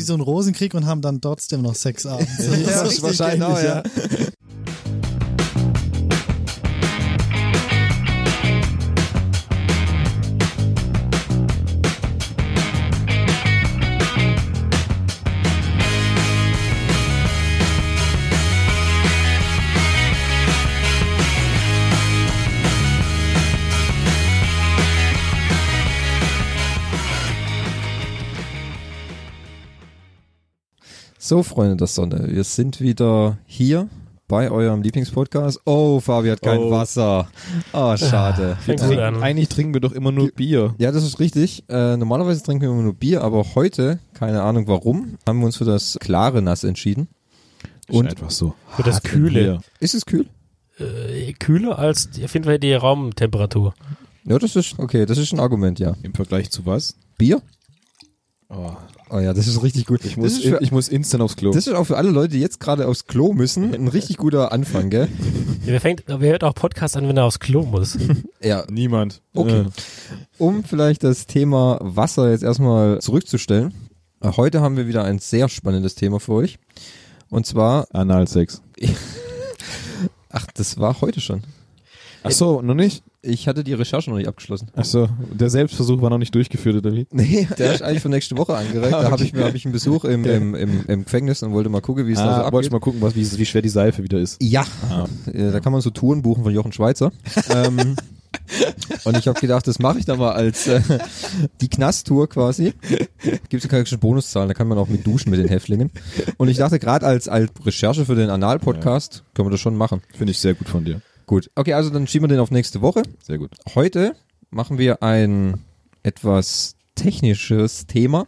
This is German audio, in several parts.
wie so ein Rosenkrieg und haben dann trotzdem noch Sex abends. Das ist Ja, richtig wahrscheinlich, ähnlich, ja. So, Freunde der Sonne, wir sind wieder hier bei eurem Lieblingspodcast. Oh, Fabi hat kein Oh. Wasser. Oh, schade. Gut trinken-. Eigentlich trinken wir doch immer nur Bier. Ja, das ist richtig. Äh, normalerweise trinken wir immer nur Bier, aber heute, keine Ahnung warum, haben wir uns für das klare Nass entschieden. Und Und einfach so. Ah, Für das Kühle. ist es kühl? Äh, kühler als auf jeden Fall die Raumtemperatur. Ja, das ist okay, das ist ein Argument, ja. Im Vergleich zu was? Bier? Oh, Oh ja, das ist richtig gut. ich, muss, für, ich muss instant aufs Klo. das ist auch für alle Leute, die jetzt gerade aufs Klo müssen, ein richtig guter Anfang, gell? Ja, wer, fängt, wer hört auch Podcast an, wenn er aufs Klo muss? Ja, Niemand. Okay. Um vielleicht das Thema Wasser jetzt erstmal zurückzustellen. Heute haben wir wieder ein sehr spannendes Thema für euch. Und zwar, Analsex. ach, das war heute schon. Ach so, noch nicht? Ich hatte die Recherche noch nicht abgeschlossen. Ach so, der Selbstversuch war noch nicht durchgeführt, oder wie? Nee, der ist eigentlich für nächste Woche angeregt. Da Ah, habe ich mir hab ich einen Besuch im, im, im, im Gefängnis und wollte mal gucken, wie es da so Ah, wollte abgeht. ich mal gucken, was, wie, wie schwer die Seife wieder ist. Ja, Ah. Äh, da kann man so Touren buchen von Jochen Schweizer. ähm, und ich habe gedacht, das mache ich dann mal als äh, die Knasttour quasi. Gibt es keine Bonuszahlen, da kann man auch mit duschen mit den Häftlingen. Und ich dachte, gerade als, als Recherche für den Anal-Podcast können wir das schon machen. Finde ich sehr gut von dir. Gut, okay, also dann schieben wir den auf nächste Woche. Sehr gut. Heute machen wir ein etwas technisches Thema.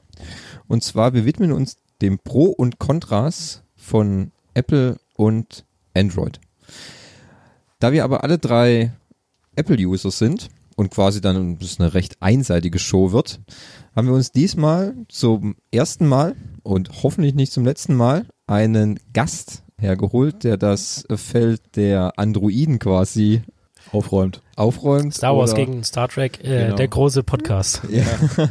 Und zwar, wir widmen uns dem Pro und Kontras von Apple und Android. Da wir aber alle drei Apple-User sind und quasi dann das eine recht einseitige Show wird, haben wir uns diesmal zum ersten Mal und hoffentlich nicht zum letzten Mal einen Gast hergeholt, der das Feld der Androiden quasi Aufräumt. aufräumt. Star Wars oder- gegen Star Trek, äh, Genau. der große Podcast. Ja.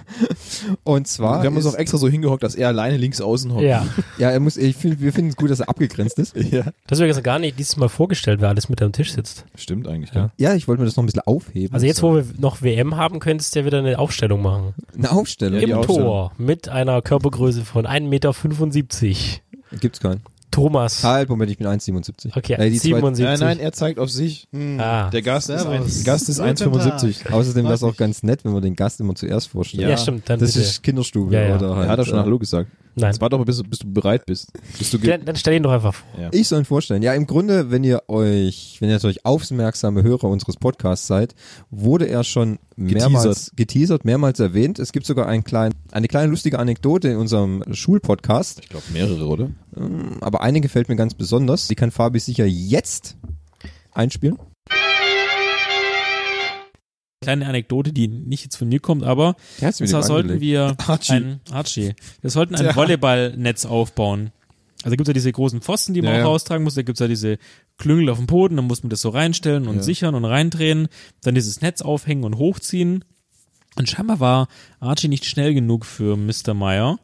Und zwar. wir haben uns auch extra so hingehockt, dass er alleine links außen hockt. Ja. Ja, er muss, ich find, wir finden es gut, dass er abgegrenzt ist. ja. Das wird jetzt gar nicht dieses Mal vorgestellt, wer alles mit am Tisch sitzt. Stimmt eigentlich, Ja. ja. Ja, ich wollte mir das noch ein bisschen aufheben. Also jetzt, wo wir noch WM haben, könntest du ja wieder eine Aufstellung machen. Eine Aufstellung. Im Aufstellung. Tor mit einer Körpergröße von 1,75 Meter. Gibt's keinen. Thomas. Halt, Moment, ich bin 1,77. Okay, Äh, die zwei- 77. Nein, nein, er zeigt auf sich. Ah. Der Gast ist. Gast ist Guten 1,75. Außerdem wäre es auch ganz nett, wenn wir den Gast immer zuerst vorstellen. ja. stimmt. Dann Das bitte. ist Kinderstube Ja, ja. oder halt. Er hat doch schon äh, Hallo gesagt. Nein. Jetzt warte doch mal, bis, du- bis du bereit bist. Bis du Dann, dann stell ihn doch einfach vor. ja. Ich soll ihn vorstellen. Ja, im Grunde, wenn ihr euch, wenn ihr natürlich aufmerksame Hörer unseres Podcasts seid, wurde er schon mehrmals geteasert, mehrmals erwähnt. Es gibt sogar ein klein, eine kleine lustige Anekdote in unserem Schulpodcast. Ich glaube mehrere, oder? Aber eine gefällt mir ganz besonders. Die kann Fabi sicher jetzt einspielen. Kleine Anekdote, die nicht jetzt von mir kommt, aber und zwar sollten wir Archie. ein Archie. Wir sollten ein Ja. Volleyballnetz aufbauen. Also gibt's ja diese großen Pfosten, die man Ja, auch ja. raustragen muss. Da gibt's ja diese Klüngel auf dem Boden, dann muss man das so reinstellen und Ja. sichern und reindrehen, dann dieses Netz aufhängen und hochziehen. Und scheinbar war Archie nicht schnell genug für Mr. Meyer,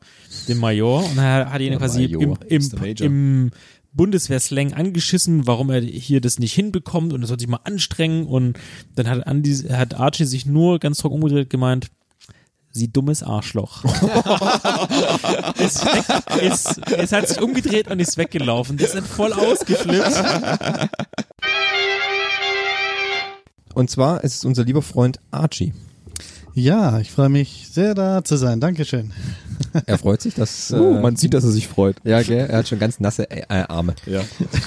den Major, und er hat ihn Der quasi Major, im, im, im Bundeswehrslang angeschissen, warum er hier das nicht hinbekommt und er soll sich mal anstrengen und dann hat, Andi, hat Archie sich nur ganz trocken umgedreht gemeint, sie dummes Arschloch. ist weg, ist, es hat sich umgedreht und ist weggelaufen. Das ist voll ausgeflippt. Und zwar ist es unser lieber Freund Archie. Ja, ich freue mich sehr da zu sein. Dankeschön. Er freut sich, dass. Uh, äh, man sieht, dass er sich freut. ja, gell? Er hat schon ganz nasse äh, äh, Arme. Ja.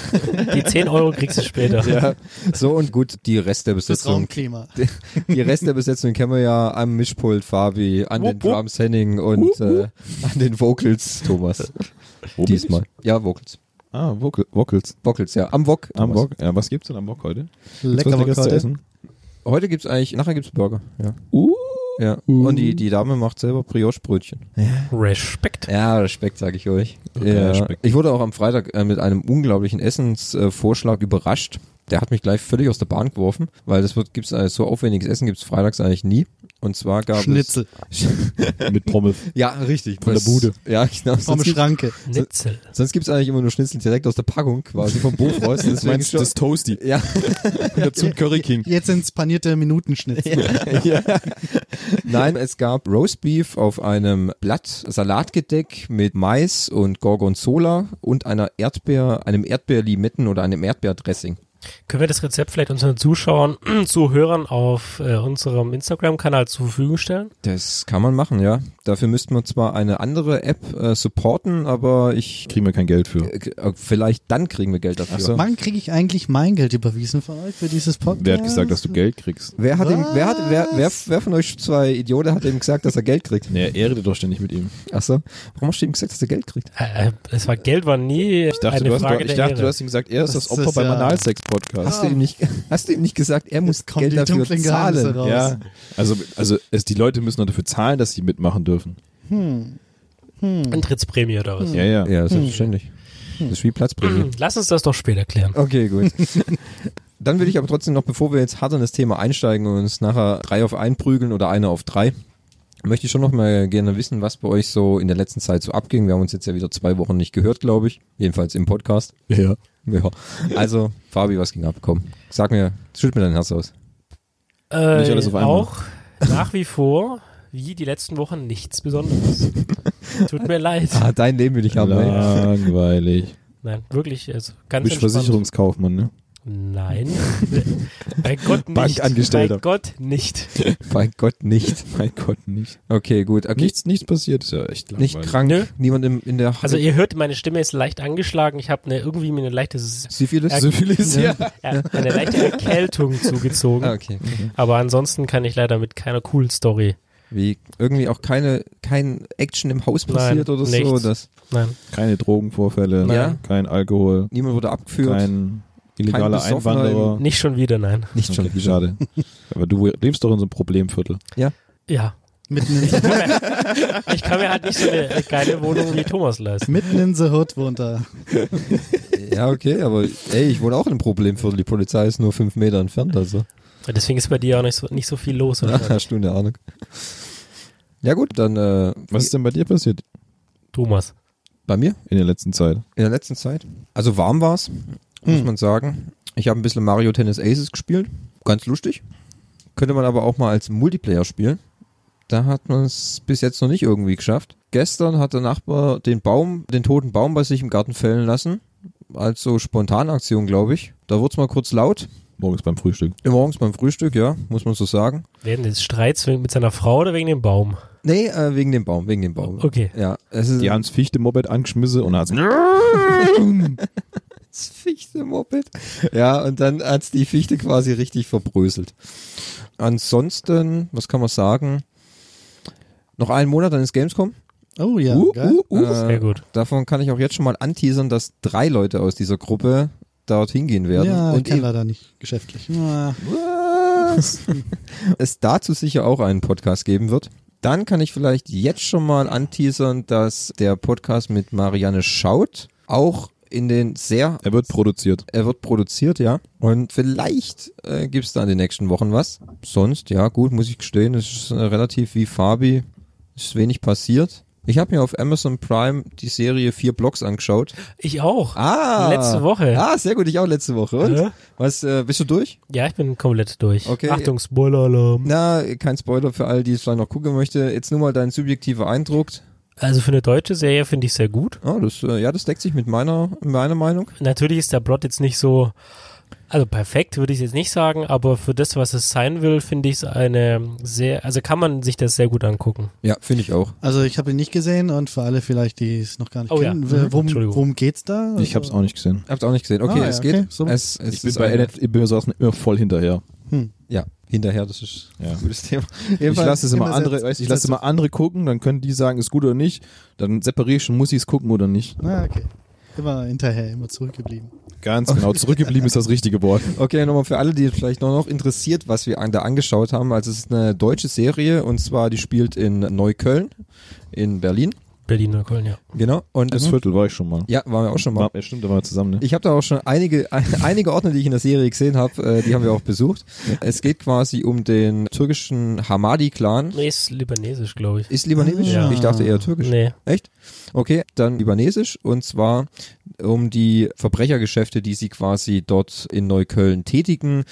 Die 10 Euro kriegst du später. Ja. So und gut, die Rest der Das Besetzung. Raumklima. Die Rest der Besetzung kennen wir ja am Mischpult Fabi, an den Wupp, wupp. Drums Henning und äh, an den Vocals Thomas. Wo bin Diesmal. Ja, Vocals. Ah, Vocal, Vocals. Vocals, ja. Am Wok. Am. Bock. Ja, was gibt's denn am Bock heute? Lecker Was Leckeres zu essen? Heute gibt's eigentlich, nachher gibt's Burger. Ja. Uh. Ja. Und die, die Dame macht selber Brioche-Brötchen. Respekt. Ja, Respekt, sage ich euch. Okay, ja. Respekt. Ich wurde auch am Freitag äh, mit einem unglaublichen Essensvorschlag überrascht. Der hat mich gleich völlig aus der Bahn geworfen, weil das wird, gibt's äh, so aufwendiges Essen gibt's freitags eigentlich nie. Und zwar gab Schnitzel Mit Pommes. es. Ja, richtig. Von der Bude. Ja, genau. vom Sonst, gibt, Schranke. Nitzel. sonst gibt's eigentlich immer nur Schnitzel direkt aus der Packung, quasi vom Bofrost. Deswegen Meinst du das Toasty? ja, Und dazu ein Curry King. Jetzt sind's panierte Minutenschnitzel. ja. Nein, es gab Roastbeef auf einem Blatt Salatgedeck mit Mais und Gorgonzola und einer Erdbeer, einem Erdbeerlimetten oder einem Erdbeerdressing. Können wir das Rezept vielleicht unseren Zuschauern, Zuhörern auf äh, unserem Instagram-Kanal zur Verfügung stellen? Das kann man machen, ja. Dafür müsste man zwar eine andere App äh, supporten, aber ich Kriegen wir kein Geld für. äh, vielleicht dann kriegen wir Geld dafür. Ach so. Wann kriege ich eigentlich mein Geld überwiesen von euch für dieses Podcast? Wer hat gesagt, dass du Geld kriegst? Wer hat ihm, wer hat, wer, wer, wer von euch zwei Idioten hat ihm gesagt, dass er Geld kriegt? Nee, er redet doch ständig mit ihm. Achso, warum hast du ihm gesagt, dass er Geld kriegt? Äh, äh, es war Geld war nie Ich dachte, eine du hast, Frage ich der dachte Ehre. du hast ihm gesagt, er ist das, Das Opfer ist beim ja- Analsex-Podcast. Hast du ihm nicht, hast du ihm nicht gesagt, er muss Geld dafür zahlen? raus. Ja, also, also es, die Leute müssen noch dafür zahlen, dass sie mitmachen dürfen. Antrittsprämie oder was? Ja, ja. Ja, selbstverständlich. Das ist wie Platzprämie. Lass uns das doch später klären. Okay, gut. Dann will ich aber trotzdem noch, bevor wir jetzt hart in das Thema einsteigen und uns nachher drei auf ein prügeln oder eine auf drei, möchte ich schon noch mal gerne wissen, was bei euch so in der letzten Zeit so abging. Wir haben uns jetzt ja wieder zwei Wochen nicht gehört, glaube ich. Jedenfalls im Podcast. Ja. Ja. Also, Fabi, was ging ab? Komm, sag mir, schütt mir dein Herz aus. Äh, Nicht alles auf einmal. Auch nach wie vor, wie die letzten Wochen, nichts Besonderes. Tut mir leid. Ah, dein Leben will ich haben. ey. Langweilig. Nein, wirklich, also ganz Du bist entspannt. Versicherungskaufmann, ne? Nein. Bei Gott nicht. Bankangestellter. Bei Gott nicht. Bei Gott nicht. Mein Gott, nicht. Okay, gut. Okay. Nichts, nichts passiert, ist ja echt langweilig. Nicht krank, Nö. niemand im, in der Also ihr hört, meine Stimme ist leicht angeschlagen. Ich habe eine, irgendwie mir eine leichte, Syphilis? Ja, Syphilis, ja. ja, eine leichte Erkältung zugezogen. Ah, okay. Aber ansonsten kann ich leider mit keiner coolen Story. Wie irgendwie auch keine kein Action im Haus passiert Nein, oder so, nichts. dass Nein. Keine Drogenvorfälle, Nein. kein Alkohol, niemand wurde abgeführt. kein Besoffener Einwanderer. Nicht schon wieder, nein. nicht schon Okay, schade. Aber du lebst doch in so einem Problemviertel. Ja. Mitten in, Ich kann mir, ich kann mir halt nicht so eine geile Wohnung wie Thomas leisten. mitten in the Hood wohnt er. Ja, okay, aber ey, ich wohne auch in einem Problemviertel. Die Polizei ist nur fünf Meter entfernt, also. Deswegen ist bei dir auch nicht so, nicht so viel los. Ja, hast du eine Ahnung. Ja gut, dann äh, Was ist denn bei dir passiert Thomas. bei mir in der letzten Zeit? in der letzten Zeit. Also warm war's, muss Hm. man sagen. Ich habe ein bisschen Mario Tennis Aces gespielt. Ganz lustig. Könnte man aber auch mal als Multiplayer spielen. Da hat man es bis jetzt noch nicht irgendwie geschafft. Gestern hat der Nachbar den Baum, den toten Baum bei sich im Garten fällen lassen. Als so Spontanaktion, glaube ich. Da wurde es mal kurz laut. Morgens beim Frühstück. Morgens beim Frühstück, ja, muss man so sagen. Während des Streits mit seiner Frau oder wegen dem Baum? Nee, äh, wegen dem Baum, wegen dem Baum. Okay. Ja, es ist Die haben das Fichte-Moped angeschmissen und hat das Fichte-Moped. Ja, und dann hat's die Fichte quasi richtig verbröselt. Ansonsten, was kann man sagen? Noch einen Monat, dann ist Gamescom. Oh ja, Uh, geil. uh, uh. Sehr gut. Davon kann ich auch jetzt schon mal anteasern, dass drei Leute aus dieser Gruppe dorthin gehen werden. ja, und ich kann leider nicht geschäftlich. Ah, Was? es dazu sicher auch einen Podcast geben wird. Dann kann ich vielleicht jetzt schon mal anteasern, dass der Podcast mit Marianne Schaut auch in den sehr Er wird produziert. er wird produziert, ja. Und vielleicht äh, gibt's da in den nächsten Wochen was. Sonst, ja, gut, muss ich gestehen, es ist äh, relativ wie Fabi. Es ist wenig passiert. Ich habe mir auf Amazon Prime die Serie Vier Blocks angeschaut. Ich auch. Ah! Letzte Woche. Ah, sehr gut, ich auch letzte Woche. Und? Ja. Was, äh, bist du durch? Ja, ich bin komplett durch. Okay. Achtung, Spoiler-Alarm. Na, kein Spoiler für alle, die es vielleicht noch gucken möchte. Jetzt nur mal dein subjektiver Eindruck. Also für eine deutsche Serie finde ich sehr gut. Ah, das, äh, ja, das deckt sich mit meiner, meiner Meinung. Natürlich ist der Plot jetzt nicht so, also perfekt würde ich jetzt nicht sagen, aber für das, was es sein will, finde ich es eine sehr, also kann man sich das sehr gut angucken. Ja, finde ich auch. Also ich habe ihn nicht gesehen und für alle vielleicht, die es noch gar nicht Oh ja. kennen, Mhm. worum, worum geht's da? Ich hab's auch nicht gesehen. Habt auch nicht gesehen. Okay, Ah, ja, es geht. okay, so. Es, es Ich bin ist bei eine- NF, ich bin so immer voll hinterher. Hm. Ja, hinterher, das ist Ja. ein gutes Thema. Ich lasse es immer immer andere, weißt, ich lasse immer andere gucken, dann können die sagen, ist gut oder nicht. Dann separiere ich schon, muss ich es gucken oder nicht. Ah, okay. Immer hinterher, immer zurückgeblieben. Ganz genau. Zurückgeblieben ist das richtige Wort. Okay, nochmal für alle, die es vielleicht noch, noch interessiert, was wir an, da angeschaut haben. Also es ist eine deutsche Serie und zwar die spielt in Neukölln in Berlin. Berlin-Neukölln, ja. Genau. Und Das Viertel war ich schon mal. ja, waren wir auch schon mal. War, ja, stimmt, da waren wir zusammen, ne? Ich habe da auch schon einige einige Orte, die ich in der Serie gesehen habe, äh, die haben wir auch besucht. Es geht quasi um den türkischen Hamadi-Clan. Nee, ist libanesisch, glaube ich. Ist libanesisch? Ja. Ich dachte eher türkisch. Nee. Echt? Okay, dann libanesisch und zwar um die Verbrechergeschäfte, die sie quasi dort in Neukölln tätigen,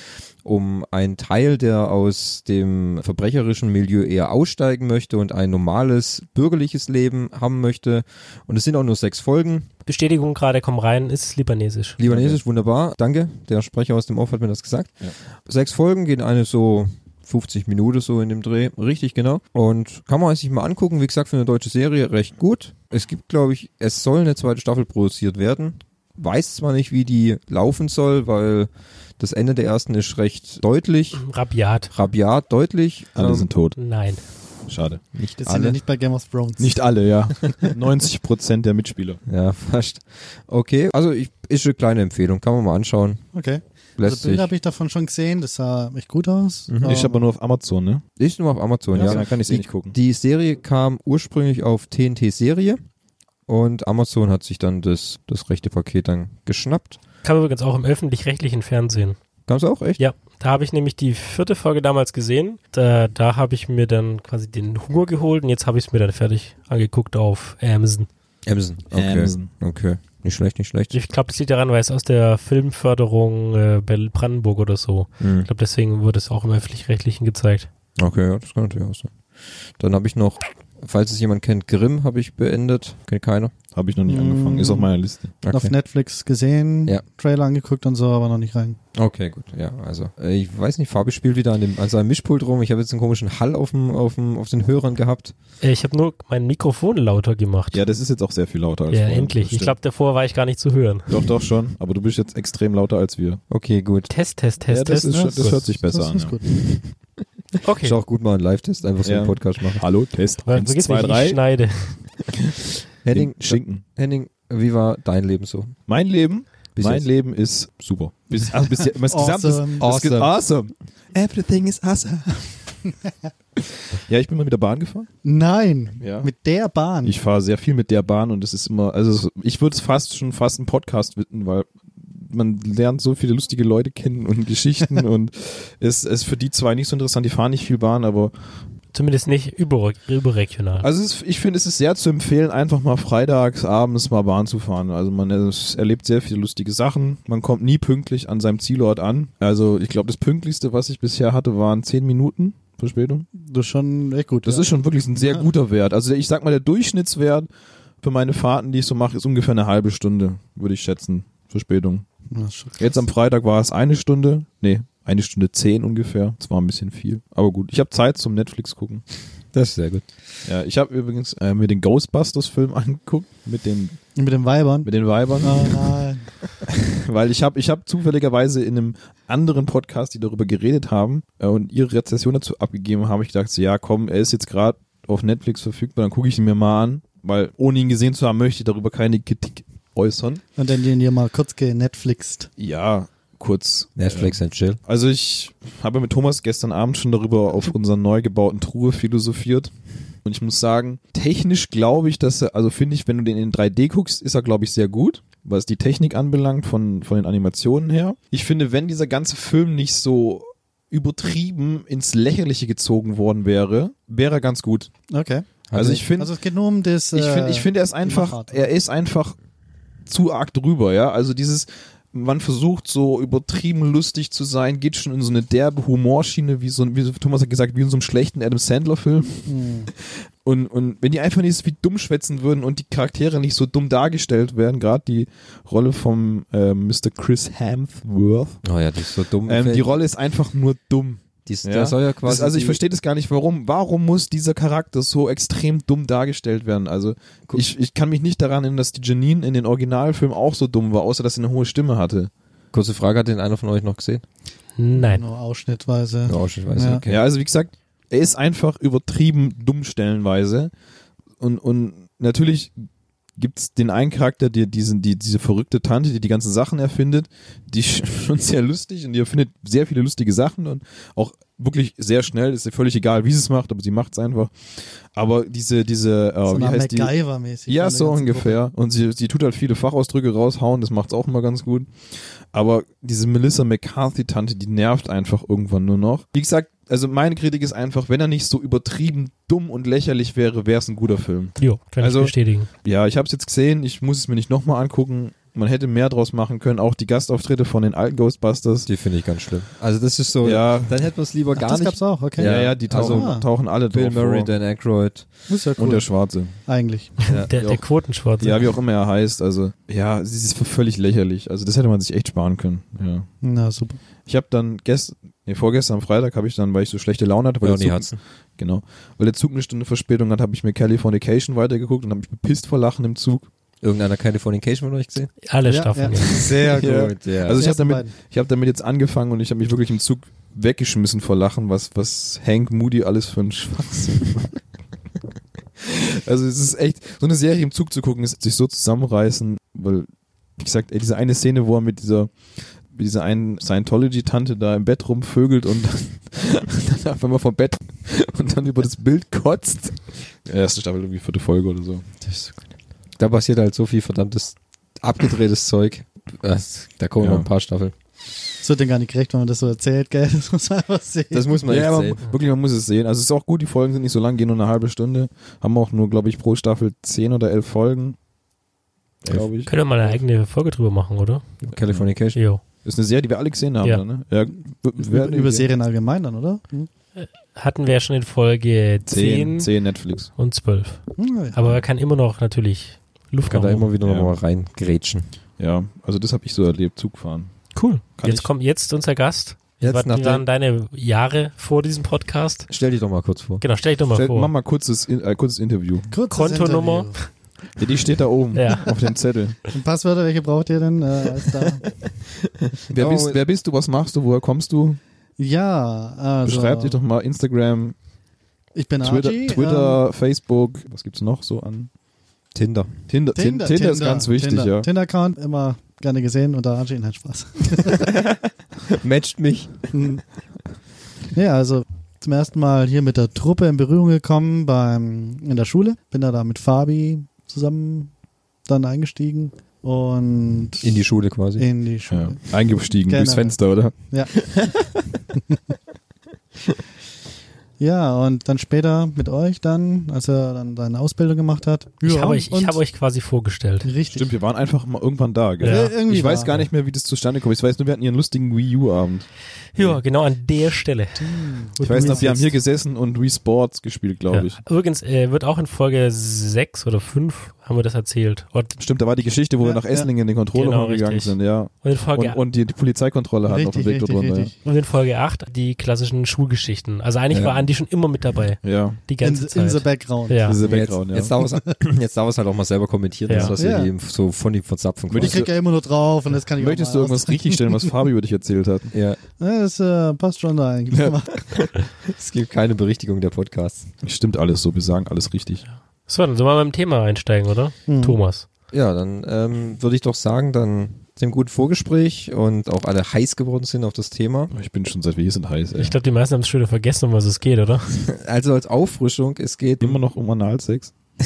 um einen Teil, der aus dem verbrecherischen Milieu eher aussteigen möchte und ein normales bürgerliches Leben haben möchte. Und es sind auch nur sechs Folgen. Bestätigung gerade, komm rein, ist libanesisch. Libanesisch, wunderbar. Danke. Der Sprecher aus dem Off hat mir das gesagt. Ja. Sechs Folgen gehen eine so 50 Minuten so in dem Dreh. Richtig, genau. Und kann man sich mal angucken. Wie gesagt, für eine deutsche Serie recht gut. Es gibt, glaube ich, es soll eine zweite Staffel produziert werden. Weiß zwar nicht, wie die laufen soll, weil das Ende der ersten ist recht deutlich. Rabiat. Rabiat, deutlich. Alle Ähm, sind tot. Nein. Schade. nicht Das sind ja alle. nicht bei Game of Thrones. Nicht alle, ja. 90 Prozent der Mitspieler. Ja, fast. Okay, also ich, ist eine kleine Empfehlung. Kann man mal anschauen. Okay. Lässt Also Bilder habe ich davon schon gesehen, das sah echt gut aus. Mhm. Ich aber nur auf Amazon, ne? Ist nur auf Amazon, Ja, ja. dann kann ich eh Die- nicht gucken. Die Serie kam ursprünglich auf TNT-Serie und Amazon hat sich dann das, das rechte Paket dann geschnappt. Kam übrigens auch im öffentlich-rechtlichen Fernsehen. Kam's auch, echt? Ja, da habe ich nämlich die vierte Folge damals gesehen. Da, da habe ich mir dann quasi den Hunger geholt und jetzt habe ich es mir dann fertig angeguckt auf Amazon. Amazon. Okay. Amazon. Okay. Nicht schlecht, nicht schlecht. Ich glaube, das liegt daran, weil es aus der Filmförderung äh, bei Brandenburg oder so. Hm. Ich glaube, deswegen wurde es auch im öffentlich-rechtlichen gezeigt. Okay, ja, das kann natürlich auch sein. Dann habe ich noch, falls es jemand kennt, Grimm habe ich beendet. Kennt keiner. Habe ich noch nicht Mm. angefangen. Ist auf meiner Liste. Okay. Auf Netflix gesehen, Ja. Trailer angeguckt und so, aber noch nicht rein. Okay, gut. Ja, also äh, ich weiß nicht, Fabi spielt wieder an dem an seinem Mischpult rum. Ich habe jetzt einen komischen Hall auf dem auf dem auf den Hörern gehabt. Äh, ich habe nur mein Mikrofon lauter gemacht. Ja, das ist jetzt auch sehr viel lauter als Ja, vorher. endlich. Das Ich glaube, davor war ich gar nicht zu hören. Doch, doch schon. Aber du bist jetzt extrem lauter als wir. Okay, gut. Test, Test, Test, ja, das, Test. ist, schon- das hört sich besser das an. ist Ja. Okay. Ist auch gut mal einen Live-Test einfach so Ja. einen Podcast machen. Hallo, Test. 1, vergiss 2, nicht, ich 3. schneide. Henning, Schinken. Henning, wie war dein Leben so? Mein Leben? Bis mein jetzt? Leben ist super. Bis, also bis, das gesamte Awesome. Das Awesome. awesome. Everything is awesome. ja, ich bin mal mit der Bahn gefahren. Nein, Ja. mit der Bahn. Ich fahre sehr viel mit der Bahn und es ist immer, also ich würde es fast schon fast einen Podcast widmen, weil man lernt so viele lustige Leute kennen und Geschichten und es ist für die zwei nicht so interessant, die fahren nicht viel Bahn, aber Zumindest nicht über, überregional. also es ist, ich finde, es ist sehr zu empfehlen, einfach mal freitags abends mal Bahn zu fahren. Also man es erlebt sehr viele lustige Sachen. Man kommt nie pünktlich an seinem Zielort an. Also ich glaube, das pünktlichste, was ich bisher hatte, waren zehn Minuten Verspätung. Das ist schon echt gut. Das ja. ist schon wirklich ein sehr Ja. guter Wert. Also ich sag mal, der Durchschnittswert für meine Fahrten, die ich so mache, ist ungefähr eine halbe Stunde, würde ich schätzen, Verspätung. Jetzt am Freitag war es eine Stunde, nee, eine Stunde zehn ungefähr. Das war ein bisschen viel. Aber gut, ich habe Zeit zum Netflix gucken. Das ist sehr gut. Ja, ich habe übrigens äh, mir den Ghostbusters-Film angeguckt mit den, Mit den Weibern. mit den Weibern, Oh nein. weil ich habe ich hab zufälligerweise in einem anderen Podcast, die darüber geredet haben äh, und ihre Rezession dazu abgegeben haben, ich gedacht, so, ja komm, er ist jetzt gerade auf Netflix verfügbar, dann gucke ich ihn mir mal an, weil ohne ihn gesehen zu haben, möchte ich darüber keine Kritik äußern. Und dann den hier mal kurz genetflixt. Ja, kurz. Netflix and chill. Also ich habe mit Thomas gestern Abend schon darüber auf unserer neu gebauten Truhe philosophiert. Und ich muss sagen, technisch glaube ich, dass er, also finde ich, wenn du den in 3D guckst, ist er, glaube ich, sehr gut, was die Technik anbelangt, von, von den Animationen her. Ich finde, wenn dieser ganze Film nicht so übertrieben ins Lächerliche gezogen worden wäre, wäre er ganz gut. Okay. Also ich finde, Also es geht nur um das. ich finde, äh, ich finde, er ist einfach, er ist einfach zu arg drüber, ja. Also dieses, man versucht so übertrieben lustig zu sein, geht schon in so eine derbe Humorschiene, wie so, ein- wie Thomas hat gesagt, wie in so einem schlechten Adam Sandler Film. Hm. Und, und wenn die einfach nicht so wie dumm schwätzen würden und die Charaktere nicht so dumm dargestellt werden, gerade die Rolle vom äh, Mr. Chris Hemsworth, Oh ja, das ist so dumm. ähm, die Rolle ist einfach nur dumm. Dies, Ja. Der soll ja quasi. Das, also ich verstehe das gar nicht, warum. Warum muss dieser Charakter so extrem dumm dargestellt werden? Also ich, ich kann mich nicht daran erinnern, dass die Janine in den Originalfilmen auch so dumm war, außer dass sie eine hohe Stimme hatte. Kurze Frage, hat den einer von euch noch gesehen? Nein. Nur ausschnittweise. Ja, ich weiß Ja. okay. Ja, also wie gesagt, er ist einfach übertrieben dumm stellenweise. Und, und natürlich gibt's den einen Charakter, der diesen, die, diese verrückte Tante, die die ganzen Sachen erfindet, die ist schon sehr lustig und die erfindet sehr viele lustige Sachen und auch wirklich sehr schnell, ist ihr völlig egal, wie sie es macht, aber sie macht es einfach. Aber diese, diese, äh, so wie heißt die? Ja, der so ungefähr. Und sie, sie tut halt viele Fachausdrücke raushauen, das macht's auch immer ganz gut. Aber diese Melissa McCarthy-Tante, die nervt einfach irgendwann nur noch. Wie gesagt, also meine Kritik ist einfach, wenn er nicht so übertrieben dumm und lächerlich wäre, wäre es ein guter Film. Jo, kann Also- ich bestätigen. Ja, ich habe es jetzt gesehen, ich muss es mir nicht nochmal angucken. Man hätte mehr draus machen können, auch die Gastauftritte von den alten Ghostbusters. Die finde ich ganz schlimm. Also das ist so, Ja. dann hätten wir es lieber Ach, gar das nicht. gab's auch, okay. Ja, ja, die tauchen, Also- tauchen alle Bill drauf Murray, vor. Dan Aykroyd. Das ist ja cool. Und der Schwarze. Eigentlich. Ja, Der, der auch- Quotenschwarze. Ja, wie auch immer er heißt. Also, ja, sie ist völlig lächerlich. Also, das hätte man sich echt sparen können. Ja. Na, super. Ich habe dann gestern, nee, vorgestern am Freitag habe ich dann, weil ich so schlechte Laune hatte, weil, der Zug, Hudson. genau, weil der Zug eine Stunde Verspätung hat, habe ich mir Californication weitergeguckt und habe mich bepisst vor Lachen im Zug. Irgendeiner Californication von euch gesehen? Alle Ja, Staffeln. ja. Sehr gut, ja. Also ich habe damit, ich habe damit jetzt angefangen und ich habe mich wirklich im Zug weggeschmissen vor Lachen, was was Hank Moody alles für ein Schwachsinn macht. Also es ist echt so eine Serie im Zug zu gucken, ist sich so zusammenreißen, weil wie gesagt, ey, diese eine Szene, wo er mit dieser mit dieser einen Scientology-Tante da im Bett rumvögelt und dann, dann auf einmal vom Bett und dann über das Bild kotzt. Erste Staffel, irgendwie vierte Folge oder so. da passiert halt so viel verdammtes abgedrehtes Zeug. Da kommen Ja. noch ein paar Staffeln. Das wird denn gar nicht gerecht, wenn man das so erzählt, gell? Das muss man einfach sehen. Das muss man ja, sehen. wirklich, man muss es sehen. Also es ist auch gut, die Folgen sind nicht so lang, gehen nur eine halbe Stunde. Haben auch nur, glaube ich, pro Staffel zehn oder elf Folgen. Glaube ich. Können wir mal eine eigene Folge drüber machen, oder? Californication. Jo. Das ist eine Serie, die wir alle gesehen haben, Ja. ne? Ja, über, über Serien allgemein dann, oder? Hm? Hatten wir ja schon in Folge 10, Zehn, zehn Netflix. und 12. Hm, ja. Aber man kann immer noch natürlich Luft Kann da immer wieder Ja. noch mal reingrätschen. Ja, also das habe ich so erlebt, Zugfahren. Cool. Kann jetzt ich- kommt jetzt unser Gast. Jetzt Was waren deine Jahre vor diesem Podcast? Stell dich doch mal kurz vor. Genau, stell dich doch mal Stell, vor. mach mal kurzes, äh, kurzes Interview. Kurzes Kontonummer. Interview. Ja, die steht da oben Ja. auf dem Zettel. Und Passwörter, welche braucht ihr denn? Äh? Wer, Oh, bist, wer bist du, was machst du, woher kommst du? ja, also. Beschreib dich doch mal Instagram, Ich bin Twitter, Archie. Twitter Facebook, was gibt's noch so an? Tinder. Tinder, ähm, Tinder, Tinder, ist ganz wichtig, Tinder, ja. Tinder-Account, immer gerne gesehen unter Archie, nein, Spaß. Matcht mich. Ja, also zum ersten Mal hier mit der Truppe in Berührung gekommen beim in der Schule. Bin da, da mit Fabi zusammen dann eingestiegen und In die Schule quasi. in die ja. Schule. Eingestiegen Gerne. durchs Fenster, oder? Ja. ja, und dann später mit euch dann, als er dann seine Ausbildung gemacht hat. Ich Ja, habe euch, ich und- hab euch quasi vorgestellt. Richtig. Stimmt, wir waren einfach mal irgendwann da, gell? Ja. Irgendwie ich weiß gar nicht mehr, wie das zustande kommt. Ich weiß nur, wir hatten hier einen lustigen Wii U-Abend. Ja, genau an der Stelle. Wo Ich weiß noch, wir haben hier gesessen und Wii Sports gespielt, glaube Ja. ich. Übrigens, äh, wird auch in Folge 6 oder 5 haben wir das erzählt. Und, Stimmt, da war die Geschichte, wo Ja, wir nach ja. Esslingen in den Controller Genau, gegangen richtig. sind, ja. und, in Folge, Und, und die, die Polizeikontrolle hatten auf dem Richtig, Weg dort richtig, runter. richtig. und in Folge 8 die klassischen Schulgeschichten. Also eigentlich Ja. war Andi schon immer mit dabei. Ja. ja. Die In, ganze in Zeit. the background. ja. Das ist der jetzt, Background, ja. jetzt darf es es halt auch mal selber kommentieren, Ja. das, was Ja. wir hier so von ihm verzapfen Ich Möchtest quasi. krieg ja immer nur drauf und das kann ich Möchtest auch du irgendwas richtig stellen, was Fabi über dich erzählt hat? Ja, Ja, das äh, passt schon da eigentlich. Ja. es gibt keine Berichtigung der Podcasts. Stimmt alles so, wir sagen alles richtig. So, dann sollen wir beim Thema einsteigen, oder? Mhm. Thomas. Ja, dann ähm, würde ich doch sagen, dann dem guten Vorgespräch und auch alle heiß geworden sind auf das Thema. Ich bin schon seit wir hier sind heiß, ey. Ich glaube, die meisten haben es schon wieder vergessen, um was es geht, oder? Also als Auffrischung, es geht, Immer noch um Analsex.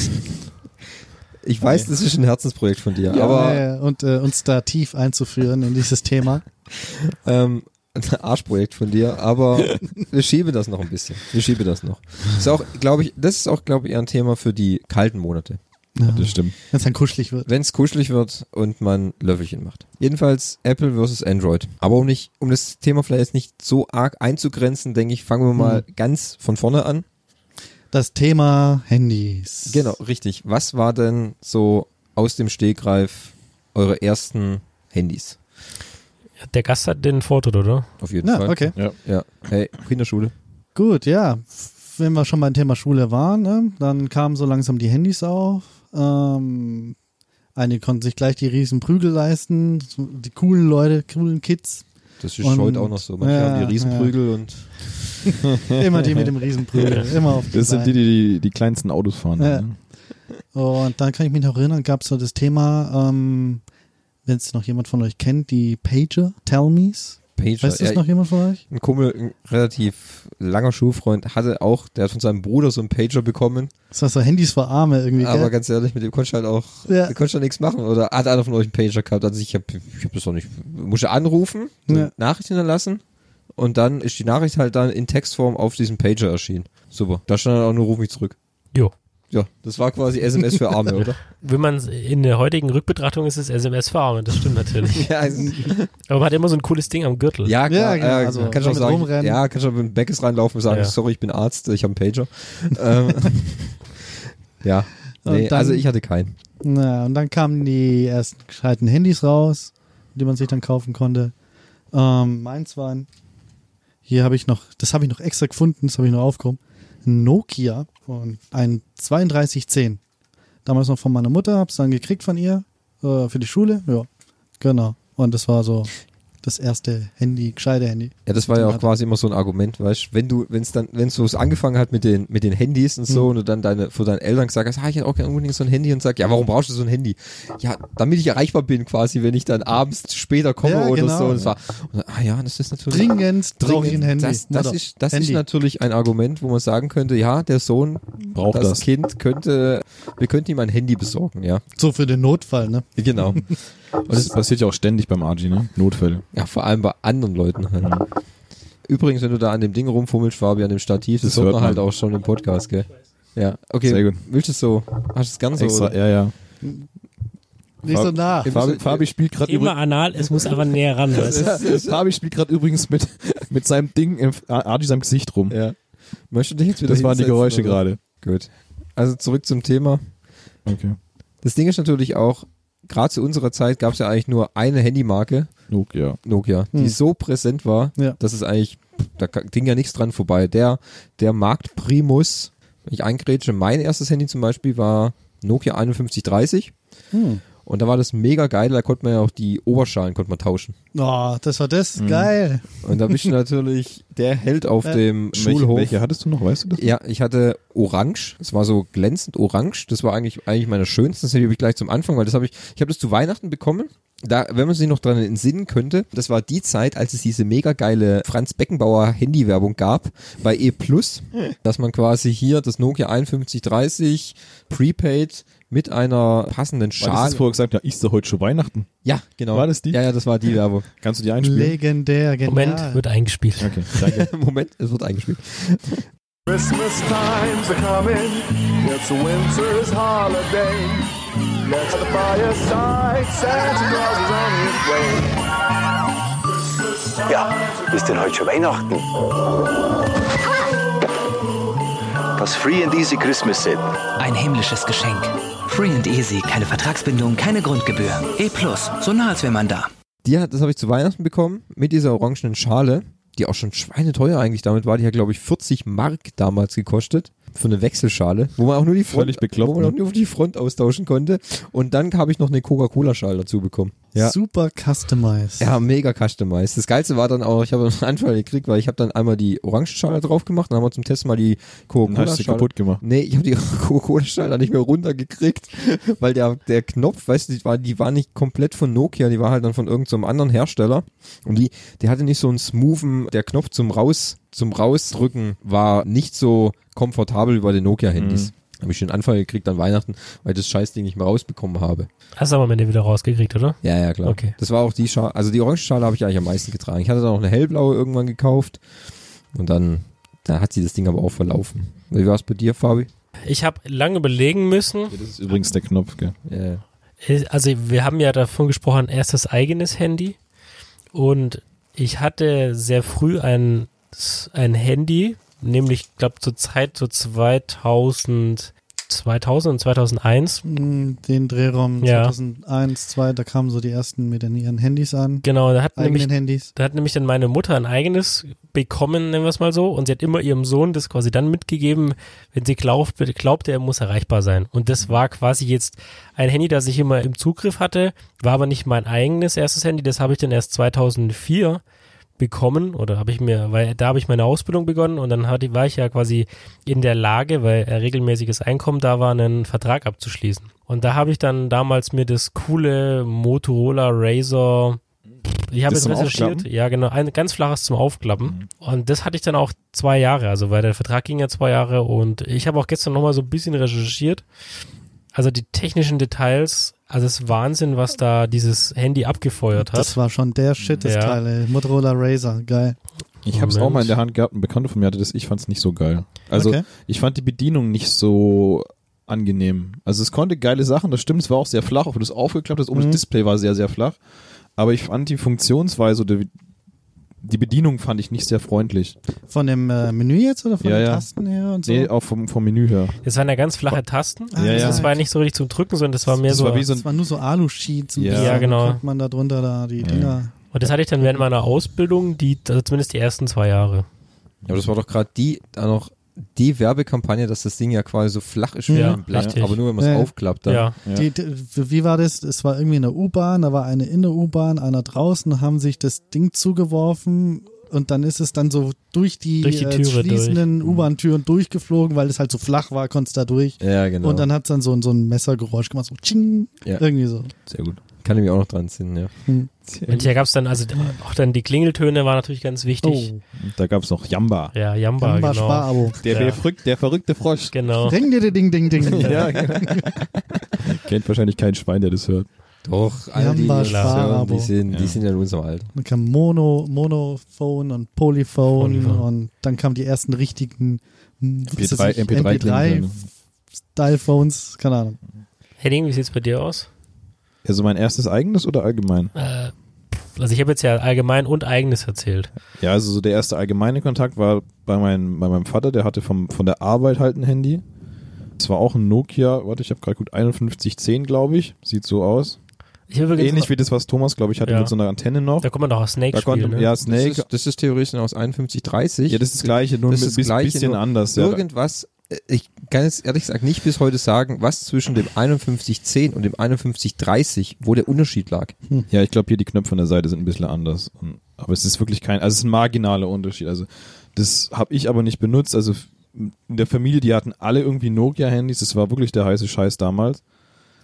ich weiß, das ist ein Herzensprojekt von dir, Ja, aber äh, und äh, uns da tief einzuführen in dieses Thema. ähm, ein Arschprojekt von dir, aber wir schieben das noch ein bisschen. Wir schieben das noch. Ist auch, glaube ich, das ist auch, glaube ich, eher ein Thema für die kalten Monate. Ja. Das stimmt. Wenn es dann kuschelig wird. Wenn es kuschelig wird und man Löffelchen macht. Jedenfalls Apple versus Android. Aber um nicht, um das Thema vielleicht jetzt nicht so arg einzugrenzen, denke ich, fangen wir mal ganz von vorne an. Das Thema Handys. Genau, richtig. Was war denn so aus dem Stegreif eure ersten Handys? Der Gast hat den Vortritt, oder? Auf jeden Ja, Fall. okay. Ja. Ja. Hey, Kinderschule. Gut, ja. Wenn wir schon beim Thema Schule waren, ne, dann kamen so langsam die Handys auf. Ähm, einige konnten sich gleich die riesen Prügel leisten. Die coolen Leute, coolen Kids. Das ist Und- heute auch noch so. Manche ja, haben die Riesenprügel und Immer die mit dem Riesenprügel. Immer auf die Das sind die, die die, die kleinsten Autos fahren. Ja. Ne? Und dann kann ich mich noch erinnern, gab es so das Thema, ähm, wenn es noch jemand von euch kennt, die Pager, Tell Me's. Pager. Weiß das ja, noch jemand von euch? Ein Kumpel, ein relativ langer Schulfreund, hatte auch, der hat von seinem Bruder so einen Pager bekommen. Das war so Handys für Arme irgendwie. Aber gell? ganz ehrlich, mit dem konntest du halt auch, Ja. du konntest halt nichts machen. Oder hat einer von euch einen Pager gehabt? Also ich habe ich hab das noch nicht. Musste anrufen, Ja. Nachricht hinterlassen und dann ist die Nachricht halt dann in Textform auf diesem Pager erschienen. Super. Da stand dann auch nur ruf mich zurück. Jo. Ja, das war quasi SMS für Arme, oder? Wenn man in der heutigen Rückbetrachtung ist es SMS für Arme, das stimmt natürlich. ja, also, Aber man hat immer so ein cooles Ding am Gürtel. ja, klar. Ja, genau, äh, also auch damit sagen, rumrennen. ja, kannst du auch mit dem Beckes reinlaufen und sagen, Ja. sorry, ich bin Arzt, ich habe einen Pager. ähm, ja. Nee, dann- also ich hatte keinen. Na, und dann kamen die ersten gescheiten Handys raus, die man sich dann kaufen konnte. Ähm, meins war ein, hier habe ich noch, das habe ich noch extra gefunden, das habe ich noch aufgehoben, Nokia und ein 3210. Damals noch von meiner Mutter, hab's dann gekriegt von ihr äh, für die Schule. Ja, genau. Und das war so das erste Handy, gescheite Handy. Ja, das war ja auch quasi immer so ein Argument, weißt wenn du, wenn es dann, wenn es so angefangen hat mit den, mit den Handys und so Mhm. und du dann deine, vor deinen Eltern gesagt hast, ah, ich hätte auch gerne unbedingt so ein Handy und sag, ja, warum brauchst du so ein Handy? Ja, damit ich erreichbar bin quasi, wenn ich dann abends später komme Ja, oder genau. so. Und es war, und, ah ja, das ist natürlich Dringend ein Handy. Das, das, Mutter, ist, das Handy. ist natürlich ein Argument, wo man sagen könnte, ja, der Sohn, Braucht das, das. Kind könnte, wir könnten ihm ein Handy besorgen, ja. So für den Notfall, ne? Genau. Und das passiert ja auch ständig beim Argy, ne? Notfälle. Ja, vor allem bei anderen Leuten halt. Übrigens, wenn du da an dem Ding rumfummelst, Fabi, an dem Stativ, das, Das hört man man. halt auch schon im Podcast, gell? Ja, okay. Sehr gut. Willst du es so? Hast du es ganz so? Extra, oder? ja, ja. Nicht so nah. Fabi, Fabi spielt gerade Immer anal, es muss aber näher ran. Fabi spielt gerade übrigens mit, mit seinem Ding im Argy seinem Gesicht rum. Ja. Möchtest du dich jetzt wieder Das waren die Geräusche gerade. Gut. Also zurück zum Thema. Okay. Das Ding ist natürlich auch, gerade zu unserer Zeit gab es ja eigentlich nur eine Handymarke, Nokia. Nokia, die Hm. so präsent war, Ja. dass es eigentlich, da ging ja nichts dran vorbei. Der, der Marktprimus, wenn ich eingrätsche, mein erstes Handy zum Beispiel war Nokia 5130. Hm. Und da war das mega geil, da konnte man ja auch die Oberschalen konnte man tauschen. Oh, das war das. Mhm. Geil. Und da bist du natürlich der Held auf Ja. dem Welche, Schulhof. welche hattest du noch, weißt du das? Ja, ich hatte orange. Es war so glänzend orange. Das war eigentlich eigentlich meine schönsten. Das habe ich gleich zum Anfang, weil das habe ich ich habe das zu Weihnachten bekommen. Da, wenn man sich noch dran entsinnen könnte, das war die Zeit, als es diese mega geile Franz Beckenbauer Handywerbung gab bei E+, dass man quasi hier das Nokia 5130 Prepaid mit einer passenden Schale. hast vorher gesagt, ja, ist da heute schon Weihnachten? ja, genau. War das die? Ja, ja, das war die Werbung. Kannst du die einspielen? Legendär, genial. Moment, wird eingespielt. Okay, danke. Moment, es wird eingespielt. Christmas times are coming. It's a winter's holiday. Let's have the fireside. Santa Claus is on his way. Ja, ist denn heute schon Weihnachten? Das Free and Easy Christmas Set. Ein himmlisches Geschenk. Free and easy, keine Vertragsbindung, keine Grundgebühr. E plus, so nah als wäre man da. Die hat, das habe ich zu Weihnachten bekommen, mit dieser orangenen Schale, die auch schon schweineteuer eigentlich damit war. Die hat, glaube ich, 40 Mark damals gekostet. Für eine Wechselschale, wo man auch nur die Front, bekloppt, wo man auch ne? nur die Front austauschen konnte. Und dann habe ich noch eine Coca-Cola-Schale dazu bekommen. Ja. Super customized. Ja, mega customized. Das Geilste war dann auch, ich habe einen Anfall gekriegt, weil ich habe dann einmal die Orangenschale drauf gemacht, dann haben wir zum Test mal die Dann hast du Coca-Cola-Schale. kaputt gemacht. Nee, ich habe die Coca-Cola-Schale nicht mehr runtergekriegt, weil der, der Knopf, weißt du, die war, die war nicht komplett von Nokia, die war halt dann von irgendeinem so anderen Hersteller. Und die, die hatte nicht so einen smoothen, der Knopf zum Raus, zum Rausdrücken war nicht so komfortabel wie bei den Nokia-Handys. Habe ich schon einen Anfall gekriegt an Weihnachten, weil ich das Scheißding nicht mehr rausbekommen habe. Hast du aber am Ende wieder rausgekriegt, oder? Ja, ja, klar. Okay. Das war auch die Schale, also die Orangenschale habe ich eigentlich am meisten getragen. Ich hatte dann auch eine hellblaue irgendwann gekauft und dann, da hat sie das Ding aber auch verlaufen. Wie war es bei dir, Fabi? Ich habe lange überlegen müssen. Ja, das ist übrigens der Knopf, gell? Ja. Äh, Also wir haben ja davon gesprochen, erstes eigenes Handy. Und ich hatte sehr früh ein, ein Handy, nämlich, ich glaube, zur Zeit so 2000, 2000 und 2001. Mm, Den Drehraum Ja. 2001, 2, da kamen so die ersten mit den- ihren Handys an. Genau, da hat nämlich Handys. Da hat nämlich dann meine Mutter ein eigenes bekommen, nennen wir es mal so, und sie hat immer ihrem Sohn das quasi dann mitgegeben, wenn sie glaubt, glaubte, er muss erreichbar sein. Und das war quasi jetzt ein Handy, das ich immer im Zugriff hatte, war aber nicht mein eigenes erstes Handy, das habe ich dann erst 2004 bekommen oder habe ich mir, weil da habe ich meine Ausbildung begonnen und dann hatte, war ich ja quasi in der Lage, weil ein regelmäßiges Einkommen da war, einen Vertrag abzuschließen. Und da habe ich dann damals mir das coole Motorola Razor ich habe jetzt recherchiert, ja genau, ein ganz flaches zum Aufklappen. Und das hatte ich dann auch zwei Jahre, also weil der Vertrag ging ja zwei Jahre und ich habe auch gestern nochmal so ein bisschen recherchiert. Also die technischen Details, also es ist Wahnsinn, was da dieses Handy abgefeuert hat. Das war schon der Shit, das Ja. Teil, ey. Motorola Razer, geil. Ich habe es auch mal in der Hand gehabt, ein Bekannter von mir hatte das, ich fand es nicht so geil. Also Okay. ich fand die Bedienung nicht so angenehm. Also es konnte geile Sachen, das stimmt, es war auch sehr flach, auch wenn du es aufgeklappt hast, oben Mhm. das Display war sehr, sehr flach. Aber ich fand die Funktionsweise oder die Bedienung fand ich nicht sehr freundlich. Von dem äh, Menü jetzt oder von Ja, den ja. Tasten her und so? Nee, auch vom, vom Menü her. Das waren ja ganz flache Tasten. Ah, Ja, ja. Das war ja nicht so richtig zum Drücken, sondern das war mehr Das so. war wie so ein das war nur so Alu-Sheets. und Ja. so, Ja, genau. konnte man da drunter da die Dinger. und das hatte ich dann während meiner Ausbildung, die, also zumindest die ersten zwei Jahre. Aber das war doch gerade die, da noch die Werbekampagne, dass das Ding ja quasi so flach ist wie Ja, ein Blatt, richtig. aber nur wenn man es Ja. aufklappt. Dann. Ja. Die, die, wie war das? Es war irgendwie in der U-Bahn, da war eine in der U-Bahn, einer draußen, haben sich das Ding zugeworfen und dann ist es dann so durch die, Durch die äh, schließenden U-Bahn-Türen durchgeflogen, weil es halt so flach war, konntest da durch. Ja, genau. Und dann hat es dann so, ein- so ein Messergeräusch gemacht, so ching, Ja. irgendwie so. Sehr gut. Kann ich mich auch noch dran ziehen, ja. Und hier gab es dann, also auch dann die Klingeltöne waren natürlich ganz wichtig. Oh, Da gab es noch Jamba. Ja, Jamba, Jamba genau. Sparabo. Der, Ja. verrückt, der verrückte Frosch. Genau. Ding, ding, ding, ding, ding. Ja, genau. Kennt wahrscheinlich kein Schwein, der das hört. Doch, all die, Sparabo. die, sind, die Ja. sind ja in unserem Alter. Dann kam Mono, Monophone und Polyphone, Polyphone. und dann kamen die ersten richtigen hm, was MP3 weiß ich, MP3 Klingeltöne. Style-Phones, keine Ahnung. Henning, wie sieht's bei dir aus? Also mein erstes eigenes oder allgemein? Äh, also ich habe jetzt ja allgemein und eigenes erzählt. Ja, also so der erste allgemeine Kontakt war bei, mein, bei meinem Vater, der hatte vom, von der Arbeit halt ein Handy. Es war auch ein Nokia, warte, ich habe gerade gut 5110, glaube ich. Sieht so aus. Ich Ähnlich wie das, was Thomas, glaube ich, hatte Ja. mit so einer Antenne noch. da kommt man doch aus Snake Da konnte, spielen, ne? ja, Das Snake. ist, das ist theoretisch aus 5130. ja, das ist das Gleiche, nur Das ein ist das bis- Gleiche, bisschen nur anders. Ja. Irgendwas, ich kann jetzt ehrlich gesagt nicht bis heute sagen, was zwischen dem 5110 und dem 5130, wo der Unterschied lag. Ja, ich glaube, hier die Knöpfe an der Seite sind ein bisschen anders. Und, aber es ist wirklich kein, also es ist ein marginaler Unterschied. Also das habe ich aber nicht benutzt. Also in der Familie, die hatten alle irgendwie Nokia-Handys. Das war wirklich der heiße Scheiß damals.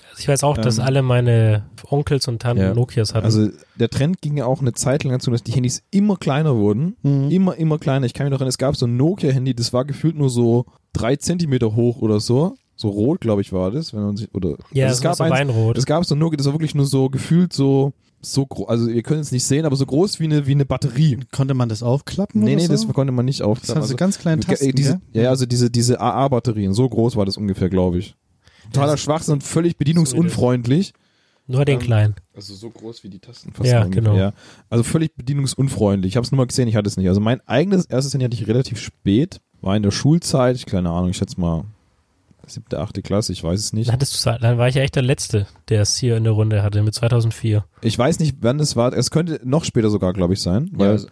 Also ich weiß auch, dass Ähm, alle meine Onkels und Tanten Ja. Nokias hatten. Also der Trend ging ja auch eine Zeit lang dazu, dass die Handys immer kleiner wurden. Mhm. Immer, immer kleiner. Ich kann mich noch erinnern, es gab so ein Nokia-Handy, das war gefühlt nur so drei Zentimeter hoch oder so. So rot, glaube ich, war das. Wenn man sich, oder, ja, also es gab so eins, Weinrot. Es gab ein Nokia, das war wirklich nur so gefühlt so, so groß. Also ihr könnt es nicht sehen, aber so groß wie eine, wie eine Batterie. Konnte man das aufklappen? Nee, oder nee, so? das konnte man nicht das aufklappen. hat so Also, ganz kleine Tasten, äh, diese, ja, ja, also diese, diese AA-Batterien, so groß war das ungefähr, glaube ich. Totaler Schwachsinn und völlig bedienungsunfreundlich. Nur den ähm, kleinen. Also so groß wie die Tasten Ja, ungefähr, genau. Ja. Also völlig bedienungsunfreundlich. Ich habe es nur mal gesehen, ich hatte es nicht. Also mein eigenes erstes Handy hatte ich relativ spät. War in der Schulzeit, keine Ahnung, ich schätze mal siebte, achte Klasse, ich weiß es nicht. Dann, hattest du, dann war ich ja echt der Letzte, der es hier in der Runde hatte, mit 2004. Ich weiß nicht, wann es war. Es könnte noch später sogar, glaube ich, sein. Weil, Ja, also,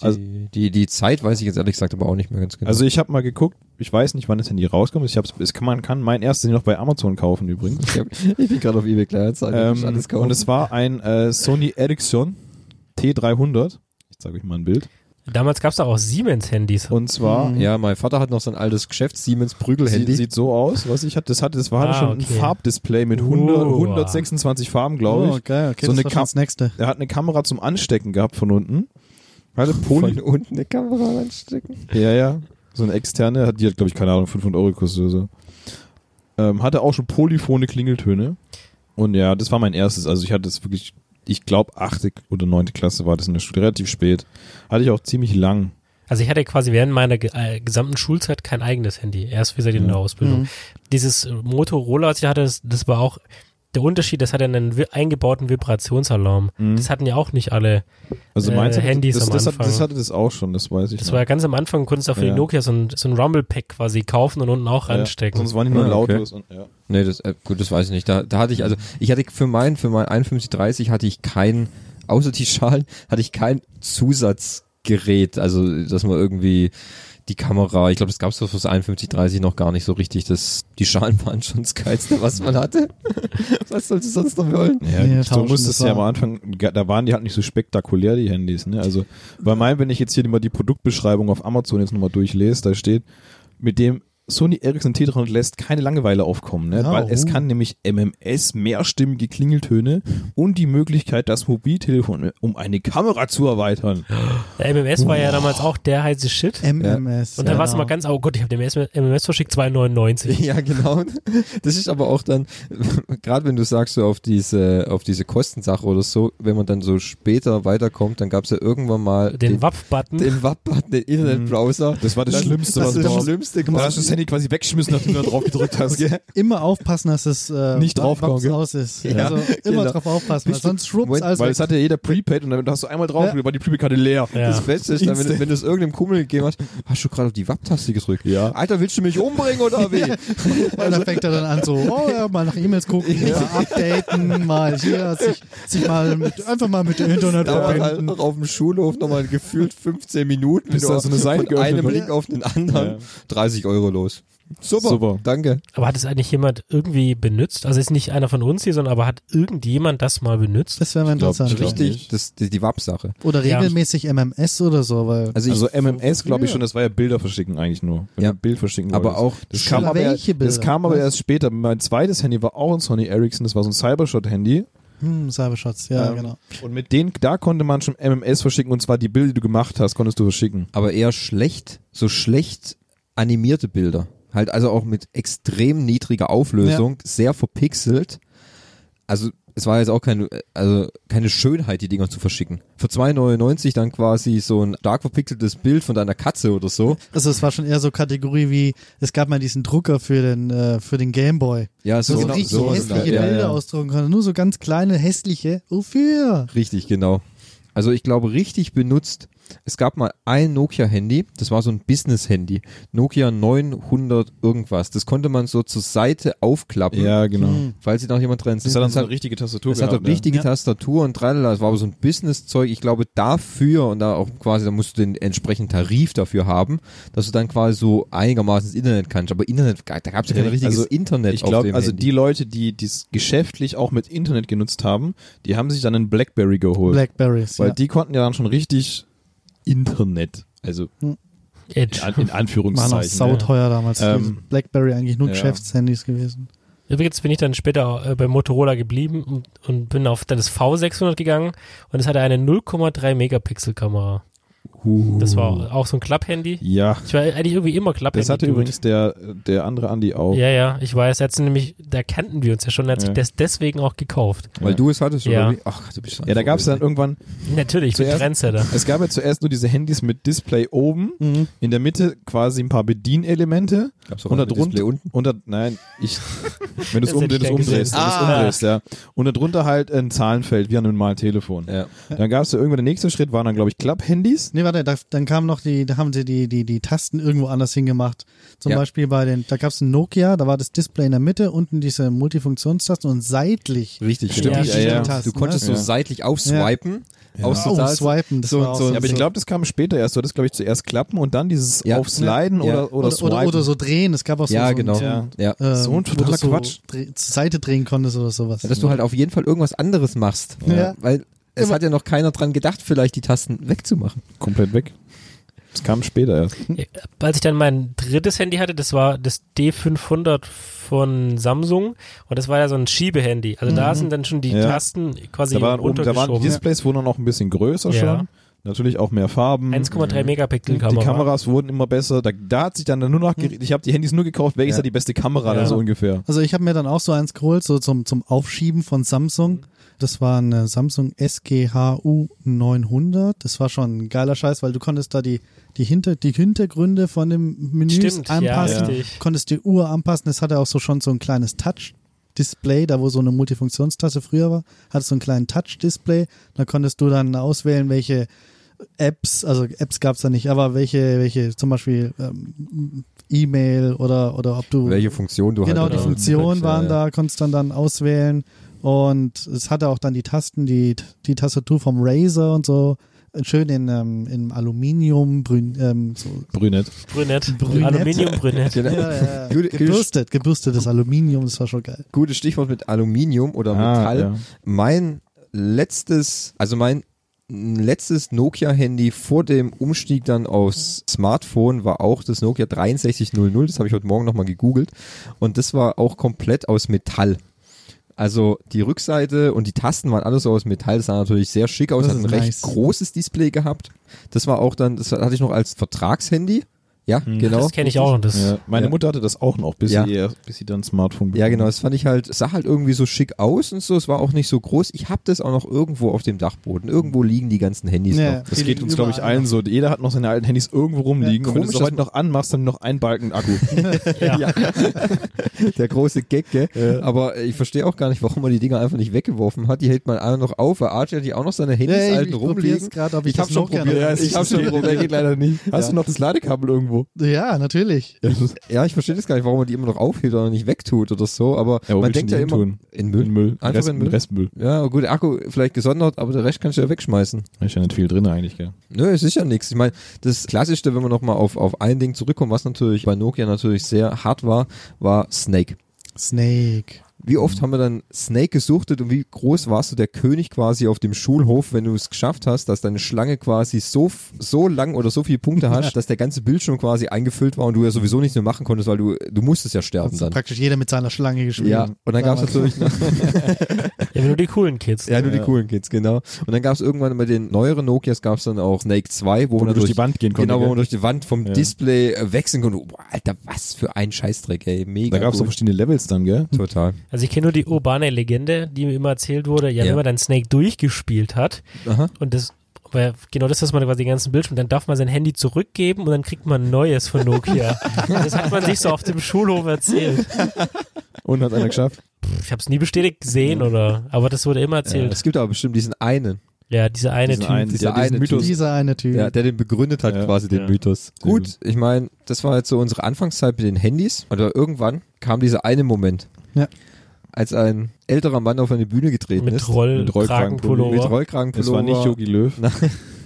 also, die, die, die Zeit weiß ich jetzt ehrlich gesagt aber auch nicht mehr ganz genau. ich habe mal geguckt, ich weiß nicht, wann das Handy rauskommt. Ich hab's, es kann, man kann mein erstes Handy noch bei Amazon kaufen übrigens. ich, hab, ich bin gerade auf eBay Kleinanzeigen. ähm, alles kaufen. und es war ein äh, Sony Ericsson T300. Ich zeige euch mal ein Bild. Damals gab es auch Siemens-Handys. Und zwar Mhm. ja, mein Vater hat noch so ein altes Geschäft, Siemens Prügelhandy. Sieht, sieht so aus, was ich hatte. Das hatte, das war Ah, schon okay. ein Farbdisplay mit 100, Uh. 126 Farben, glaube ich. Oh, geil. Okay, So das eine das nächste. Er hat eine Kamera zum Anstecken gehabt von unten. Hatte Poly. Von unten eine Kamera reinstecken. Ja, ja. So eine externe, hat die hat, glaube ich, keine Ahnung, 500 Euro gekostet oder so. Ähm, hatte auch schon polyphone Klingeltöne. Und ja, das war mein erstes. Also ich hatte das wirklich, ich glaube, achte oder neunte Klasse war das in der Schule, relativ spät. Hatte ich auch ziemlich lang. Also ich hatte quasi während meiner äh, gesamten Schulzeit kein eigenes Handy. Erst wie gesagt in der. Ausbildung. Mhm. Dieses Motorola, was ich hatte, das, das war auch der Unterschied, das hatte einen wi- eingebauten Vibrationsalarm. Mhm. Das hatten ja auch nicht alle. Also äh, meins hatte- Handys das, am das, hat, Anfang. das hatte das auch schon, das weiß ich Das noch. war ja ganz am Anfang, konntest du auch für Ja. die Nokia so ein, so ein Rumble-Pack quasi kaufen und unten auch Ja, ranstecken. Sonst waren die nur Ah, okay. lautlos. Und, ja. Nee, das, äh, gut, das weiß ich nicht. Da, da hatte ich, also, ich hatte für mein, für mein 5130 hatte ich kein, außer die Schalen, hatte ich kein Zusatzgerät, also, dass man irgendwie die Kamera, ich glaube, das gab es fürs 5130 noch gar nicht so richtig. Das, die Schalen waren schon das Geilste, was man hatte. was sollst du sonst noch wollen? Ja, du tauschen, musstest ja am Anfang, da waren die halt nicht so spektakulär, die Handys, ne? Also, bei meinem, wenn ich jetzt hier mal die Produktbeschreibung auf Amazon jetzt nochmal durchlese, da steht, mit dem Sony Ericsson T300 lässt keine Langeweile aufkommen, ne? Ja, weil es oh. kann nämlich MMS, mehrstimmige Klingeltöne und die Möglichkeit, das Mobiltelefon um eine Kamera zu erweitern. Der MMS war ja damals auch der heiße Shit. MMS. Und dann war es genau. mal ganz, oh Gott, ich habe dem MMS verschickt, 2,99. Ja, genau. Das ist aber auch dann, gerade wenn du sagst, so auf diese, auf diese Kostensache oder so, wenn man dann so später weiterkommt, dann gab es ja irgendwann mal Den WAP-Button. den WAP-Button, den Internetbrowser. Das war das Das- Schlimmste, das was du das Schlimmste. Da hast du das Handy quasi weggeschmissen, nachdem du da drauf gedrückt hast, gell? Immer aufpassen, dass es äh, Nicht gell? aus ist. Ja, also immer genau. drauf aufpassen, weil sonst Moment, alles Weil es hatte ja jeder Prepaid und dann hast du einmal drauf, Ja. war die Prepaid-Karte leer. Ja. Das Beste ist dann, wenn, du- Instant. wenn du es irgendeinem Kumpel gegeben hast, hast du gerade auf die WAP-Taste gedrückt. Ja. Alter, willst du mich umbringen oder wie? Und dann fängt er dann an so, oh ja, mal nach E-Mails gucken, mal updaten, mal hier, sich, sich mal mit, einfach mal mit dem Internet halt verbinden. noch auf dem Schulhof nochmal gefühlt 15 Minuten, Bis da so eine Seite von einem. Link auf den anderen Ja. 30 Euro los. Super, Super. danke. Aber hat es eigentlich jemand irgendwie benutzt? Also ist nicht einer von uns hier, sondern aber hat irgendjemand das mal benutzt? Das wäre mal glaub, interessant. glaub, Richtig, das, die, die WAP-Sache. Oder Ja. regelmäßig MMS oder so, weil Also, ich, Also MMS, glaube ich Ja. schon, das war ja Bilder verschicken eigentlich nur. Wenn Ja. ein Bild verschicken aber wolltest. auch, Das kam, aber, welche das Bilder? kam aber erst später. Mein zweites Handy war auch ein Sony Ericsson, das war so ein Cybershot-Handy. hm, Cybershots, ja, Ähm, genau. Und mit denen, da konnte man schon MMS verschicken und zwar die Bilder, die du gemacht hast, konntest du verschicken. aber eher schlecht, so schlecht animierte Bilder. Halt also auch mit extrem niedriger Auflösung, sehr verpixelt. Also es war jetzt auch keine, also keine Schönheit, die Dinger zu verschicken. Für 2,99 dann quasi so ein stark verpixeltes Bild von deiner Katze oder so. Also es war schon eher so Kategorie wie, es gab mal diesen Drucker für den, äh, für den Gameboy. Ja, So, so genau, richtig so hässliche ja, Bilder ja. ausdrucken konnte. Nur so ganz kleine, hässliche. Wofür? Richtig, genau. Also ich glaube, richtig benutzt. Es gab mal ein Nokia-Handy, das war so ein Business-Handy. Nokia 900 irgendwas. Das konnte man so zur Seite aufklappen, Ja, genau. Hm. falls sich noch jemand dran Das hat dann so hat. eine richtige Tastatur Es hat auch richtige Ja. Tastatur und tralala. Es war aber so ein Business-Zeug. Ich glaube, dafür und da auch quasi, da musst du den entsprechenden Tarif dafür haben, dass du dann quasi so einigermaßen das Internet kannst. Aber Internet, da gab es ja kein Ja, richtiges also Internet Ich dem also Handy. die Leute, die dies geschäftlich auch mit Internet genutzt haben, die haben sich dann einen Blackberry geholt. Blackberries, weil ja. die konnten ja dann schon richtig Internet. Also Edge. in, in Anführungszeichen. ne? sauteuer damals. Ähm, Blackberry eigentlich nur ja. Geschäftshandys gewesen. Übrigens bin ich dann später äh, bei Motorola geblieben und, und bin auf dann das V600 gegangen und es hatte eine 0,3 Megapixel Kamera. Das war auch so ein Klapp-Handy. Ja, Ich war eigentlich irgendwie immer Klapp-Handy. das hatte Dude. übrigens der, der andere Andi auch. Ja, ja, ich weiß. Hat nämlich, da kannten wir uns ja schon, er hat sich Ja. das deswegen auch gekauft. Weil du es hattest, Ja. oder wie? Ach, du bist Ja, da gab es dann irgendwann, Natürlich, Zuerst- Trendsetter. es gab ja zuerst nur diese Handys mit Display oben, Mhm. in der Mitte quasi ein paar Bedienelemente Gab's auch und da Display unten? da, nein, ich, wenn du es um, umdrehst, wenn du's Ah. umdrehst, ja. Und da drunter halt ein Zahlenfeld, wie an einem normalen Telefon. Ja. Dann gab es ja irgendwann der nächste Schritt, waren dann, glaube ich, Klapp-Handys. Nee, warte, da, dann kamen noch die, da haben sie die, die, die Tasten irgendwo anders hingemacht. Zum Ja. Beispiel bei den, da gab es ein Nokia, da war das Display in der Mitte, unten diese Multifunktionstasten und seitlich Richtig, Stimmt, genau. ja, ja. Tasten, Du konntest ne? so seitlich aufswipen. Aus Oh, total- swipen, das so- war so- Ja, aber ich glaube, das kam später erst. Du hattest, glaube ich, zuerst Klappen und dann dieses Ja. Aufsliden Ja. oder, oder, oder, oder, oder so drehen, es gab auch so, Ja, so, genau. so, Ja. Ja. ähm, So ein totaler Quatsch. dreh- zur Seite drehen konntest oder sowas. Dass du halt auf jeden Fall irgendwas anderes machst. Ja. Weil es Immer- hat ja noch keiner dran gedacht, vielleicht die Tasten wegzumachen. komplett weg. Das kam später erst. Ja, Als ich dann mein drittes Handy hatte, das war das D500 von Samsung und das war ja so ein Schiebehandy. Also da sind dann schon die Ja. Tasten quasi Da waren, oben, da waren die. Displays wurden noch ein bisschen größer Ja. schon. Natürlich auch mehr Farben. 1,3 Megapixel Die Kamera. Kameras wurden immer besser. Da, da hat sich dann nur noch, geredet. ich habe die Handys nur gekauft, welches Ja. hat die beste Kamera Ja. dann so ungefähr. Also ich habe mir dann auch so eins geholt, so zum, zum Aufschieben von Samsung. Das war eine Samsung SGHU 900. Das war schon ein geiler Scheiß, weil du konntest da die, die, Hinter, die Hintergründe von dem Menü Stimmt, ja, anpassen. richtig. konntest die Uhr anpassen. Es hatte auch so schon so ein kleines Touch-Display, da wo so eine Multifunktionstaste früher war, hatte so einen kleinen Touch-Display. Da konntest du dann auswählen, welche Apps, also Apps gab's da nicht, aber welche, welche zum Beispiel ähm, E-Mail oder, oder ob du Welche Funktion du genau halt die Funktionen ja, waren ja. da, konntest dann dann auswählen und es hatte auch dann die Tasten, die die Tastatur vom Razer und so. schön in, ähm, in Aluminium, brün, ähm, so Brünett. Brünett. Brünett. Aluminiumbrünett. Genau. ja, ja, ja. Gebürstet, gebürstetes Aluminium, das war schon geil. Gutes Stichwort mit Aluminium oder Metall. ja. Mein letztes, also mein letztes Nokia-Handy vor dem Umstieg dann aufs Smartphone war auch das Nokia 6300. Das habe ich heute Morgen nochmal gegoogelt. Und das war auch komplett aus Metall. Also die Rückseite und die Tasten waren alles so aus Metall. Das sah natürlich sehr schick aus. Das Hat ein ist recht nice. großes Display gehabt. Das war auch dann, das hatte ich noch als Vertragshandy. Ja, genau. Das kenne ich auch. Das, Ja, meine Ja. Mutter hatte das auch noch, bis, Ja. sie, bis sie dann ein Smartphone Ja, bekommen genau. Das fand ich halt, es sah halt irgendwie so schick aus und so. Es war auch nicht so groß. Ich habe das auch noch irgendwo auf dem Dachboden. Irgendwo liegen die ganzen Handys Ja. noch. Das geht uns, glaube ich, allen so. Jeder hat noch seine alten Handys irgendwo rumliegen. Ja, und wenn du es heute noch anmachst, dann noch ein Balken Akku. ja. Der große Gag, gell? Aber ich verstehe auch gar nicht, warum man die Dinger einfach nicht weggeworfen hat. Die hält man alle noch auf. Weil Archie hat die auch noch seine Handys Ja, ich- alten ich rumliegen. grad, ob ich hab das schon probiert. noch- Ja, ich habe schon Der probiert. geht leider nicht. Hast Ja. du noch das Ladekabel irgendwo? Ja, natürlich. Ja, ich verstehe das gar nicht, warum man die immer noch aufhebt oder nicht wegtut oder so. Aber Ja, man denkt ja immer hintun? in Müll. In Müll. Einfach Rest, in Müll. Restmüll. Ja, gut, der Akku vielleicht gesondert, aber der Rest kannst du ja wegschmeißen. Da ist ja nicht viel drin eigentlich, gell? Nö, es ist ja nichts. Ich meine, das Klassischste, wenn wir nochmal auf, auf ein Ding zurückkommen, was natürlich bei Nokia natürlich sehr hart war, war Snake. Snake. Wie oft haben wir dann Snake gesuchtet und wie groß warst du der König quasi auf dem Schulhof, wenn du es geschafft hast, dass deine Schlange quasi so, so lang oder so viele Punkte hast, dass der ganze Bildschirm quasi eingefüllt war und du ja sowieso nichts mehr machen konntest, weil du, du musstest ja sterben Also dann. praktisch jeder mit seiner Schlange gespielt. Ja, und dann gab es natürlich noch, ja, nur die coolen Kids. ja, nur die Ja. coolen Kids, genau. Und dann gab es irgendwann bei den neueren Nokias gab es dann auch Snake 2, wo, Wo man dann durch die Wand gehen konnte. Genau, wo man durch die Wand vom Ja. Display äh, wechseln konnte. Boah, Alter, was für ein Scheißdreck, ey. Mega Da gab es so gut. verschiedene Levels dann, gell? Total. Also ich kenne nur die urbane Legende, die mir immer erzählt wurde, ja, Ja. wenn man dann Snake durchgespielt hat Aha. und das weil genau das, was man quasi den ganzen Bildschirm, dann darf man sein Handy zurückgeben und dann kriegt man ein neues von Nokia. das hat man sich so auf dem Schulhof erzählt. Und hat einer geschafft. Ich habe es nie bestätigt gesehen oder, aber das wurde immer Ja, erzählt. es gibt aber bestimmt diesen einen, Ja, dieser eine Diesen Typ. einen, dieser der eine Mythos. Dieser eine Typ. ja, der den begründet hat, Ja. quasi den Ja. Mythos. Gut, ich meine, das war jetzt so unsere Anfangszeit mit den Handys. Oder irgendwann kam dieser eine Moment, Ja. als ein älterer Mann auf eine Bühne getreten mit ist. Roll, Mit Rollkragenpullover. mit Kragenpullover. Rollkragenpullover. Es war nicht Yogi Löw.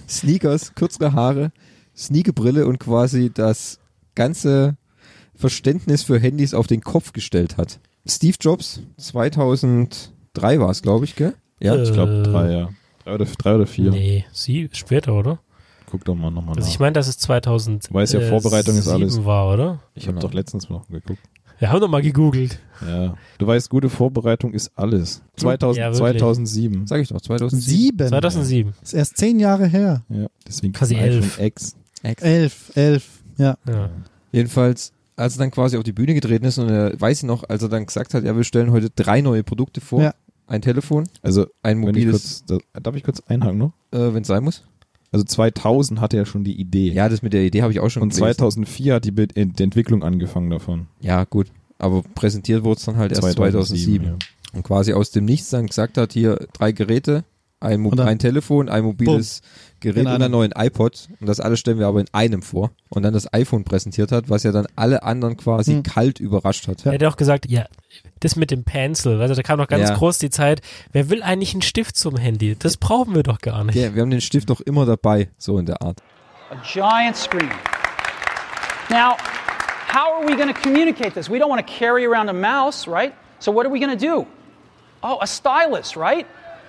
Sneakers, kürzere Haare, Sneakerbrille und quasi das ganze Verständnis für Handys auf den Kopf gestellt hat. Steve Jobs, 2003 war es, glaube ich, gell? Ja. Äh, Ich glaube drei, ja. Drei oder, drei oder vier. Nee, sie später, oder? Guck doch mal nochmal Also nach. ich meine, dass es 2000 Du weißt ja, Vorbereitung ist alles. war, oder? ich habe Genau. doch letztens noch geguckt. Wir haben doch mal gegoogelt. Ja. Du weißt, gute Vorbereitung ist alles. 2000, Ja, wirklich. 2007. Sag ich doch, 2007. Sieben. 2007. Ist erst zehn Jahre her. Ja, deswegen Quasi man elf. iPhone X. Elf, elf. Ja. Ja. Jedenfalls, als er dann quasi auf die Bühne getreten ist und er weiß ich noch, als er dann gesagt hat, ja, wir stellen heute drei neue Produkte vor. Ja. Ein Telefon, Also, ein wenn ich mobiles, kurz, da, darf ich kurz einhaken noch? äh, wenn es sein muss. Also 2000 hatte er schon die Idee. Ja, das mit der Idee habe ich auch schon Und gelesen. 2004 hat die, Be die Entwicklung angefangen davon. Ja, gut. Aber präsentiert wurde es dann halt erst 2007. ja. Und quasi aus dem Nichts dann gesagt hat, hier drei Geräte, ein, Mo ein Telefon, ein mobiles Gerät In und einem. einen neuen iPod. Und das alles stellen wir aber in einem vor. Und dann das iPhone präsentiert hat, was ja dann alle anderen quasi Hm. kalt überrascht hat. Ja. Er hat auch gesagt, ja, das mit dem Pencil, also da kam noch ganz Ja. groß die Zeit, wer will eigentlich einen Stift zum Handy? Das brauchen wir doch gar nicht. Ja, wir haben den Stift doch immer dabei, so in der Art. a giant screen. Now, how are we going to communicate this? We don't want to carry around a mouse, right? So, what are we going to do? Oh, a stylus, right?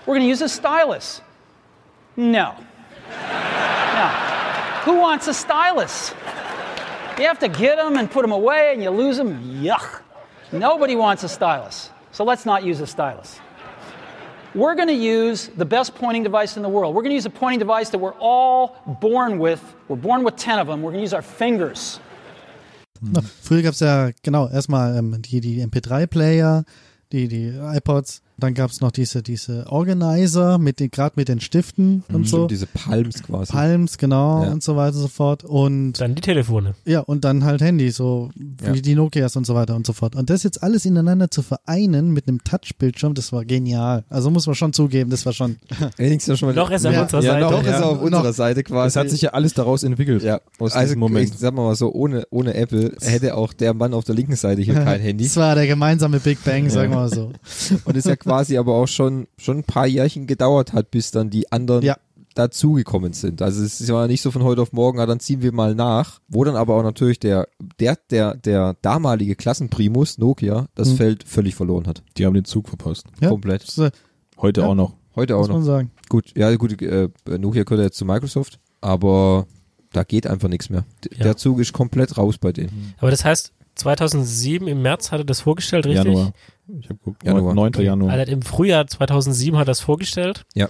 We're going to use a stylus. No. No. Who wants a stylus? You have to get them and put them away and you lose them. Yuck. Nobody wants a stylus. So, let's not use a stylus. We're going to use the best pointing device in the world. We're going to use a pointing device that we're all born with. We're born with 10 of them. We're going to use our fingers. Na, früher gab es ja, genau, erstmal ähm, die, die MP3-Player, die, die iPods, dann gab es noch diese, diese Organizer, mit den, gerade mit den Stiften und so. Stimmt, diese Palms quasi. Palms, genau, Ja. und so weiter und so fort. Und Dann die Telefone. ja, und dann halt Handy, so wie Ja. die Nokias und so weiter und so fort. Und das jetzt alles ineinander zu vereinen mit einem Touchbildschirm, das war genial. Also muss man schon zugeben, das war schon. Wenigstens ja schon mal Noch ist er Ja. auf unserer ja, Seite. noch ist er Ja. auf unserer Noch. Seite quasi. Es hat sich ja alles daraus entwickelt. ja, aus also diesem Moment. ich sag mal so, ohne, ohne Apple hätte auch der Mann auf der linken Seite hier kein Handy. Das war der gemeinsame Big Bang, sagen wir mal so. Und es ja quasi aber auch schon, schon ein paar Jährchen gedauert hat, bis dann die anderen Ja. dazugekommen sind. Also es ist ja nicht so von heute auf morgen, ah, dann ziehen wir mal nach. Wo dann aber auch natürlich der, der, der, der damalige Klassenprimus, Nokia, das Hm. Feld völlig verloren hat. Die haben den Zug verpasst. Ja, Komplett. Das, äh, Heute Ja. auch noch. Heute auch muss man noch. sagen. Gut, ja gut, äh, Nokia gehört ja jetzt zu Microsoft, aber da geht einfach nichts mehr. D Ja. Der Zug ist komplett raus bei denen. Aber das heißt, 2007 im März hat er das vorgestellt, richtig? Januar. Ich habe geguckt. Januar. 9. Januar. Also im Frühjahr 2007 hat er das vorgestellt. Ja.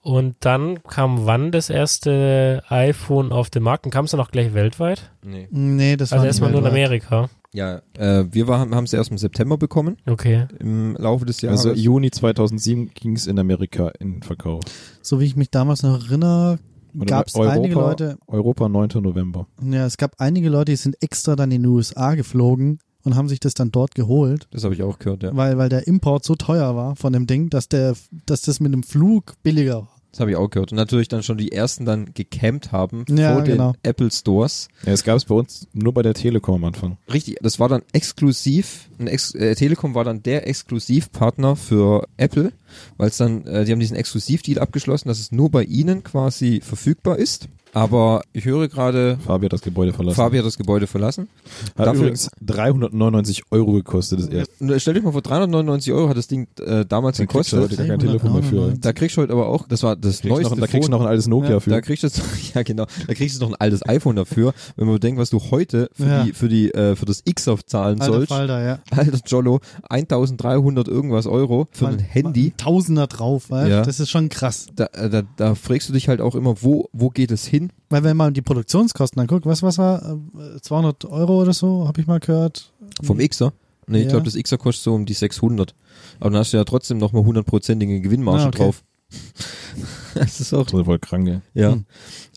Und dann kam wann das erste iPhone auf den Markt? Und kam es dann auch gleich weltweit? Nee. Nee, das Also war erstmal nicht nur in. Amerika. Ja, äh, wir haben es erst im September bekommen, Okay. im Laufe des Jahres. Also Juni 2007 ging es in Amerika in Verkauf. So wie ich mich damals noch erinnere, gab es einige Leute, Europa 9. November. ja, es gab einige Leute, die sind extra dann in die USA geflogen und haben sich das dann dort geholt, das habe ich auch gehört, ja. weil, weil der Import so teuer war von dem Ding, dass der, dass das mit dem Flug billiger war. Das habe ich auch gehört. Und natürlich dann schon die ersten dann gecampt haben Ja, vor den genau. Apple Stores. Ja, es gab es bei uns nur bei der Telekom am Anfang. Richtig, das war dann exklusiv. Ein Ex äh, Telekom war dann der Exklusivpartner für Apple, weil es dann, äh, die haben diesen Exklusivdeal abgeschlossen, dass es nur bei ihnen quasi verfügbar ist. Aber ich höre gerade, Fabi hat das Gebäude verlassen. Fabi hat das Gebäude verlassen. hat dafür- übrigens 399 Euro gekostet. Das erste. Stell dich mal vor, 399 Euro hat das Ding äh, damals Da kriegst du heute gekostet. gar kein Telefon mehr für. 399. Da kriegst du heute aber auch, das war das Kriegst neueste noch, da kriegst du noch ein altes Nokia Ja, für. Da kriegst du ja genau, da kriegst du noch ein altes iPhone dafür, wenn man bedenkt, was du heute für Ja. die, für die, äh, für das X-Off zahlen Alter sollst. Falter, ja. Alter Jollo, 1300 irgendwas Euro für ein Mal- Handy. mal Tausender drauf, weil Ja. das ist schon krass. Da, äh, da, da fragst du dich halt auch immer, wo, wo geht es hin? Weil wenn man die Produktionskosten anguckt, was, was war, äh, 200 Euro oder so, habe ich mal gehört. Vom Xer? Nee, ich Ja. glaube, das Xer kostet so um die 600. Aber dann hast du ja trotzdem nochmal hundertprozentige Gewinnmarge Ah, okay. drauf. das ist auch Das ist voll krank, ey. Ja. Hm.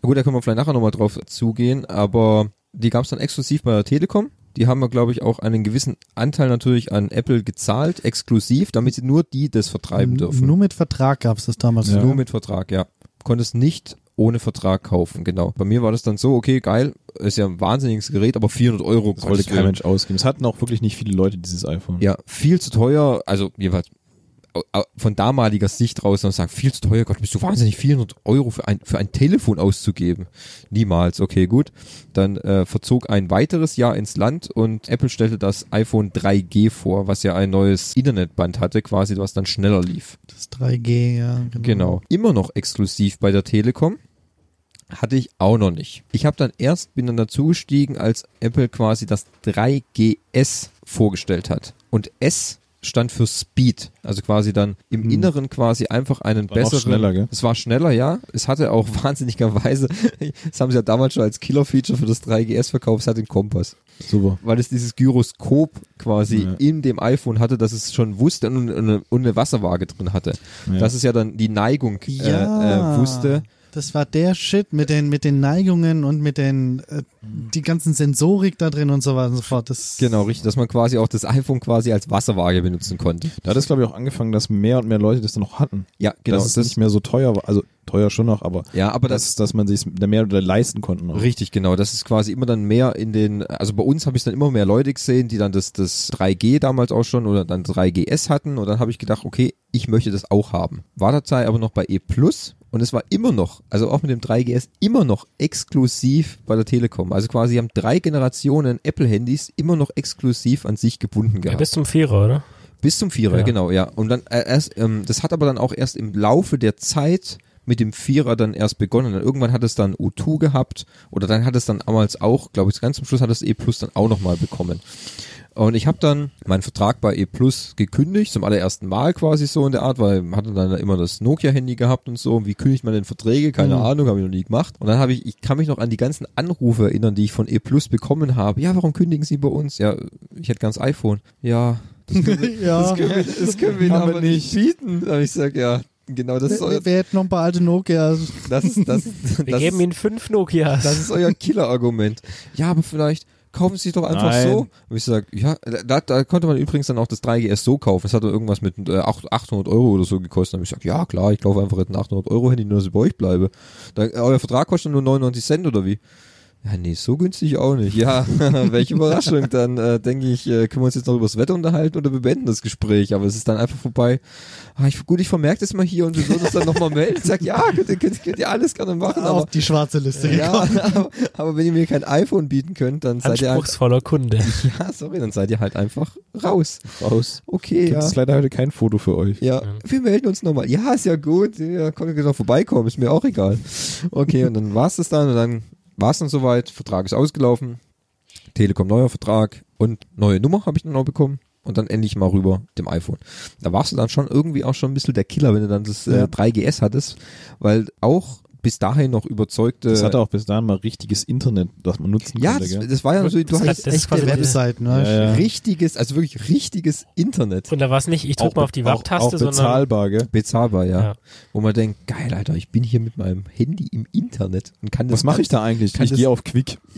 Gut, da können wir vielleicht nachher nochmal drauf zugehen, aber die gab es dann exklusiv bei der Telekom. Die haben wir, glaube ich, auch einen gewissen Anteil natürlich an Apple gezahlt, exklusiv, damit sie nur die das vertreiben dürfen. Nur mit Vertrag gab es das damals. Ja. Nur mit Vertrag, ja. Konntest nicht ohne Vertrag kaufen, genau. Bei mir war das dann so, okay, geil, ist ja ein wahnsinniges Gerät, aber 400 Euro Das wollte kein. Mensch ausgeben. Es hatten auch wirklich nicht viele Leute dieses iPhone. Ja, viel zu teuer, also jeweils von damaliger Sicht raus und sagen, viel zu teuer, Gott, bist du wahnsinnig 400 Euro für ein, für ein Telefon auszugeben. Niemals, okay, gut. Dann äh, verzog ein weiteres Jahr ins Land und Apple stellte das iPhone 3G vor, was ja ein neues Internetband hatte, quasi, was dann schneller lief. Das 3G, ja. Genau. Genau. Immer noch exklusiv bei der Telekom. Hatte ich auch noch nicht. Ich habe dann erst, bin dann dazugestiegen, als Apple quasi das 3GS vorgestellt hat. Und S stand für Speed. Also quasi dann im Hm. Inneren quasi einfach einen War besseren. schneller, gell? Es war schneller, ja. Es hatte auch wahnsinnigerweise, das haben sie ja damals schon als Killer-Feature für das 3GS verkauft, es hat den Kompass Super. weil es dieses Gyroskop quasi Ja. in dem iPhone hatte, dass es schon wusste und eine, und eine Wasserwaage drin hatte. Ja. Dass es ja dann die Neigung äh, Ja. äh, wusste. Das war der Shit mit den, mit den Neigungen und mit den, äh, die ganzen Sensorik da drin und so weiter und so fort. Das, Genau, richtig, dass man quasi auch das iPhone quasi als Wasserwaage benutzen konnte. Da hat es, glaube ich, auch angefangen, dass mehr und mehr Leute das dann noch hatten. Ja, genau. dass es nicht mehr so teuer war. Also teuer schon noch, aber, ja, aber dass, das, dass man sich mehr oder leisten konnten. Auch. Richtig, genau. Das ist quasi immer dann mehr in den, also bei uns habe ich dann immer mehr Leute gesehen, die dann das, das 3G damals auch schon oder dann 3GS hatten und dann habe ich gedacht, okay, ich möchte das auch haben. War dabei aber noch bei E Plus und es war immer noch, also auch mit dem 3GS, immer noch exklusiv bei der Telekom. Also quasi haben drei Generationen Apple-Handys immer noch exklusiv an sich gebunden Ja, gehabt. bis zum Vierer, oder? Bis zum Vierer, Ja. genau, ja. Und dann äh, erst, ähm, das hat aber dann auch erst im Laufe der Zeit mit dem Vierer dann erst begonnen. Dann irgendwann hat es dann U2 gehabt oder dann hat es dann damals auch, glaube ich, ganz zum Schluss hat es E Plus dann auch nochmal bekommen. Und ich habe dann meinen Vertrag bei E Plus gekündigt, zum allerersten Mal quasi so in der Art, weil man hatte dann immer das Nokia-Handy gehabt und so. Wie kündigt man denn Verträge? Keine Mhm. Ahnung, habe ich noch nie gemacht. Und dann habe ich, ich kann mich noch an die ganzen Anrufe erinnern, die ich von E Plus bekommen habe. Ja, warum kündigen Sie bei uns? Ja, ich hätte ganz iPhone. Ja, das können wir, ja. das können wir, das können wir Ihnen Haben wir aber nicht bieten. Und ich sag ja, genau das wir, soll, wir hätten noch ein paar alte Nokia. das ist, das, Wir das geben ist, Ihnen fünf Nokias. das ist euer Killer-Argument. Ja, aber vielleicht kaufen Sie doch einfach Nein. so. Und ich sag, ja, da, da konnte man übrigens dann auch das 3GS so kaufen. Das hat dann irgendwas mit äh, 8 800 Euro oder so gekostet. Dann habe ich gesagt, ja klar, ich kaufe einfach jetzt ein 800 Euro Handy, nur dass ich bei euch bleibe. Da, euer Vertrag kostet nur 99 Cent oder wie? Ja, nee, so günstig auch nicht. Ja, welche Überraschung. Dann äh, denke ich, äh, können wir uns jetzt noch über das Wetter unterhalten oder wir beenden das Gespräch. Aber es ist dann einfach vorbei. Ah, ich, gut, ich vermerke das mal hier und wir würden uns dann nochmal melden. Sag, ja, könnt ihr, könnt, könnt ihr alles gerne machen. Auf Aber, die schwarze Liste ja, gekommen. aber, aber wenn ihr mir kein iPhone bieten könnt, dann seid ihr halt, Anspruchsvoller Kunde. ja, sorry, dann seid ihr halt einfach raus. Raus. Okay, Gibt ja. es leider heute kein Foto für euch. Ja, wir melden uns nochmal. Ja, ist ja gut. Ja, könnt ihr noch vorbeikommen, ist mir auch egal. Okay, und dann war's das dann und dann war's dann soweit. Vertrag ist ausgelaufen. Telekom neuer Vertrag und neue Nummer habe ich dann noch bekommen. Und dann endlich mal rüber dem iPhone. Da warst du dann schon irgendwie auch schon ein bisschen der Killer, wenn du dann das äh, Ja. 3GS hattest, weil auch bis dahin noch überzeugte. Das hatte auch bis dahin mal richtiges Internet, das man nutzen ja, konnte. das, gell? das war ja so, du Das hat- hattest das ist echte quasi Web Webseiten, ne? Ja, ja. richtiges, also wirklich richtiges Internet. Und da war es nicht, ich drück mal auf die Wab-Taste, sondern bezahlbar, gell? Bezahlbar, ja. Ja. Wo man denkt, geil, Alter, ich bin hier mit meinem Handy im Internet und kann das. Was mache ich da eigentlich? Kann Ich das- gehe auf Quick.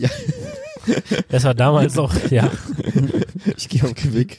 das war damals auch, ja. Ich gehe auf Quick.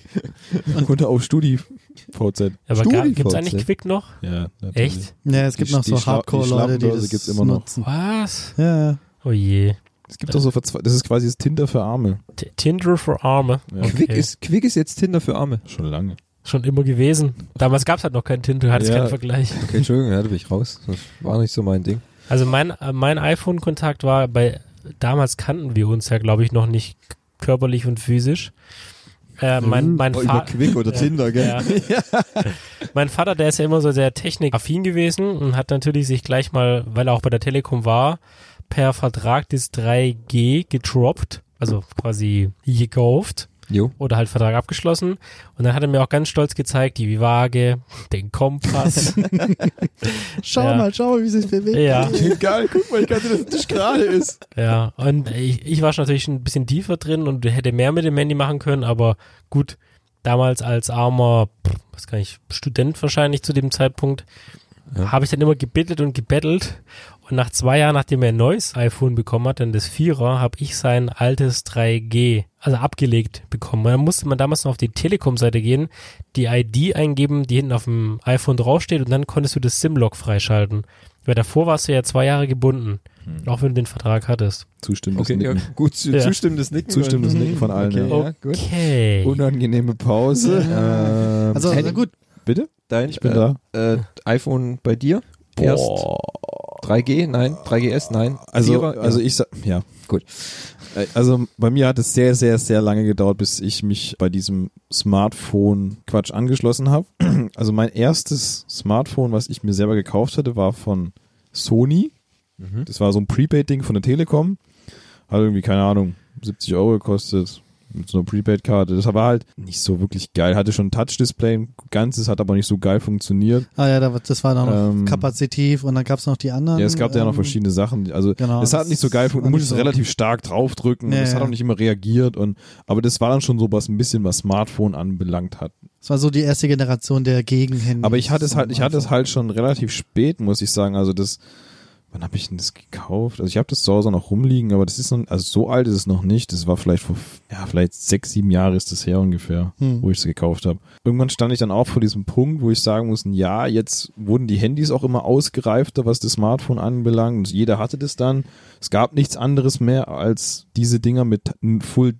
Konnte auf StudiVZ. Aber gibt es eigentlich Quick noch? Ja, natürlich. Echt? Ja, es gibt Die- noch die so die Hardcore-Leute, die Schlappenbörse das immer noch. nutzen. Was? Ja. Oh je. Es gibt auch so das ist quasi das Tinder für Arme. T- Tinder für Arme. Ja. Quick, Okay. ist, Quick ist jetzt Tinder für Arme. Schon lange. Schon immer gewesen. Damals gab es halt noch keinen Tinder, hat es Ja. keinen Vergleich. Okay, Entschuldigung, ja, da bin ich raus. Das war nicht so mein Ding. Also mein, äh, mein iPhone-Kontakt war bei, damals kannten wir uns ja, glaube ich, noch nicht körperlich und physisch. Äh, mein, mein, Oh, Quick oder Tinder? Ja. mein Vater, der ist ja immer so sehr technikaffin gewesen und hat natürlich sich gleich mal, weil er auch bei der Telekom war, per Vertrag das 3G gedroppt, also quasi gekauft Jo. oder halt Vertrag abgeschlossen. Und dann hat er mir auch ganz stolz gezeigt, die Waage, den Kompass. Schau Ja. mal, schau mal, wie sich bewegt. ja, Geil, guck mal, ich kann sehen, dass nicht gerade ist. ja. Und ich, ich war schon natürlich ein bisschen tiefer drin und hätte mehr mit dem Handy machen können, aber gut, damals als armer, was kann ich, Student wahrscheinlich zu dem Zeitpunkt, habe ich dann immer gebettelt und gebettelt. Und nach zwei Jahren, nachdem er ein neues iPhone bekommen hat, dann das Vierer, habe ich sein altes 3G, also abgelegt bekommen. Da musste man damals noch auf die Telekom-Seite gehen, die ID eingeben, die hinten auf dem iPhone draufsteht und dann konntest du das SIM-Log freischalten. Weil davor warst du ja zwei Jahre gebunden, auch wenn du den Vertrag hattest. Zustimmendes Okay, ja, Nicken. gut, zu, Ja. zustimmendes Nicken. Zustimmendes Nicken von allen. Okay, ja. ja, gut. Okay. Unangenehme Pause. Ähm, Also, na gut. bitte? Dein Ich bin äh, da. Äh, iPhone bei dir? Erst 3G? Nein. 3GS? Nein. Also, Vierer? also ja. ich sag, ja. Gut. Also bei mir hat es sehr, sehr, sehr lange gedauert, bis ich mich bei diesem Smartphone-Quatsch angeschlossen habe. Also mein erstes Smartphone, was ich mir selber gekauft hatte, war von Sony. Mhm. Das war so ein Prepaid-Ding von der Telekom. Hat irgendwie, keine Ahnung, 70 Euro gekostet. Mit so einer Prepaid-Karte. Das war halt nicht so wirklich geil. Hatte schon ein Touch-Display, ein ganzes, hat aber nicht so geil funktioniert. Ah ja, da- das war dann noch Ähm, kapazitiv und dann gab es noch die anderen. Ja, es gab ja noch ähm, verschiedene Sachen. Also genau, es hat nicht so geil funktioniert. Du musstest so- relativ stark draufdrücken. Und es hat ja. auch nicht immer reagiert. Und aber das war dann schon so was ein bisschen was Smartphone anbelangt hat. Das war so die erste Generation der Gegenhände. Aber ich hatte es halt, ich hatte es halt schon relativ spät, muss ich sagen. Also das, wann habe ich denn das gekauft? Also ich habe das zu Hause noch rumliegen, aber das ist noch, also so alt ist es noch nicht. Das war vielleicht vor, ja, vielleicht sechs, sieben Jahre ist das her ungefähr, Hm. wo ich es gekauft habe. Irgendwann stand ich dann auch vor diesem Punkt, wo ich sagen muss, ja, jetzt wurden die Handys auch immer ausgereifter, was das Smartphone anbelangt. Und jeder hatte das dann. Es gab nichts anderes mehr als diese Dinger mit einem Full,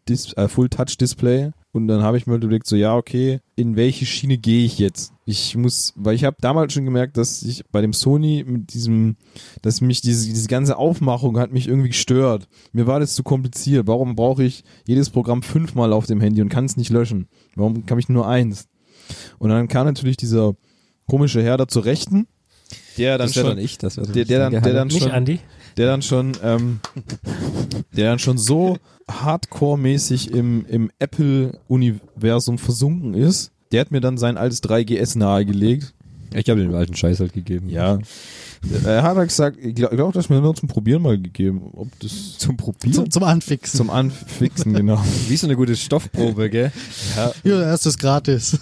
Und dann habe ich mir überlegt, so ja, okay, in welche Schiene gehe ich jetzt? Ich muss, weil ich habe damals schon gemerkt, dass ich bei dem Sony mit diesem, dass mich diese, diese ganze Aufmachung hat mich irgendwie gestört. Mir war das zu kompliziert. Warum brauche ich jedes Programm fünfmal auf dem Handy und kann es nicht löschen? Warum kann ich nur eins? Und dann kam natürlich dieser komische Herr da zur Rechten, der dann das wäre schon, dann ich. Das der, der dann, der dann Nicht schon, Andi? Der dann schon, ähm, der dann schon so hardcore-mäßig im, im Apple-Universum versunken ist, der hat mir dann sein altes 3GS nahegelegt. Ich habe den alten Scheiß halt gegeben. Ja. Er hat halt gesagt, ich glaube, glaub, das mir nur zum Probieren mal gegeben, ob das Zum Probieren. zum, zum Anfixen. zum Anfixen, genau. Wie so eine gute Stoffprobe, gell? Ja, ja, erstes gratis.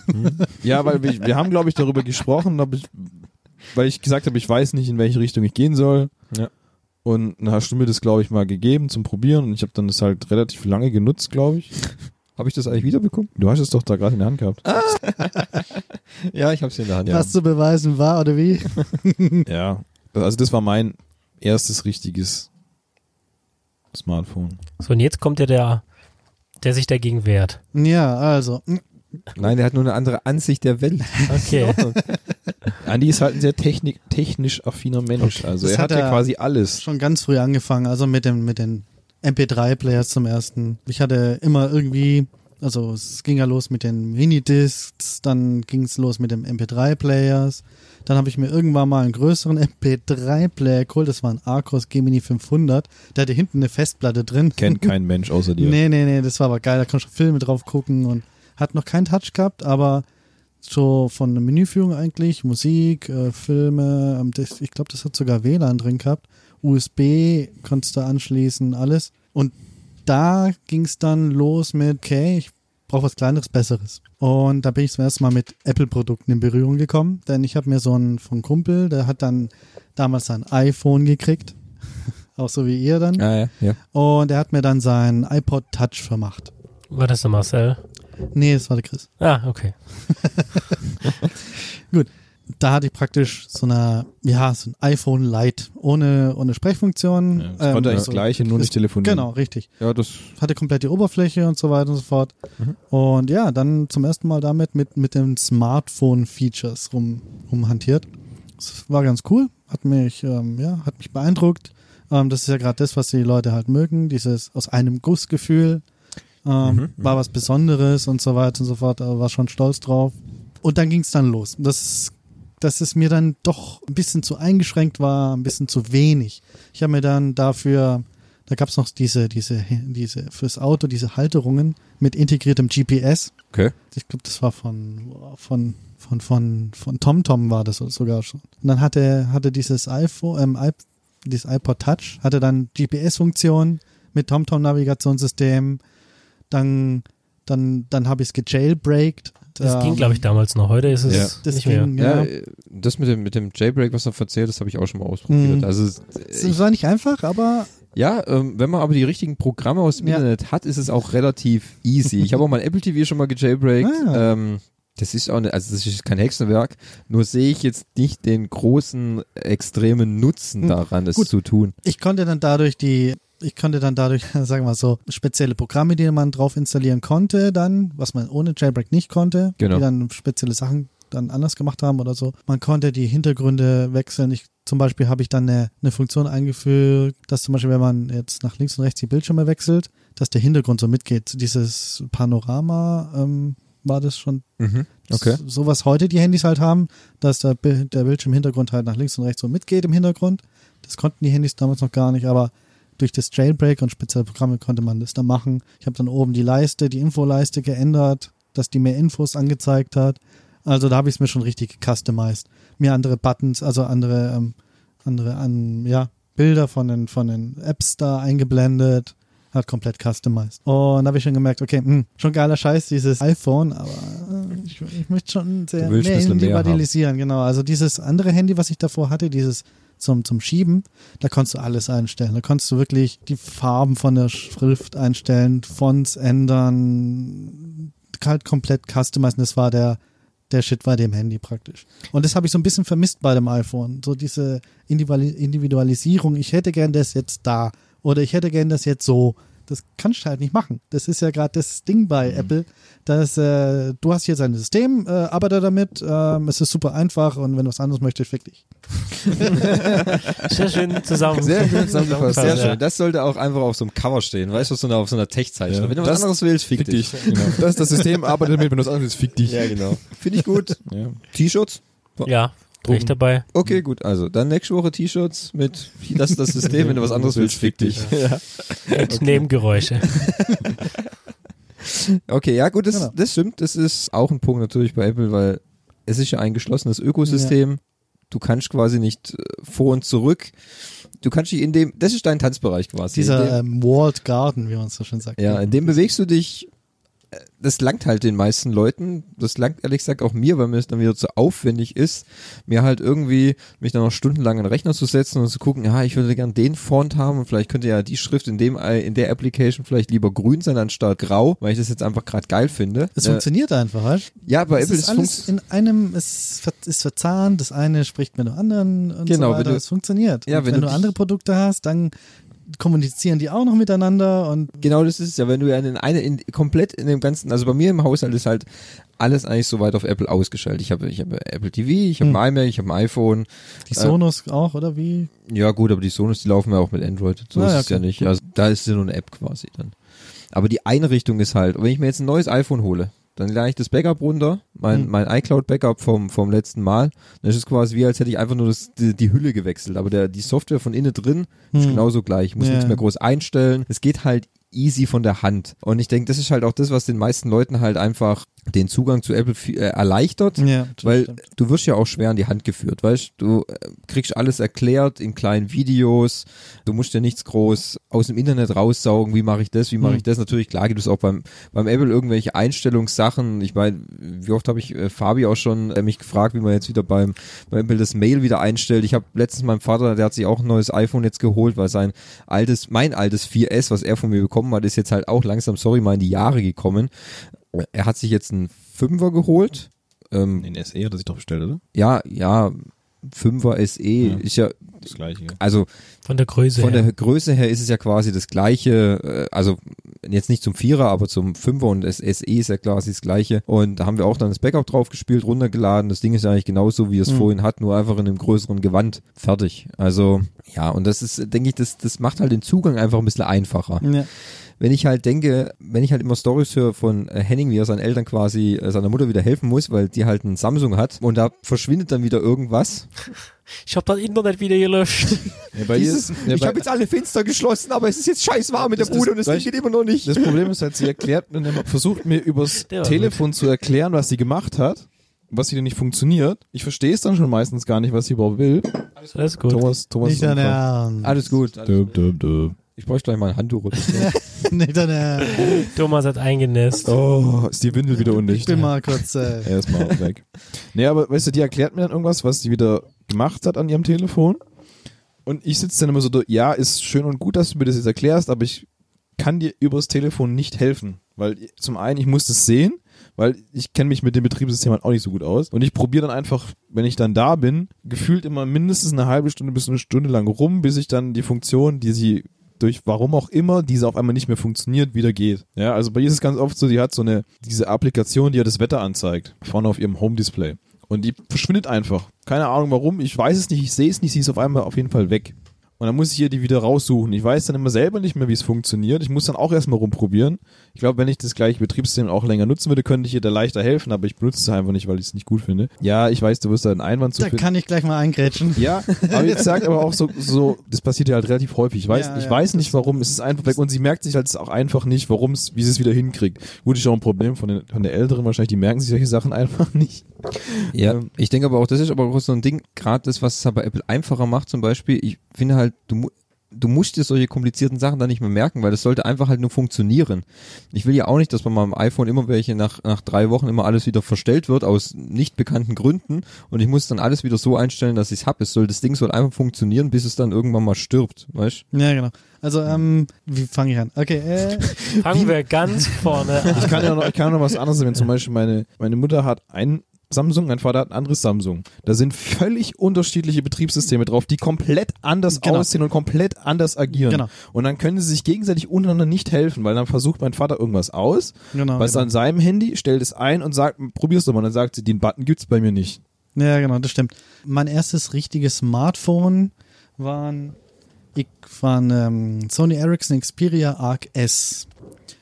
ja weil wir, wir haben, glaube ich, darüber gesprochen, ob ich, weil ich gesagt habe, ich weiß nicht, in welche Richtung ich gehen soll. Ja. Und dann hast du mir das, glaube ich, mal gegeben zum Probieren und ich habe dann das halt relativ lange genutzt, glaube ich. Habe ich das eigentlich wiederbekommen? Du hast es doch da gerade in der Hand gehabt. Ja, ich habe es in der Hand. Ja. Was zu beweisen war oder wie? Ja. Also das war mein erstes richtiges Smartphone. So, und jetzt kommt ja der, der sich dagegen wehrt. Ja, also, Nein, der hat nur eine andere Ansicht der Welt. Okay. Andi ist halt ein sehr technik, technisch affiner Mensch. Also Das er hat hat ja quasi alles. schon ganz früh angefangen, also mit dem, mit den MP3-Players zum ersten. Ich hatte immer irgendwie, also es ging ja los mit den Minidiscs, dann ging es los mit dem MP3-Players. Dann habe ich mir irgendwann mal einen größeren MP3-Player geholt, das war ein Arcos Gemini 500. Der hatte hinten eine Festplatte drin. Kennt kein Mensch außer dir. Nee, nee, nee, das war aber geil. Da konntest du Filme drauf gucken und hat noch keinen Touch gehabt, aber so von der Menüführung eigentlich, Musik, äh, Filme, ähm, das, ich glaube, das hat sogar WLAN drin gehabt. USB konntest du anschließen, alles. Und da ging es dann los mit, okay, ich brauche was Kleineres, Besseres. Und da bin ich zum ersten Mal mit Apple-Produkten in Berührung gekommen, denn ich habe mir so einen von Kumpel, der hat dann damals ein iPhone gekriegt, auch so wie ihr dann. Ah, ja, ja. Und er hat mir dann sein iPod Touch vermacht. War das der Marcel? Nee, das war der Chris. Ah, okay. Da hatte ich praktisch so eine, ja, so ein iPhone Lite ohne, ohne Sprechfunktion. Ja, das konnte eigentlich das Gleiche, nur nicht telefonieren. Genau, richtig. Ja, das Hatte komplett die Oberfläche und so weiter und so fort. Mhm. Und ja, dann zum ersten Mal damit mit, mit den Smartphone-Features rum, rumhantiert. Das war ganz cool. Hat mich, ähm, ja, hat mich beeindruckt. Ähm, das ist ja gerade das, was die Leute halt mögen. Dieses aus einem Gussgefühl. Ähm, Mhm, war was Besonderes und so weiter und so fort. Aber war schon stolz drauf. Und dann ging es dann los. Das, dass es mir dann doch ein bisschen zu eingeschränkt war, ein bisschen zu wenig. Ich habe mir dann dafür, da gab es noch diese, diese, diese fürs Auto, diese Halterungen mit integriertem GPS. okay. Ich glaube, das war von, von, von, von, von TomTom war das sogar schon. Und dann hatte, hatte dieses iPhone, ähm, iP dieses iPod Touch, hatte dann GPS-Funktion mit TomTom-Navigationssystem. Dann, dann, dann habe ich es gejailbreakt. Das Ähm, ging, glaube ich, damals noch. Heute ist es Ja. das nicht mehr. ging, Ja, ja. das mit dem, mit dem Jailbreak, was er erzählt, das habe ich auch schon mal ausprobiert. Mhm. Also, Es ich, war nicht einfach, aber ja, ähm, wenn man aber die richtigen Programme aus dem Ja. Internet hat, ist es auch relativ easy. Ich habe auch mal Apple TV schon mal gejailbreakt. Ah. Ähm, das ist auch, ne, also das ist kein Hexenwerk, nur sehe ich jetzt nicht den großen, extremen Nutzen Hm, daran, es gut. zu tun. ich konnte dann dadurch die, ich konnte dann dadurch, sagen wir mal so, spezielle Programme, die man drauf installieren konnte, dann, was man ohne Jailbreak nicht konnte, Genau. die dann spezielle Sachen dann anders gemacht haben oder so. Man konnte die Hintergründe wechseln. Ich, zum Beispiel habe ich dann eine, eine Funktion eingeführt, dass zum Beispiel, wenn man jetzt nach links und rechts die Bildschirme wechselt, dass der Hintergrund so mitgeht. Dieses Panorama ähm, war das schon Mhm. Okay. so, was heute die Handys halt haben, dass der, der Bildschirmhintergrund halt nach links und rechts so mitgeht im Hintergrund. Das konnten die Handys damals noch gar nicht, aber durch das Jailbreak und spezielle Programme konnte man das dann machen. Ich habe dann oben die Leiste, die Infoleiste geändert, dass die mehr Infos angezeigt hat. Also da habe ich es mir schon richtig gecustomized. Mir andere Buttons, also andere, ähm, andere an, ja, Bilder von den, von den Apps da eingeblendet. Hat komplett customized. Und da habe ich schon gemerkt, okay, mh, schon geiler Scheiß, dieses iPhone, aber äh, ich, ich möchte schon sehr mehr individualisieren, genau. Also dieses andere Handy, was ich davor hatte, dieses zum, zum Schieben, da konntest du alles einstellen. Da konntest du wirklich die Farben von der Schrift einstellen, Fonts ändern, halt komplett customizen. Das war der, der Shit bei dem Handy praktisch. Und das habe ich so ein bisschen vermisst bei dem iPhone. So diese Individuali- Individualisierung. Ich hätte gern das jetzt da oder ich hätte gern das jetzt so. Das kannst du halt nicht machen. Das ist ja gerade das Ding bei Apple, dass äh, du hast jetzt ein System, äh, arbeite damit, ähm, es ist super einfach und wenn du was anderes möchtest, fick dich. Sehr schön zusammen. Sehr schön zusammengefasst. Sehr schön. Das sollte auch einfach auf so einem Cover stehen. Weißt du, so auf so einer Tech-Zeitschrift. Ja. Wenn du was Das- anderes willst, fick, Fick dich. dich. Genau. Das ist das System, arbeitet damit, wenn du was anderes fick dich. Ja, genau. Finde ich gut. Ja. T-Shirts? Ja, recht dabei. Okay, gut. Also, dann nächste Woche T-Shirts mit, das ist das System, wenn du was anderes willst, fick dich. Ja. Mit Nebengeräusche. Okay, ja gut, das, Genau. das stimmt. Das ist auch ein Punkt natürlich bei Apple, weil es ist ja ein geschlossenes Ökosystem. Du kannst quasi nicht äh, vor und zurück. Du kannst dich in dem, das ist dein Tanzbereich quasi. in dem, Dieser ähm, Walled Garden, wie man es so schön sagt. ja, in dem bewegst du dich. Äh, Das langt halt den meisten Leuten. Das langt ehrlich gesagt auch mir, weil mir es dann wieder zu aufwendig ist, mir halt irgendwie mich dann noch stundenlang in den Rechner zu setzen und zu gucken, ja, ich würde gern den Font haben und vielleicht könnte ja die Schrift in dem in der Application vielleicht lieber grün sein anstatt grau, weil ich das jetzt einfach gerade geil finde. Es Äh, funktioniert einfach, weißt ja, bei Es Apple ist alles in einem, es ist verzahnt, das eine spricht mit dem anderen und Genau, so wenn weiter. du- es funktioniert. Ja, wenn wenn, du andere Produkte hast, dann kommunizieren die auch noch miteinander und Genau, das ist es ja, wenn du ja in eine, in, komplett in dem ganzen, also bei mir im Haushalt ist halt alles eigentlich soweit auf Apple ausgeschaltet. Ich habe ich habe Apple TV, ich habe Hm. ein iMac, ich habe ein iPhone. die Äh, Sonos auch, oder wie? Ja gut, aber die Sonos, die laufen ja auch mit Android. So Ah, ist ja, es ja nicht. Also da ist ja nur eine App quasi dann. Aber die Einrichtung ist halt, wenn ich mir jetzt ein neues iPhone hole, dann lade ich das Backup runter, mein, Hm. mein iCloud-Backup vom, vom letzten Mal. Dann ist es quasi wie, als hätte ich einfach nur das, die, die Hülle gewechselt. Aber der, die Software von innen drin ist Hm. genauso gleich. Ich muss Ja. nichts mehr groß einstellen. Es geht halt easy von der Hand. Und ich denke, das ist halt auch das, was den meisten Leuten halt einfach den Zugang zu Apple viel- äh, erleichtert. Ja, Weil stimmt. du wirst ja auch schwer an die Hand geführt, weißt du? äh, kriegst alles erklärt in kleinen Videos. Du musst ja nichts groß aus dem Internet raussaugen. Wie mache ich das? Wie mache Hm. ich das? Natürlich, klar gibt es auch beim, beim Apple irgendwelche Einstellungssachen. Ich meine, wie oft habe ich äh, Fabi auch schon äh, mich gefragt, wie man jetzt wieder beim, beim Apple das Mail wieder einstellt. Ich habe letztens meinem Vater, der hat sich auch ein neues iPhone jetzt geholt, weil sein altes, mein altes 4S, was er von mir bekommen hat, ist jetzt halt auch langsam, sorry, mal in die Jahre gekommen. Er hat sich jetzt einen Fünfer geholt. Ähm, Den SE hat er sich doch bestellt, oder? ja, ja, Fünfer SE Ja. ist ja, Das gleiche. ja. also Von der Größe von her. der Größe her ist es ja quasi das gleiche, äh, also jetzt nicht zum Vierer, aber zum Fünfer und das SE ist ja quasi das gleiche. Und da haben wir auch dann das Backup drauf gespielt, runtergeladen. Das Ding ist ja eigentlich genauso, wie es Mhm. vorhin hat, nur einfach in einem größeren Gewand. Fertig. Also, ja, und das ist, denke ich, das, das macht halt den Zugang einfach ein bisschen einfacher. Ja. Wenn ich halt denke, wenn ich halt immer Stories höre von äh, Henning, wie er seinen Eltern quasi, äh, seiner Mutter wieder helfen muss, weil die halt einen Samsung hat und da verschwindet dann wieder irgendwas. Ich habe das Internet wieder gelöscht. Ja, Dieses, ist, ja, ich habe jetzt alle Fenster geschlossen, aber es ist jetzt scheiß warm mit der Bude und Ding geht immer noch nicht. Das Problem ist halt, sie erklärt, mir immer- versucht mir übers Telefon zu erklären, was sie gemacht hat, was wieder nicht funktioniert. Ich verstehe es dann schon meistens gar nicht, was sie überhaupt will. Alles gut. Thomas, Thomas Nicht dein Ernst. Alles gut. Döp, döp, döp. Ich bräuchte gleich mal ein Handtuch oder so. Nicht dein Ernst. Thomas hat eingenässt. Oh, ist die Windel wieder Ich undicht. bin mal kurz, äh, Erstmal weg. Nee, aber weißt du, die erklärt mir dann irgendwas, was sie wieder gemacht hat an ihrem Telefon. Und ich sitze dann immer so, da, ja, ist schön und gut, dass du mir das jetzt erklärst, aber ich kann dir übers Telefon nicht helfen. Weil zum einen, ich muss das sehen, weil ich kenne mich mit dem Betriebssystem halt auch nicht so gut aus. Und ich probiere dann einfach, wenn ich dann da bin, gefühlt immer mindestens eine halbe Stunde bis eine Stunde lang rum, bis ich dann die Funktion, die sie durch warum auch immer diese auf einmal nicht mehr funktioniert, wieder geht. Ja, also bei ihr ist es ganz oft so, die hat so eine, diese Applikation, die ja das Wetter anzeigt, vorne auf ihrem Home-Display. Und die verschwindet einfach. Keine Ahnung warum, ich weiß es nicht, ich sehe es nicht, sie ist auf einmal auf jeden Fall weg. Und dann muss ich ihr die wieder raussuchen. Ich weiß dann immer selber nicht mehr, wie es funktioniert. Ich muss dann auch erstmal rumprobieren. Ich glaube, wenn ich das gleiche Betriebssystem auch länger nutzen würde, könnte ich ihr da leichter helfen, aber ich benutze es einfach nicht, weil ich es nicht gut finde. Ja, ich weiß, du wirst da einen Einwand zu da finden. kann ich gleich mal eingrätschen. Ja, aber jetzt sagt aber auch so, so, das passiert ja halt relativ häufig. Ich weiß, Ja, ich ja, weiß nicht warum, es ist einfach weg und sie merkt sich halt auch einfach nicht, warum es, wie sie es wieder hinkriegt. Gut, ist auch ein Problem von, den, von der Älteren wahrscheinlich, die merken sich solche Sachen einfach nicht. Ja, Ähm, ich denke aber auch, das ist aber auch so ein Ding, gerade das, was es halt bei Apple einfacher macht zum Beispiel, ich finde halt, du, du musst dir solche komplizierten Sachen dann nicht mehr merken, weil das sollte einfach halt nur funktionieren. Ich will ja auch nicht, dass bei meinem iPhone immer welche nach, nach drei Wochen immer alles wieder verstellt wird, aus nicht bekannten Gründen und ich muss dann alles wieder so einstellen, dass ich es habe. Es soll, das Ding soll einfach funktionieren, bis es dann irgendwann mal stirbt, weißt Ja, genau. Also, ähm, wie fange ich an? Okay, äh, Fangen wir ganz vorne an. Ich kann ja noch, ich kann noch was anderes wenn Zum Beispiel meine, meine Mutter hat ein Samsung, mein Vater hat ein anderes Samsung. Da sind völlig unterschiedliche Betriebssysteme drauf, die komplett anders Genau. aussehen und komplett anders agieren. Genau. Und dann können sie sich gegenseitig untereinander nicht helfen, weil dann versucht mein Vater irgendwas aus, genau. was genau. an seinem Handy, stellt es ein und sagt, probier's doch mal. Und dann sagt sie, den Button gibt's bei mir nicht. Ja, genau, das stimmt. Mein erstes richtiges Smartphone waren, ich, waren ähm, Sony Ericsson Xperia Arc S.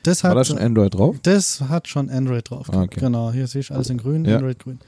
Das hat, War da schon Android drauf? das hat schon Android drauf. Ah, okay. Genau, hier sehe ich alles in grün, Ja. Android grün.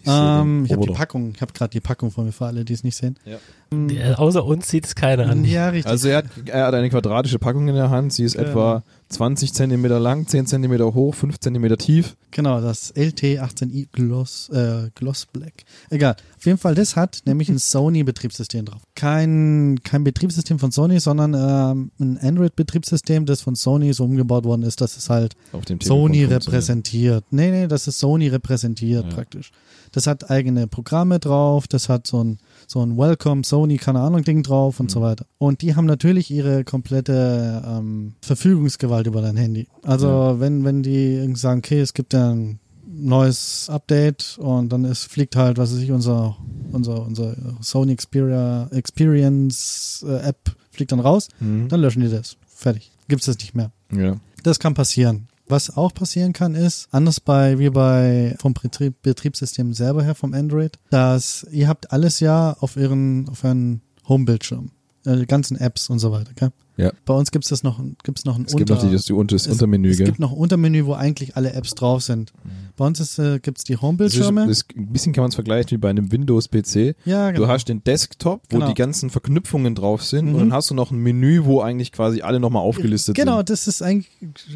Ich Ähm, ich habe die Packung, ich habe gerade die Packung vor mir für alle, die es nicht sehen. Ja. Äh, Außer uns sieht es keiner an. Ja, richtig. Also er hat, er hat eine quadratische Packung in der Hand. Sie ist Genau. etwa 20 Zentimeter lang, 10 Zentimeter hoch, 5 Zentimeter tief. Genau, das LT18i Gloss, äh, Gloss Black. Egal. Auf jeden Fall, das hat nämlich ein Sony-Betriebssystem drauf. Kein, kein Betriebssystem von Sony, sondern ähm, ein Android-Betriebssystem, das von Sony so umgebaut worden ist, dass es halt Sony repräsentiert. Nee, nee, das ist Sony repräsentiert Ja. praktisch. Das hat eigene Programme drauf, das hat so ein, so ein Welcome Sony, keine Ahnung, Ding drauf und Mhm. so weiter. Und die haben natürlich ihre komplette ähm, Verfügungsgewalt über dein Handy. Also Ja. wenn, wenn die irgendwie sagen, okay, es gibt ja ein neues Update und dann ist, fliegt halt, was weiß ich, unser, unser, unser Sony Xperia Experience äh, App fliegt dann raus, Mhm. dann löschen die das. Fertig. Gibt's das nicht mehr. Ja. Das kann passieren. Was auch passieren kann, ist, anders bei, wie bei, vom Betrieb, Betriebssystem selber her, vom Android, dass ihr habt alles ja auf ihren, auf euren Home-Bildschirm. Äh, Die ganzen Apps und so weiter, gell? Ja. Bei uns gibt's das noch, gibt's noch ein Es gibt noch die, das, die Unter, das es, Untermenü, es gell? gibt noch ein Untermenü, wo eigentlich alle Apps drauf sind. Bei uns ist, äh, gibt's die Das ist, Home-Bildschirme. ein bisschen kann man es vergleichen wie bei einem Windows-PC. Ja, genau. Du hast den Desktop, wo Genau. die ganzen Verknüpfungen drauf sind Mhm. und dann hast du noch ein Menü, wo eigentlich quasi alle nochmal aufgelistet Genau, sind. das ist eigentlich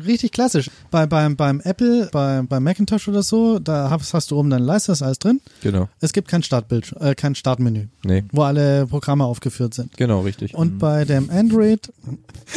richtig klassisch. Bei, beim, beim Apple, bei, beim Macintosh oder so, da hast, hast du oben deine Leiste, ist alles drin. Genau. Es gibt kein Startbild, äh, kein Startmenü, Nee, wo alle Programme aufgeführt sind. genau, richtig. Und bei dem Android,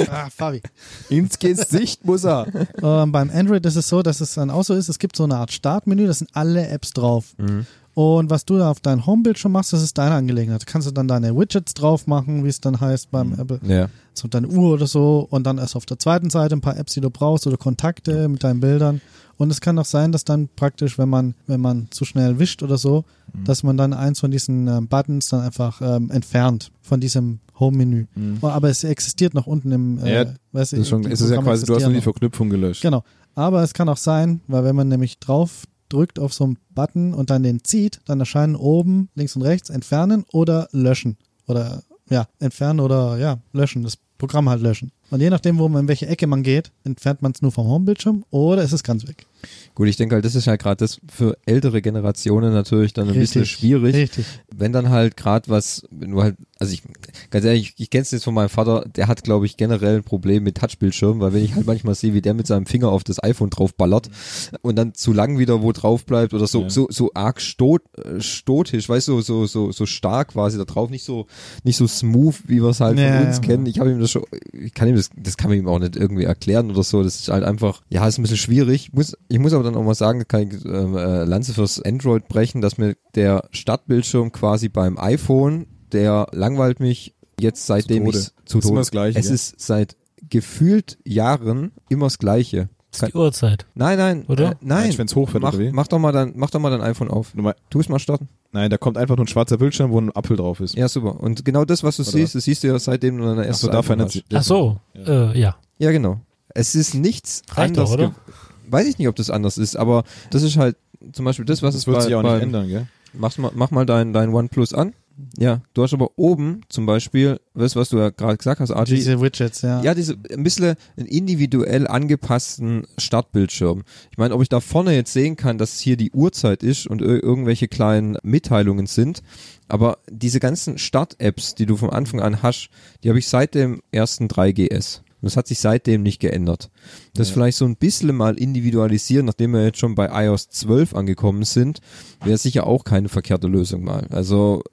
ah, Fabi, Ins Gesicht muss er. ähm, beim Android ist es so, dass es dann auch so ist, es gibt so eine Art Startmenü, da sind alle Apps drauf. Mhm. Und was du da auf deinem Homebildschirm machst, das ist deine Angelegenheit. Da kannst du dann deine Widgets drauf machen, wie es dann heißt beim Apple. Ja. So deine Uhr oder so und dann erst auf der zweiten Seite ein paar Apps, die du brauchst oder Kontakte mit deinen Bildern. Und es kann auch sein, dass dann praktisch, wenn man, wenn man zu schnell wischt oder so, Mhm. dass man dann eins von diesen ähm, Buttons dann einfach ähm, entfernt von diesem Home-Menü. Oh, Aber es existiert noch unten im, äh, Mhm. Ja, Das ist, schon, es ist ja quasi, du hast nur die. Verknüpfung gelöscht. Genau. Aber es kann auch sein, weil wenn man nämlich drauf drückt auf so einen Button und dann den zieht, dann erscheinen oben links und rechts entfernen oder löschen. Oder ja, entfernen oder ja, löschen. Das Programm halt löschen. Und je nachdem, wo man in welche Ecke man geht, entfernt man es nur vom Homebildschirm oder ist es ganz weg. Gut, ich denke halt, das ist halt gerade das für ältere Generationen natürlich dann ein bisschen schwierig. Richtig. Wenn dann halt gerade was, wenn du halt, also ich, ganz ehrlich, ich kenn's jetzt von meinem Vater, der hat, glaube ich, generell ein Problem mit Touchbildschirmen, weil wenn ich halt manchmal sehe, wie der mit seinem Finger auf das iPhone drauf ballert und dann zu lang wieder wo drauf bleibt oder so, Ja. so, so arg stot, äh, stotisch, weißt du, so, so, so stark quasi da drauf, nicht so, nicht so smooth, wie wir es halt Ja, von uns ja. kennen. Ich habe ihm das schon, ich kann ihm das, das kann man ihm auch nicht irgendwie erklären oder so. Das ist halt einfach, ja, ist ein bisschen schwierig. Ich muss, ich muss aber dann auch mal sagen, da kann ich ähm, äh, Lanze fürs Android brechen, dass mir der Startbildschirm quasi beim iPhone, der langweilt mich jetzt seitdem ich zu Ist immer Tode. das Gleiche, Es gell? ist seit gefühlt Jahren immer das Gleiche. Ist die Uhrzeit. Nein, nein, Oder? Äh, nein. Wenn es hochfährt, Mach, oder wie? mach doch mal dein, mach doch mal dein iPhone auf. Nummer- Tu es mal starten. Nein, da kommt einfach nur ein schwarzer Bildschirm, wo ein Apfel drauf ist. Ja, super. Und genau das, was du Oder siehst, das siehst du ja seitdem du deine Ach erste so, da verändert sich. Ach so, äh, ja. Ja, genau. Es ist nichts Reicht anders. doch, oder? Weiß ich nicht, ob das anders ist, aber das ist halt zum Beispiel das, was Das es wird bei, sich auch beim- nicht ändern, gell? Mach mal, mach mal dein, dein OnePlus an. Ja, du hast aber oben zum Beispiel, weißt du, was du ja gerade gesagt hast, Archie? Diese Widgets, ja. ja, diese ein bisschen einen individuell angepassten Startbildschirm. Ich meine, ob ich da vorne jetzt sehen kann, dass hier die Uhrzeit ist und ir irgendwelche kleinen Mitteilungen sind, aber diese ganzen Start-Apps, die du vom Anfang an hast, die habe ich seit dem ersten 3GS. Und das hat sich seitdem nicht geändert. Das vielleicht so ein bisschen mal individualisieren, nachdem wir jetzt schon bei iOS 12 angekommen sind, wäre sicher auch keine verkehrte Lösung mal. Also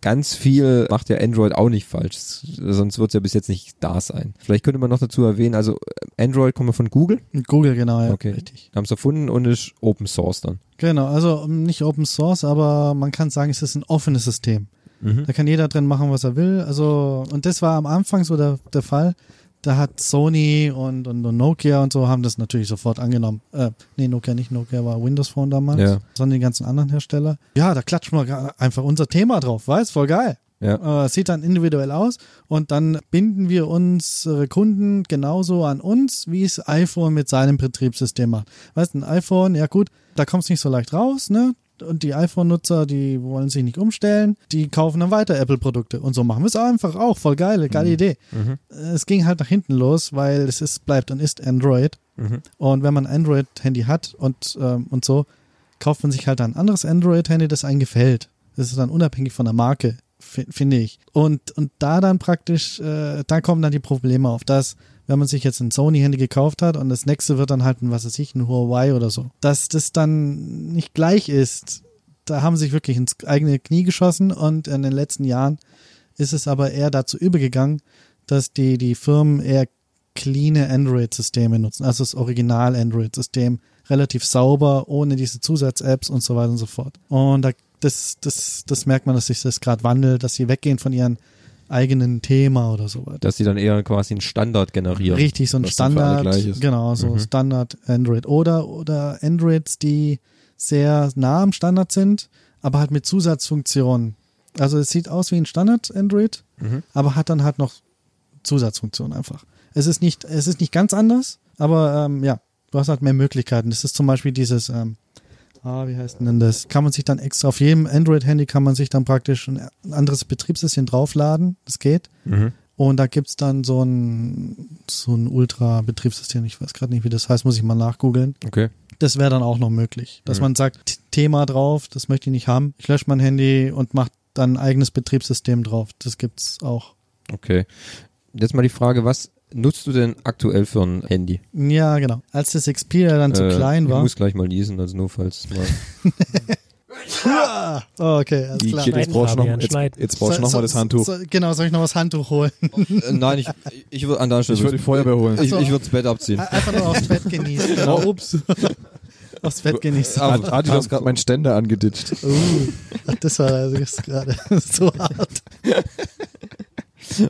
ganz viel macht ja Android auch nicht falsch, sonst wird es ja bis jetzt nicht da sein. Vielleicht könnte man noch dazu erwähnen, also Android kommt ja von Google, Google, genau, ja. Okay. Richtig. haben es erfunden und ist Open Source dann. Genau, also um, nicht Open Source, aber man kann sagen, es ist ein offenes System. Da kann jeder drin machen, was er will. Also, und das war am Anfang so der, der Fall. Da hat Sony und, und, und Nokia und so haben das natürlich sofort angenommen. Äh, nee, Nokia nicht, Nokia war Windows Phone damals, Ja. sondern die ganzen anderen Hersteller. Ja, da klatschen wir gra- einfach unser Thema drauf, weiß, voll geil. Ja. Äh, sieht dann individuell aus und dann binden wir unsere Kunden genauso an uns, wie es iPhone mit seinem Betriebssystem macht. Weißt du, ein iPhone, ja gut, da kommt es nicht so leicht raus, ne? Und die iPhone-Nutzer, die wollen sich nicht umstellen, die kaufen dann weiter Apple-Produkte. Und so machen wir es einfach auch. Voll geil, geile Idee. Äh, Es ging halt nach hinten los, weil es ist, bleibt und ist Android. Und wenn man ein Android-Handy hat und, ähm, und so, kauft man sich halt ein anderes Android-Handy, das einem gefällt. Das ist dann unabhängig von der Marke, fi- finde ich. Und, und da dann praktisch, äh, da kommen dann die Probleme auf, dass, wenn man sich jetzt ein Sony-Handy gekauft hat und das nächste wird dann halt ein, was weiß ich, ein Huawei oder so, dass das dann nicht gleich ist. Da haben sie sich wirklich ins eigene Knie geschossen und in den letzten Jahren ist es aber eher dazu übergegangen, dass die, die Firmen eher cleane Android-Systeme nutzen, also das Original-Android-System, relativ sauber, ohne diese Zusatz-Apps und so weiter und so fort. Und da, das, das, das merkt man, dass sich das gerade wandelt, dass sie weggehen von ihren eigenen Thema oder so weiter. Dass sie dann eher quasi einen Standard generieren. Richtig, so ein Standard, genau, so Mhm. Standard Android oder, oder Androids, die sehr nah am Standard sind, aber halt mit Zusatzfunktionen. Also es sieht aus wie ein Standard Android, Mhm. aber hat dann halt noch Zusatzfunktion einfach. Es ist nicht, es ist nicht ganz anders, aber ähm, ja, du hast halt mehr Möglichkeiten. Das ist zum Beispiel dieses, ähm, ah, wie heißt denn das? Kann man sich dann extra auf jedem Android-Handy kann man sich dann praktisch ein, anderes Betriebssystem draufladen. Das geht. Mhm. Und da gibt's dann so ein, so ein Ultra-Betriebssystem. Ich weiß gerade nicht, wie das heißt, muss ich mal nachgoogeln. Okay. Das wäre dann auch noch möglich. Dass Mhm. man sagt, Thema drauf, das möchte ich nicht haben. Ich lösche mein Handy und mache dann ein eigenes Betriebssystem drauf. Das gibt's auch. Okay. Jetzt mal die Frage, was nutzt du denn aktuell für ein Handy? Ja, genau. Als das Xperia dann zu Äh, klein Ich war. muss gleich mal niesen, also nur falls mal. Oh, okay, alles klar. jetzt Schneiden, brauchst du noch, Fabian, jetzt, jetzt brauchst noch mal das Handtuch. So, genau, soll ich noch das Handtuch holen? äh, nein, ich, ich würde an der Stelle. Ich würde die Feuerwehr holen. ich, ich würde das Bett abziehen. Einfach nur aufs Bett genießen. Genau. ups. Aufs Bett genießen. Ah, du hast gerade meinen Ständer angeditscht. Uh, das war also jetzt gerade so hart.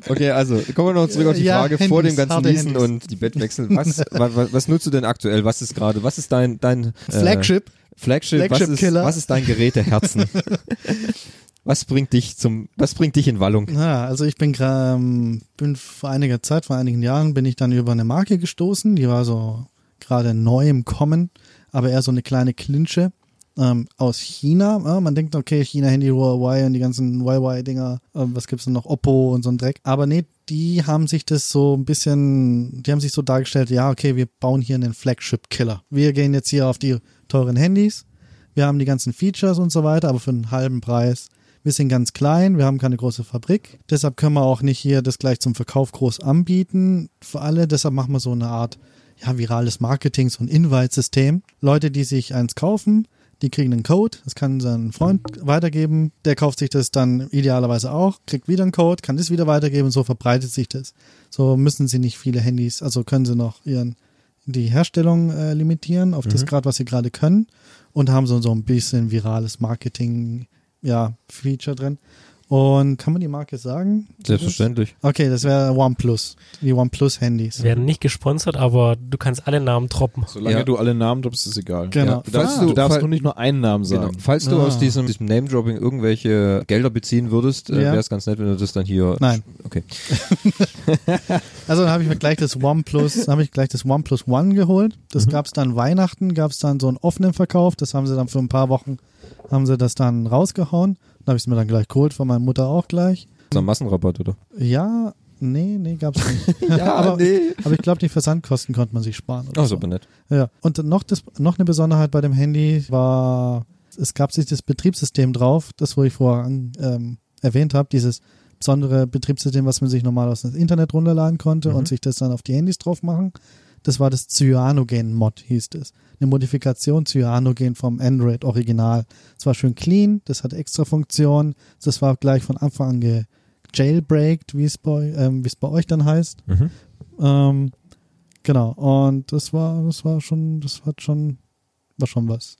Okay, also kommen wir noch zurück auf die Ja, Frage vor dem Handys, ganzen Niesen Handys. und die Bettwechsel. Was, wa, wa, was nutzt du denn aktuell? Was ist gerade? Was ist dein dein äh, Flagship. Flagship? was, Flagship ist, Killer. was ist dein Gerät der Herzen? was bringt dich zum? Was bringt dich in Wallung? Ja, also ich bin ähm, bin vor einiger Zeit, vor einigen Jahren, bin ich dann über eine Marke gestoßen, die war so gerade neu im Kommen, aber eher so eine kleine Klinsche ähm, aus China. Ja, man denkt, okay, China, Handy, Huawei und die ganzen Huawei-Dinger, äh, was gibt's denn noch, Oppo und so ein Dreck. Aber nee, die haben sich das so ein bisschen, die haben sich so dargestellt, ja, okay, wir bauen hier einen Flagship-Killer. Wir gehen jetzt hier auf die teuren Handys, wir haben die ganzen Features und so weiter, aber für einen halben Preis. Wir sind ganz klein, wir haben keine große Fabrik. Deshalb können wir auch nicht hier das gleich zum Verkauf groß anbieten für alle. Deshalb machen wir so eine Art ja, virales Marketing, so ein Invite-System. Leute, die sich eins kaufen, die kriegen einen Code, das kann sein Freund weitergeben, der kauft sich das dann idealerweise auch, kriegt wieder einen Code, kann das wieder weitergeben und so verbreitet sich das. So müssen sie nicht viele Handys, also können sie noch ihren die Herstellung äh, limitieren auf das Grad, was sie gerade können und haben so, so ein bisschen virales Marketing, ja, Feature drin. Und kann man die Marke sagen? Selbstverständlich. Okay, das wäre OnePlus, die OnePlus-Handys. Werden nicht gesponsert, aber du kannst alle Namen droppen. Solange Ja. du alle Namen droppst, ist es egal. Genau. Du darfst, Ah. du darfst nur nicht nur einen Namen Genau. sagen. Falls du Ah. aus diesem, diesem Name-Dropping irgendwelche Gelder beziehen würdest, äh, Ja. wäre es ganz nett, wenn du das dann hier. Nein. Okay. Also dann habe ich mir gleich das OnePlus, habe ich gleich das OnePlus One geholt. Das Mhm. gab's dann Weihnachten, gab's dann so einen offenen Verkauf. Das haben sie dann für ein paar Wochen, haben sie das dann rausgehauen. Dann habe ich es mir dann gleich geholt, von meiner Mutter auch gleich. So ein Massenrabatt, oder? Ja, nee, nee, gab's nicht. Ja, aber, nee. aber ich glaube, die Versandkosten konnte man sich sparen. Oder so. super nett. Ja. Und noch, das, noch eine Besonderheit bei dem Handy war, es gab sich das Betriebssystem drauf, das wo ich vorher an, ähm, erwähnt habe, dieses besondere Betriebssystem, was man sich normal aus dem Internet runterladen konnte und sich das dann auf die Handys drauf machen. Das war das Cyanogen-Mod, hieß es. Eine Modifikation Cyanogen vom Android Original. Es war schön clean, das hat extra Funktionen. Das war gleich von Anfang an ge jailbreaked, wie es bei, ähm, es bei euch dann heißt. Mhm. Ähm, genau. Und das war, das war schon, das hat schon, war schon was.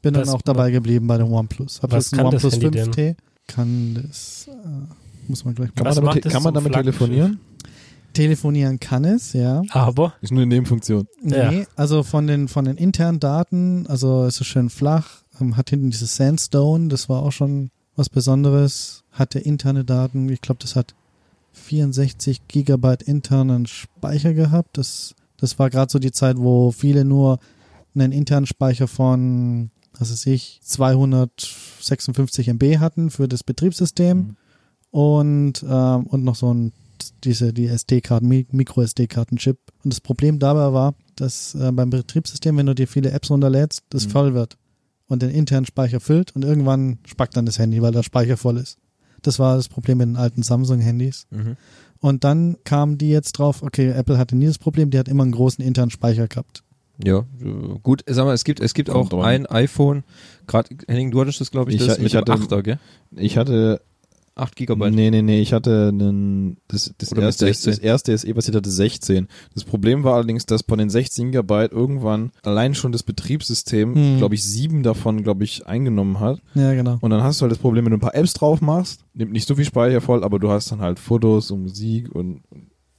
Bin Was- dann auch dabei geblieben bei dem OnePlus. Hab Was jetzt ein kann das OnePlus Handy 5T. Kann das, äh, muss man gleich Kann mal. Was man damit, kann man damit telefonieren? Telefonieren kann es, ja. Aber Ist nur eine Nebenfunktion. Ja. Nee, also von den, von den internen Daten, also es ist schön flach, ähm, hat hinten dieses Sandstone, das war auch schon was Besonderes, hatte interne Daten, ich glaube, das hat 64 Gigabyte internen Speicher gehabt. Das, das war gerade so die Zeit, wo viele nur einen internen Speicher von, was weiß ich, 256 MB hatten für das Betriebssystem und, ähm, und noch so ein diese die SD-Karten, Mi- Micro-SD-Karten-Chip. Und das Problem dabei war, dass äh, beim Betriebssystem, wenn du dir viele Apps runterlädst, das Mhm. voll wird und den internen Speicher füllt und irgendwann spackt dann das Handy, weil der Speicher voll ist. Das war das Problem mit den alten Samsung-Handys. Mhm. Und dann kamen die jetzt drauf, okay, Apple hatte nie das Problem, die hat immer einen großen internen Speicher gehabt. Ja, gut, sag mal, es gibt, es gibt Kommt auch drauf ein iPhone, gerade, Henning, du hattest das, glaube ich, Ich das mit ich dem hatte- 8er, gell? Ich hatte 8 Gigabyte. Nee, nee, nee, ich hatte einen, das, das, Oder erste, 16. das erste SE-basiert hatte 16. Das Problem war allerdings, dass von den 16 Gigabyte irgendwann allein schon das Betriebssystem, Hm. glaube ich, sieben davon, glaube ich, eingenommen hat. Ja, genau. Und dann hast du halt das Problem, wenn du ein paar Apps drauf machst, nimmt nicht so viel Speicher voll, aber du hast dann halt Fotos und Musik und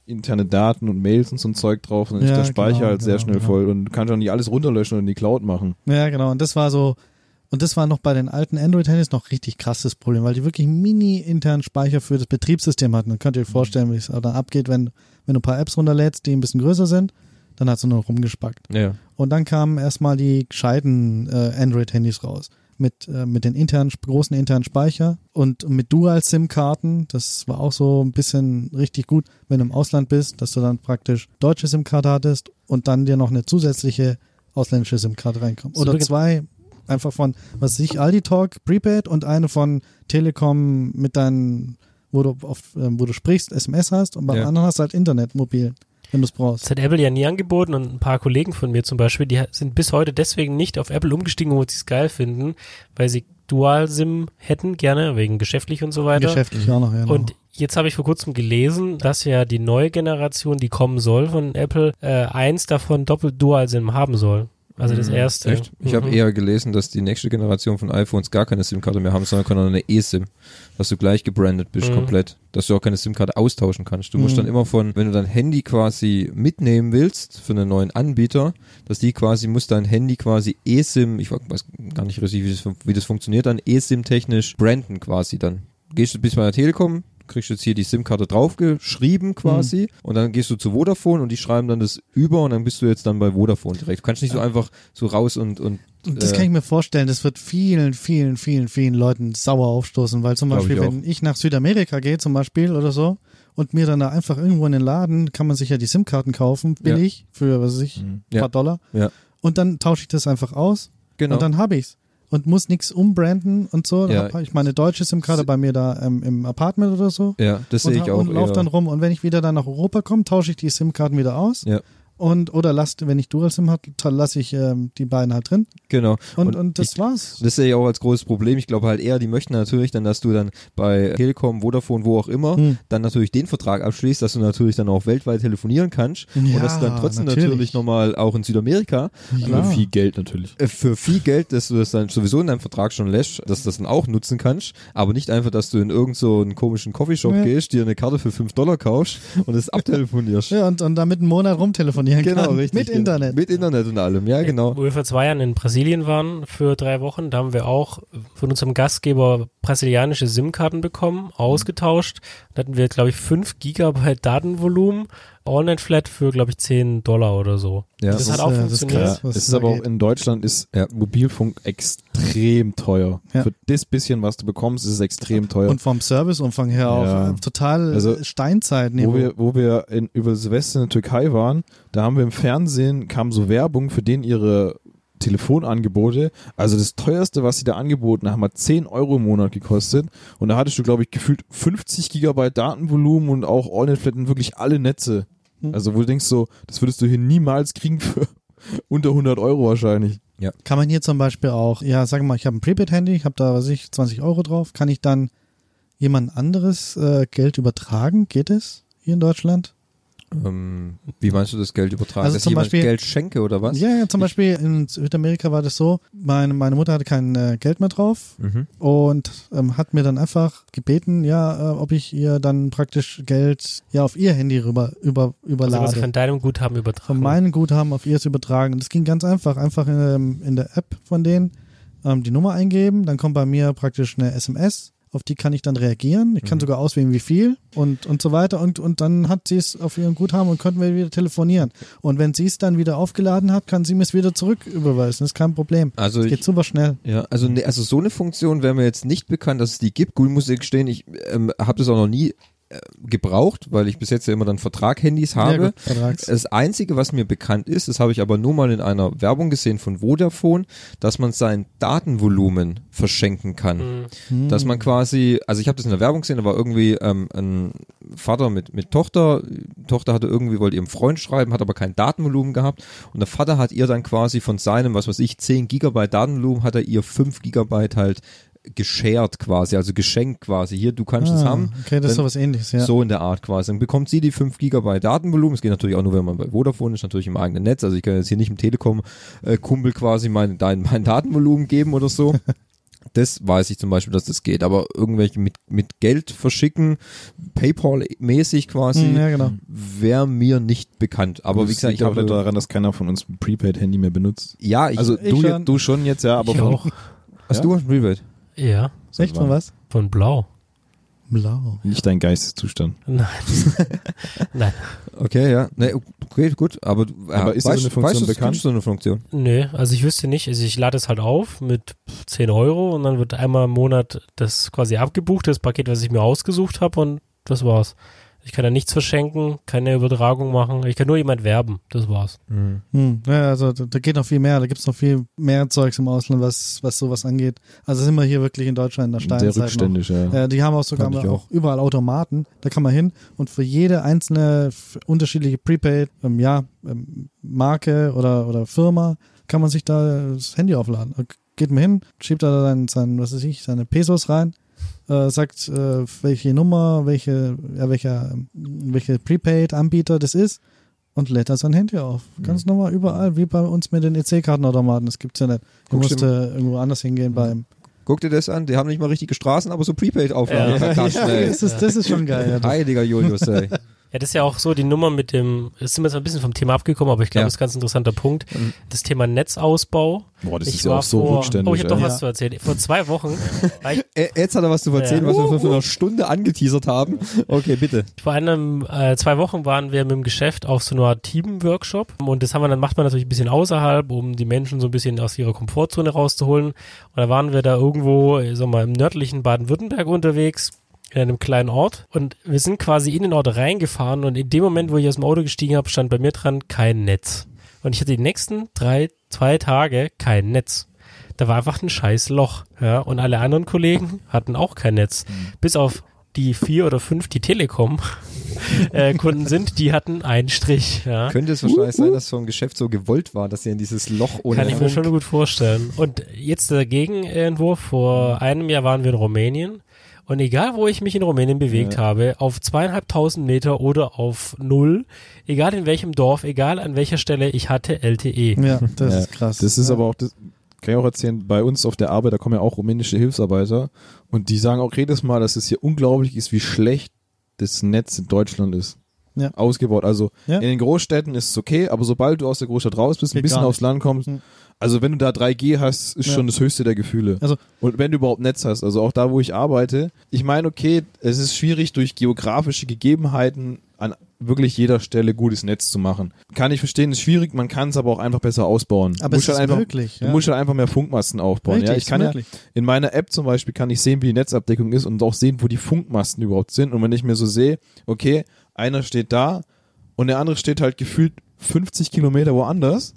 interne Daten und Mails und so ein Zeug drauf und dann Ja, ist der Speicher genau, halt sehr genau, schnell genau. voll und du kannst auch nicht alles runterlöschen und in die Cloud machen. Ja, genau. Und das war so, Und das war noch bei den alten Android-Handys noch richtig krasses Problem, weil die wirklich mini-internen Speicher für das Betriebssystem hatten. Dann könnt ihr euch vorstellen, wie es dann abgeht, wenn, wenn du ein paar Apps runterlädst, die ein bisschen größer sind, dann hast du nur noch rumgespackt. Ja. Und dann kamen erstmal die gescheiten äh, Android-Handys raus. Mit, äh, mit den internen, großen internen Speicher und mit Dual-SIM-Karten. Das war auch so ein bisschen richtig gut, wenn du im Ausland bist, dass du dann praktisch deutsche SIM-Karte hattest und dann dir noch eine zusätzliche ausländische SIM-Karte reinkommt. Oder zwei einfach von, was weiß ich, Aldi Talk Prepaid und eine von Telekom mit deinen, wo du auf, ähm, wo du sprichst, SMS hast und beim Ja. anderen hast du halt Internet mobil, wenn du es brauchst. Das hat Apple ja nie angeboten und ein paar Kollegen von mir zum Beispiel, die sind bis heute deswegen nicht auf Apple umgestiegen, wo sie es geil finden, weil sie Dual-SIM hätten, gerne, wegen geschäftlich und so weiter. Geschäftlich auch noch, ja. Und jetzt habe ich vor kurzem gelesen, dass ja die neue Generation, die kommen soll von Apple, äh, eins davon doppelt Dual-SIM haben soll. Also das erste. Mhm. Echt? Ich habe Mhm. eher gelesen, dass die nächste Generation von iPhones gar keine SIM-Karte mehr haben, sondern können eine eSIM, dass du gleich gebrandet bist Mhm. komplett, dass du auch keine SIM-Karte austauschen kannst. Du musst Mhm. dann immer von, wenn du dein Handy quasi mitnehmen willst für einen neuen Anbieter, dass die quasi muss dein Handy quasi eSIM, ich weiß gar nicht richtig, wie das, wie das funktioniert, dann eSIM technisch branden quasi dann. Gehst du bis bei der Telekom, kriegst jetzt hier die SIM-Karte draufgeschrieben quasi und dann gehst du zu Vodafone und die schreiben dann das über und dann bist du jetzt dann bei Vodafone direkt. Du kannst nicht so einfach so raus und, und das äh, kann ich mir vorstellen, das wird vielen, vielen, vielen, vielen Leuten sauer aufstoßen, weil zum Beispiel, ich wenn ich nach Südamerika gehe zum Beispiel oder so und mir dann da einfach irgendwo in den Laden, kann man sich ja die SIM-Karten kaufen, billig, für, was weiß ich, ein Ja. paar Dollar. Ja. Und dann tausche ich das einfach aus genau. und dann habe ich's. Und muss nichts umbranden und so. Ja. ich meine deutsche SIM-Karte bei mir da ähm, im Apartment oder so. ja, das sehe und, ich auch. und lauf eher. dann rum. Und wenn ich wieder dann nach Europa komme, tausche ich die SIM-Karten wieder aus. Ja. Und, oder lass, wenn ich Dual-SIM habe, lasse ich ähm, die beiden halt drin. Genau. Und, und, das ich, war's. das sehe ich auch als großes Problem. Ich glaube halt eher, die möchten natürlich dann, dass du dann bei Telekom, Vodafone, wo auch immer, Hm. dann natürlich den Vertrag abschließt, dass du natürlich dann auch weltweit telefonieren kannst und Ja, dass du dann trotzdem natürlich. natürlich, nochmal auch in Südamerika Klar. Für viel Geld natürlich. äh, für viel Geld, dass du das dann sowieso in deinem Vertrag schon lässt, dass du das dann auch nutzen kannst, aber nicht einfach, dass du in irgend so einen komischen Coffeeshop Ja. gehst, dir eine Karte für 5 Dollar kaufst und es abtelefonierst. Ja, und, und damit einen Monat rumtelefonieren Genau, kann. richtig. Mit genau. Internet. Mit Internet und allem, ja, genau. Wo wir vor zwei Jahren in Brasilien waren für drei Wochen, da haben wir auch von unserem Gastgeber brasilianische SIM-Karten bekommen, ausgetauscht. Da hatten wir, glaube ich, 5 Gigabyte Datenvolumen, All-Net-Flat für, glaube ich, 10 Dollar oder so. Ja, das, das hat ist, auch äh, das ist funktioniert. es ist aber auch geht. in Deutschland ist Ja. Mobilfunk extrem teuer. Ja. Für das bisschen, was du bekommst, ist es extrem teuer. Und vom Serviceumfang her auch Ja. äh, total Also, Steinzeit. wo wir, wo wir in, über Silvester in der Türkei waren, da haben wir im Fernsehen, kam so Werbung für den ihre Telefonangebote. Also das teuerste, was sie da angeboten haben, hat 10 Euro im Monat gekostet. Und da hattest du, glaube ich, gefühlt 50 Gigabyte Datenvolumen und auch AllNet und wirklich alle Netze. Hm. Also wo du denkst so, das würdest du hier niemals kriegen für unter 100 Euro wahrscheinlich. Kann man hier zum Beispiel auch, ja, sagen wir mal, ich habe ein Prepaid-Handy, ich habe da, was ich, 20 Euro drauf. Kann ich dann jemand anderes äh, Geld übertragen? Geht es hier in Deutschland? Ähm, wie meinst du das Geld übertragen? Also dass zum jemand Beispiel- Geld schenke oder was? Ja, ja, zum Beispiel in Südamerika war das so, meine, meine Mutter hatte kein äh, Geld mehr drauf Mhm. und ähm, hat mir dann einfach gebeten, ja, äh, ob ich ihr dann praktisch Geld ja auf ihr Handy rüber über, Also überlade. was von deinem Guthaben übertragen. von meinen Guthaben auf ihr zu übertragen. Und das ging ganz einfach. Einfach in, in der App von denen ähm, die Nummer eingeben, dann kommt bei mir praktisch eine SMS, auf die kann ich dann reagieren. Ich kann sogar auswählen, wie viel und, und so weiter. Und, und dann hat sie es auf ihrem Guthaben und konnten wir wieder telefonieren. Und wenn sie es dann wieder aufgeladen hat, kann sie mir es wieder zurück überweisen. Das ist kein Problem. Also Es ich, geht super schnell. Ja, also, ne, also so eine Funktion wäre mir jetzt nicht bekannt, dass es die gibt. Gut, muss ich gestehen, ich ähm, habe das auch noch nie gebraucht, weil ich bis jetzt ja immer dann Vertrag-Handys habe. Ja, gut. Das Einzige, was mir bekannt ist, das habe ich aber nur mal in einer Werbung gesehen von Vodafone, dass man sein Datenvolumen verschenken kann. Mhm. Dass man quasi, also ich habe das in der Werbung gesehen, da war irgendwie ähm, ein Vater mit, mit Tochter, Tochter hatte irgendwie, wollte ihrem Freund schreiben, hat aber kein Datenvolumen gehabt und der Vater hat ihr dann quasi von seinem, was weiß ich, 10 Gigabyte Datenvolumen, hat er ihr 5 Gigabyte halt geshared quasi, also geschenkt quasi. Hier, du kannst es Ah, haben. Okay, das ist sowas ähnliches, ja. So in der Art quasi. Dann bekommt sie die 5 Gigabyte Datenvolumen. Es geht natürlich auch nur, wenn man bei Vodafone ist, natürlich im eigenen Netz. Also ich kann jetzt hier nicht im Telekom-Kumpel quasi mein, dein, mein Datenvolumen geben oder so. Das weiß ich zum Beispiel, dass das geht. Aber irgendwelche mit, mit Geld verschicken, Paypal-mäßig quasi, Hm, ja, genau. wäre mir nicht bekannt. Aber wie Das gesagt, liegt ich habe daran, dass keiner von uns ein Prepaid-Handy mehr benutzt. ja, ich, Also ich du, schon. du schon jetzt, ja, aber Ich auch. Hast Ja? du ein Prepaid? Ja, Echt von was? von Blau. Blau. Nicht dein Geisteszustand. Nein. Nein. Okay, ja. Nee, okay, gut. Aber, ja, Aber ist so weißt, eine Funktion weißt, du, bekannt? so eine Funktion? Nö, also ich wüsste nicht. Also ich lade es halt auf mit 10 Euro und dann wird einmal im Monat das quasi abgebucht, das Paket, was ich mir ausgesucht habe und das war's. Ich kann da nichts verschenken, keine Übertragung machen. Ich kann nur jemand werben. Das war's. Hm, ja, also da, da geht noch viel mehr. Da gibt's noch viel mehr Zeugs im Ausland, was, was sowas angeht. Also sind wir hier wirklich in Deutschland in der Sehr Steinzeit noch. rückständig, ja. Äh, die haben auch sogar auch. überall Automaten. Da kann man hin und für jede einzelne unterschiedliche Prepaid, ähm, ja, ähm, Marke oder, oder Firma kann man sich da das Handy aufladen. Da geht man hin, schiebt da sein, sein was weiß ich, seine Pesos rein, äh, sagt, äh, welche Nummer, welche, ja, welcher, welche Prepaid-Anbieter das ist und lädt da sein Handy auf. Ganz normal überall, wie bei uns mit den EC-Kartenautomaten. Das gibt's ja nicht. Du Guckst musst äh, irgendwo anders hingehen beim. Guck dir das an. Die haben nicht mal richtige Straßen, aber so Prepaid-Auflagen. Ja. Schnell. das, ist, das ist schon geil. Ja, Heiliger Julius, ey. Ja, das ist ja auch so die Nummer mit dem, jetzt sind wir jetzt ein bisschen vom Thema abgekommen, aber ich glaube, Ja. das ist ein ganz interessanter Punkt. Mhm. Das Thema Netzausbau. Boah, das ich ist ja auch so vor, rückständig. Oh, ich habe doch ey. was zu erzählen. Vor zwei Wochen Jetzt hat er was zu erzählen, Ja. was wir vor einer Stunde angeteasert haben. Okay, bitte. Vor einem, äh, zwei Wochen waren wir mit dem Geschäft auf so einer Team-Workshop und das haben wir dann, macht man natürlich ein bisschen außerhalb, um die Menschen so ein bisschen aus ihrer Komfortzone rauszuholen. Und da waren wir da irgendwo, ich sag mal, im nördlichen Baden-Württemberg unterwegs, in einem kleinen Ort. Und wir sind quasi in den Ort reingefahren und in dem Moment, wo ich aus dem Auto gestiegen habe, stand bei mir dran kein Netz. Und ich hatte die nächsten drei, zwei Tage kein Netz. Da war einfach ein scheiß Loch. Ja, und alle anderen Kollegen hatten auch kein Netz. Bis auf die vier oder fünf, die Telekom äh, Kunden sind, die hatten einen Strich. Ja. Könnte es wahrscheinlich sein, dass so ein Geschäft so gewollt war, dass sie in dieses Loch ohne Kann ich mir schon gut vorstellen. Und jetzt der Gegenentwurf. Vor einem Jahr waren wir in Rumänien. Und egal, wo ich mich in Rumänien bewegt Ja. habe, auf zweieinhalbtausend Meter oder auf null, egal in welchem Dorf, egal an welcher Stelle, ich hatte LTE. Ja, das Ja, ist krass. Das ist ja. aber auch, das kann ich auch erzählen, bei uns auf der Arbeit, da kommen ja auch rumänische Hilfsarbeiter und die sagen auch jedes Mal, dass es hier unglaublich ist, wie schlecht das Netz in Deutschland ist. Ja. Ausgebaut. Also Ja. in den Großstädten ist es okay, aber sobald du aus der Großstadt raus bist, ein Geht bisschen gar aufs Land kommst, Hm. Also wenn du da 3G hast, ist Ja. schon das höchste der Gefühle. Also- und wenn du überhaupt Netz hast, also auch da, wo ich arbeite, ich meine, okay, es ist schwierig durch geografische Gegebenheiten an wirklich jeder Stelle gutes Netz zu machen. Kann ich verstehen, ist schwierig, man kann es aber auch einfach besser ausbauen. Aber Du es halt ist einfach, möglich. Du ja. musst halt einfach mehr Funkmasten aufbauen. Richtig, ja, ich kann ja, in meiner App zum Beispiel kann ich sehen, wie die Netzabdeckung ist und auch sehen, wo die Funkmasten überhaupt sind. Und wenn ich mir so sehe, okay, einer steht da und der andere steht halt gefühlt 50 Kilometer woanders,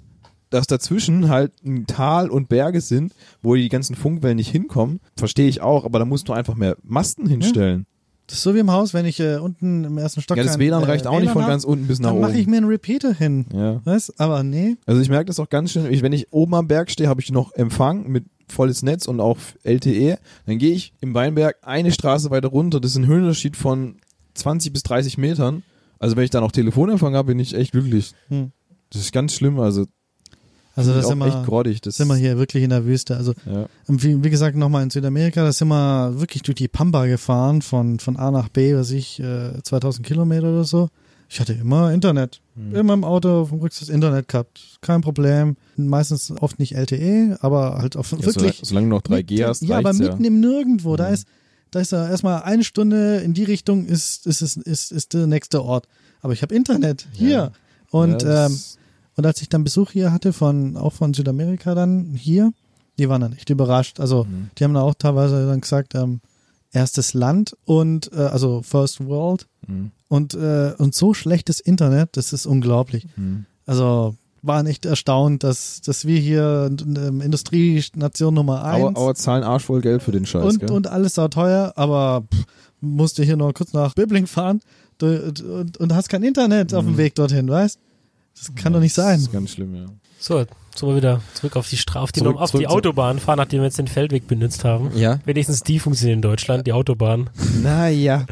dass dazwischen halt ein Tal und Berge sind, wo die ganzen Funkwellen nicht hinkommen, verstehe ich auch, aber da musst du einfach mehr Masten hinstellen. Das ist so wie im Haus, wenn ich äh, unten im ersten Stock Ja, das kein, WLAN äh, reicht auch nicht von hab, ganz unten bis nach Dann mache ich oben. mir einen Repeater hin. Ja. Weißt? Aber nee. Also ich merke das auch ganz schön. Ich, wenn ich oben am Berg stehe, habe ich noch Empfang mit volles Netz und auch LTE. Dann gehe ich im Weinberg eine Straße weiter runter. Das ist ein Höhenunterschied von 20 bis 30 Metern. Also wenn ich da noch Telefonempfang habe, bin ich echt glücklich. Hm. Das ist ganz schlimm. Also, Also das ist sind auch echt wir, grottig. Das sind wir hier wirklich in der Wüste. Also Ja. Und Wie, wie gesagt, nochmal in Südamerika, da sind wir wirklich durch die Pampa gefahren, von, von A nach B, was ich, äh, 2000 Kilometer oder so. Ich hatte immer Internet. Immer im Auto vom Rücksitz Internet gehabt. Kein Problem. Meistens oft nicht LTE, aber halt auf Ja, wirklich. solange, solange du noch 3G mitten- hast, Ja, aber mitten im Nirgendwo. Da ist, da ist ja erstmal eine Stunde in die Richtung ist, ist, ist, ist, ist der nächste Ort. Aber ich habe Internet hier. Ja. Und, Ja, ähm, und als ich dann Besuch hier hatte, von, auch von Südamerika dann hier, die waren dann echt überrascht. Also, Mhm. die haben dann auch teilweise dann gesagt, ähm, erstes Land und, äh, also First World Mhm. und, äh, und so schlechtes Internet, das ist unglaublich. Mhm. Also, waren echt erstaunt, dass, dass wir hier ähm, Industrienation Nummer eins aber, aber zahlen Arsch voll Geld für den Scheiß. und, gell? und alles sau teuer, aber pff, musste hier noch kurz nach Bibling fahren du, und, und hast kein Internet auf dem Weg dorthin, weißt? Das kann doch nicht Das sein. ist ganz schlimm, ja. So, so mal wieder zurück auf die, Stra auf die, Zurück- auf zurück die Autobahn fahren, nachdem wir jetzt den Feldweg benutzt haben. Ja. Wenigstens die funktionieren in Deutschland, die Autobahn. Naja.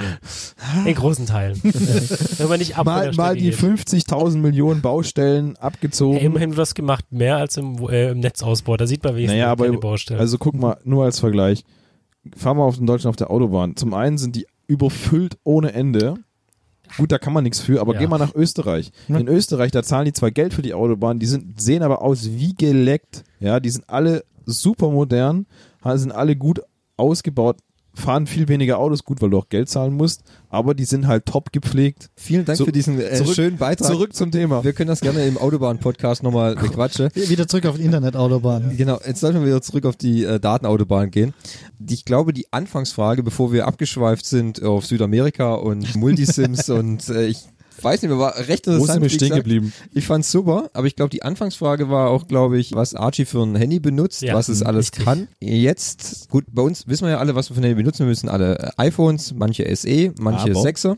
In großen Teilen. Wenn man nicht ab Mal, mal die geht. 50.000 Millionen Baustellen abgezogen. Hey, immerhin wird das gemacht, mehr als im, äh, im Netzausbau. Da sieht man wenigstens Naja, keine aber Baustellen. also guck mal, nur als Vergleich. Fahr mal auf in Deutschland auf der Autobahn. Zum einen sind die überfüllt ohne Ende. Gut, da kann man nichts für, aber Ja. geh mal nach Österreich. In Österreich, da zahlen die zwar Geld für die Autobahn, die sind, sehen aber aus wie geleckt. Ja, die sind alle super modern, sind alle gut ausgebaut, fahren viel weniger Autos, gut, weil du auch Geld zahlen musst, aber die sind halt top gepflegt. Vielen Dank So- für diesen äh, zurück- schönen Beitrag. Zurück zum Thema. Wir können das gerne im Autobahn-Podcast nochmal bequatschen. Wieder zurück auf die Internetautobahn. Genau, jetzt sollten wir wieder zurück auf die äh, Datenautobahn gehen. Ich glaube, die Anfangsfrage, bevor wir abgeschweift sind auf Südamerika und Multisims und äh, ich weiß nicht, mir war recht Wo sind interessant. wir stehen geblieben? Ich fand's super, aber ich glaube, die Anfangsfrage war auch, glaube ich, was Archie für ein Handy benutzt, Ja, was es alles richtig. kann. Jetzt, gut, bei uns wissen wir ja alle, was wir für ein Handy benutzen. Wir müssen alle äh, iPhones, manche SE, manche Aber- 6er.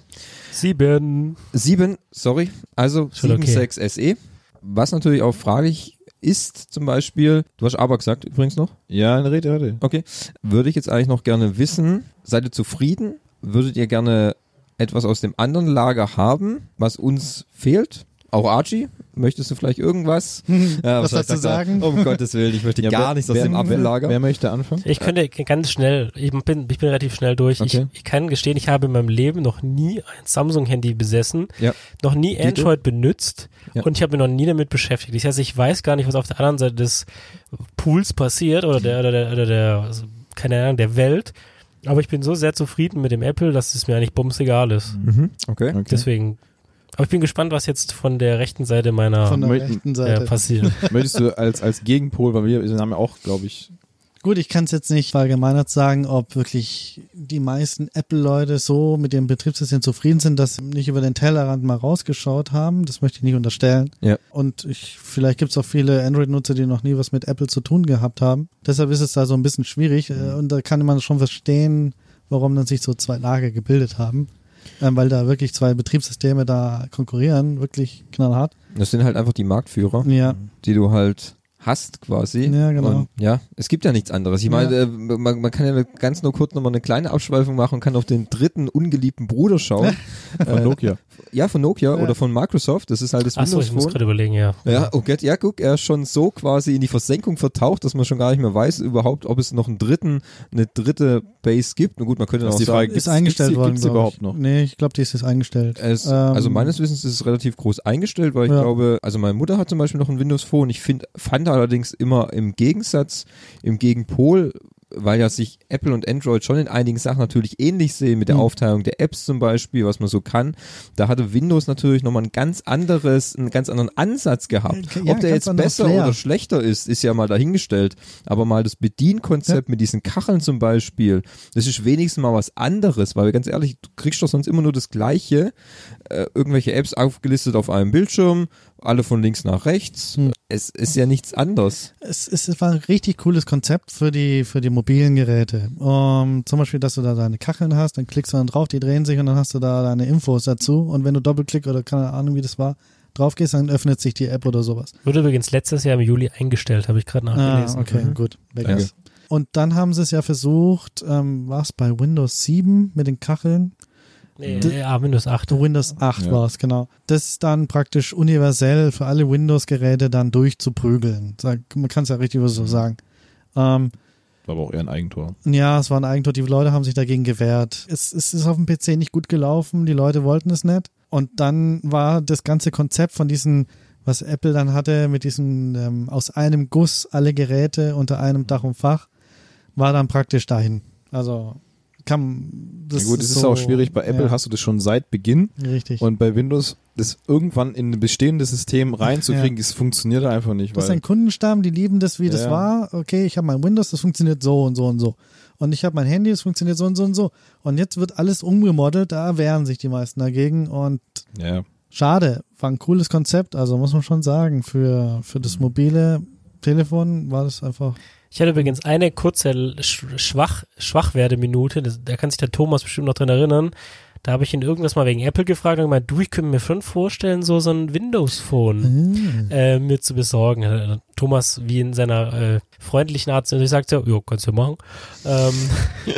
Sieben. 7, sorry, also Schon 7, okay. 6 SE. Was natürlich auch fraglich ist, zum Beispiel, du hast aber gesagt übrigens noch, Ja, eine Rede, Rede. Okay. Würde ich jetzt eigentlich noch gerne wissen, seid ihr zufrieden? Würdet ihr gerne etwas aus dem anderen Lager haben, was uns fehlt? Auch Archie? Möchtest du vielleicht irgendwas? Ja, Was soll dazu ich da- sagen? Um Gottes Willen, ich möchte gar wer- nichts aus wer, dem Appellager. wer möchte anfangen? Ich könnte ganz schnell, ich bin, ich bin relativ schnell durch. Okay. Ich, ich kann gestehen, ich habe in meinem Leben noch nie ein Samsung-Handy besessen, Ja. noch nie Dito. Android benutzt Ja. und ich habe mich noch nie damit beschäftigt. Das heißt, ich weiß gar nicht, was auf der anderen Seite des Pools passiert oder der, oder der, oder der also, keine Ahnung, der Welt. Aber ich bin so sehr zufrieden mit dem Apple, dass es mir eigentlich bums egal ist. Mhm. Okay. Okay. Deswegen. Aber ich bin gespannt, was jetzt von der rechten Seite meiner Von der rechten äh, Seite. passiert. Möchtest du als, als Gegenpol, weil wir haben ja auch, glaube ich, Gut, ich kann es jetzt nicht verallgemeinert sagen, ob wirklich die meisten Apple-Leute so mit dem Betriebssystem zufrieden sind, dass sie nicht über den Tellerrand mal rausgeschaut haben. Das möchte ich nicht unterstellen. Ja. Und ich, vielleicht gibt es auch viele Android-Nutzer, die noch nie was mit Apple zu tun gehabt haben. Deshalb ist es da so ein bisschen schwierig. äh, Und da kann man schon verstehen, warum dann sich so zwei Lager gebildet haben. Ähm, weil da wirklich zwei Betriebssysteme da konkurrieren, wirklich knallhart. Das sind halt einfach die Marktführer, Ja, die du halt hast quasi. Ja, genau. Und ja, es gibt ja nichts anderes. Ich meine, Ja. äh, man, man kann ja ganz nur kurz nochmal eine kleine Abschweifung machen und kann auf den dritten ungeliebten Bruder schauen. von Nokia. Ja, von Nokia Ja. oder von Microsoft. Das ist halt das Achso, Windows ich muss Phone. gerade überlegen, ja. Ja, oh Gott, ja, guck, er ist schon so quasi in die Versenkung vertaucht, dass man schon gar nicht mehr weiß überhaupt, ob es noch einen dritten, eine dritte Base gibt. Na gut, man könnte Das auch ist die sagen, Frage, ist Gibt's- eingestellt worden. gibt's überhaupt ich. noch? Nee, ich glaube, die ist jetzt eingestellt. es, Ähm, also meines Wissens ist es relativ groß eingestellt, weil ich Ja. glaube, also meine Mutter hat zum Beispiel noch ein Windows Phone. Ich find, fand allerdings immer im Gegensatz, im Gegenpol, weil ja sich Apple und Android schon in einigen Sachen natürlich ähnlich sehen, mit der Mhm. Aufteilung der Apps zum Beispiel, was man so kann. Da hatte Windows natürlich nochmal ein ganz anderes, einen ganz anderen Ansatz gehabt. Ja, Ob der jetzt besser Flair. oder schlechter ist, ist ja mal dahingestellt. Aber mal das Bedienkonzept mit diesen Kacheln zum Beispiel, das ist wenigstens mal was anderes, weil ganz ehrlich, du kriegst doch sonst immer nur das Gleiche. Äh, irgendwelche Apps aufgelistet auf einem Bildschirm, alle von links nach rechts. Hm. Es ist ja nichts anders. Es, es, es war ein richtig cooles Konzept für die, für die mobilen Geräte. Um, zum Beispiel, dass du da deine Kacheln hast, dann klickst du dann drauf, die drehen sich und dann hast du da deine Infos dazu. Und wenn du Doppelklick oder keine Ahnung, wie das war, drauf gehst, dann öffnet sich die App oder sowas. Wurde übrigens letztes Jahr im Juli eingestellt, habe ich gerade nachgelesen. Ah, okay, Mhm. gut. Und dann haben sie es ja versucht, ähm, war es bei Windows 7 mit den Kacheln? Nee, ja, Windows 8. Windows 8 Ja. war es, genau. Das dann praktisch universell für alle Windows-Geräte dann durchzuprügeln. Man kann es ja richtig so sagen. Ähm, War aber auch eher ein Eigentor. Ja, es war ein Eigentor. Die Leute haben sich dagegen gewehrt. Es, es ist auf dem PC nicht gut gelaufen. Die Leute wollten es nicht. Und dann war das ganze Konzept von diesen, was Apple dann hatte, mit diesen ähm, aus einem Guss alle Geräte unter einem Dach und Fach, war dann praktisch dahin. Also kann das ja gut, es ist so- auch schwierig. Bei Apple ja, hast du das schon seit Beginn richtig. und bei Windows das irgendwann in ein bestehendes System reinzukriegen, das funktioniert einfach nicht. Das ist ein Kundenstamm, die lieben das, wie das Ja. war. Okay, ich habe mein Windows, das funktioniert so und so und so. Und ich habe mein Handy, das funktioniert so und so und so. Und jetzt wird alles umgemodelt, da wehren sich die meisten dagegen. Und ja, schade, war ein cooles Konzept, also muss man schon sagen, für, für das mobile Telefon war das einfach. Ich hatte übrigens eine kurze Sch- Schwach, Schwachwerdeminute, da kann sich der Thomas bestimmt noch dran erinnern. Da habe ich ihn irgendwas mal wegen Apple gefragt und gemeint, du, ich könnte mir schon vorstellen, so, so ein Windows-Phone äh, mir zu besorgen. Thomas, wie in seiner äh, freundlichen Art, ich sagte, ja, jo, kannst du machen. Ähm,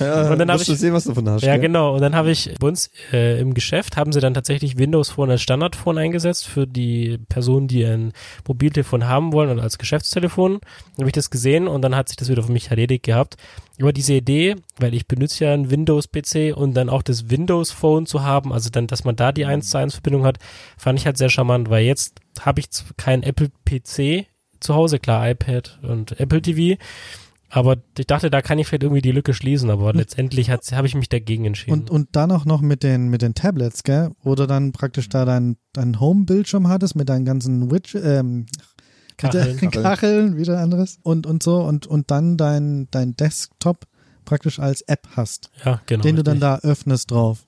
Ja, Und dann hab musst du ich- sehen, was du davon hast. ja, gell? genau. Und dann habe ich bei uns äh, im Geschäft haben sie dann tatsächlich Windows Phone als Standardphone eingesetzt für die Personen, die ein Mobiltelefon haben wollen und als Geschäftstelefon. Dann habe ich das gesehen und dann hat sich das wieder für mich erledigt gehabt. Aber diese Idee, weil ich benutze ja einen Windows-PC und dann auch das Windows-Phone zu haben, also dann, dass man da die 1 zu 1 Verbindung hat, fand ich halt sehr charmant, weil jetzt habe ich keinen Apple-PC zu Hause, klar, iPad und Apple TV, Aber ich dachte, da kann ich vielleicht irgendwie die Lücke schließen, aber letztendlich habe ich mich dagegen entschieden. Und, und dann auch noch mit den, mit den Tablets, gell? Wo du dann praktisch da deinen dein Home-Bildschirm hattest mit deinen ganzen Widget, ähm, Kacheln. Kacheln, wieder anderes. Und, und so. Und, und dann dein, dein Desktop praktisch als App hast, ja, genau. den du dann da öffnest drauf.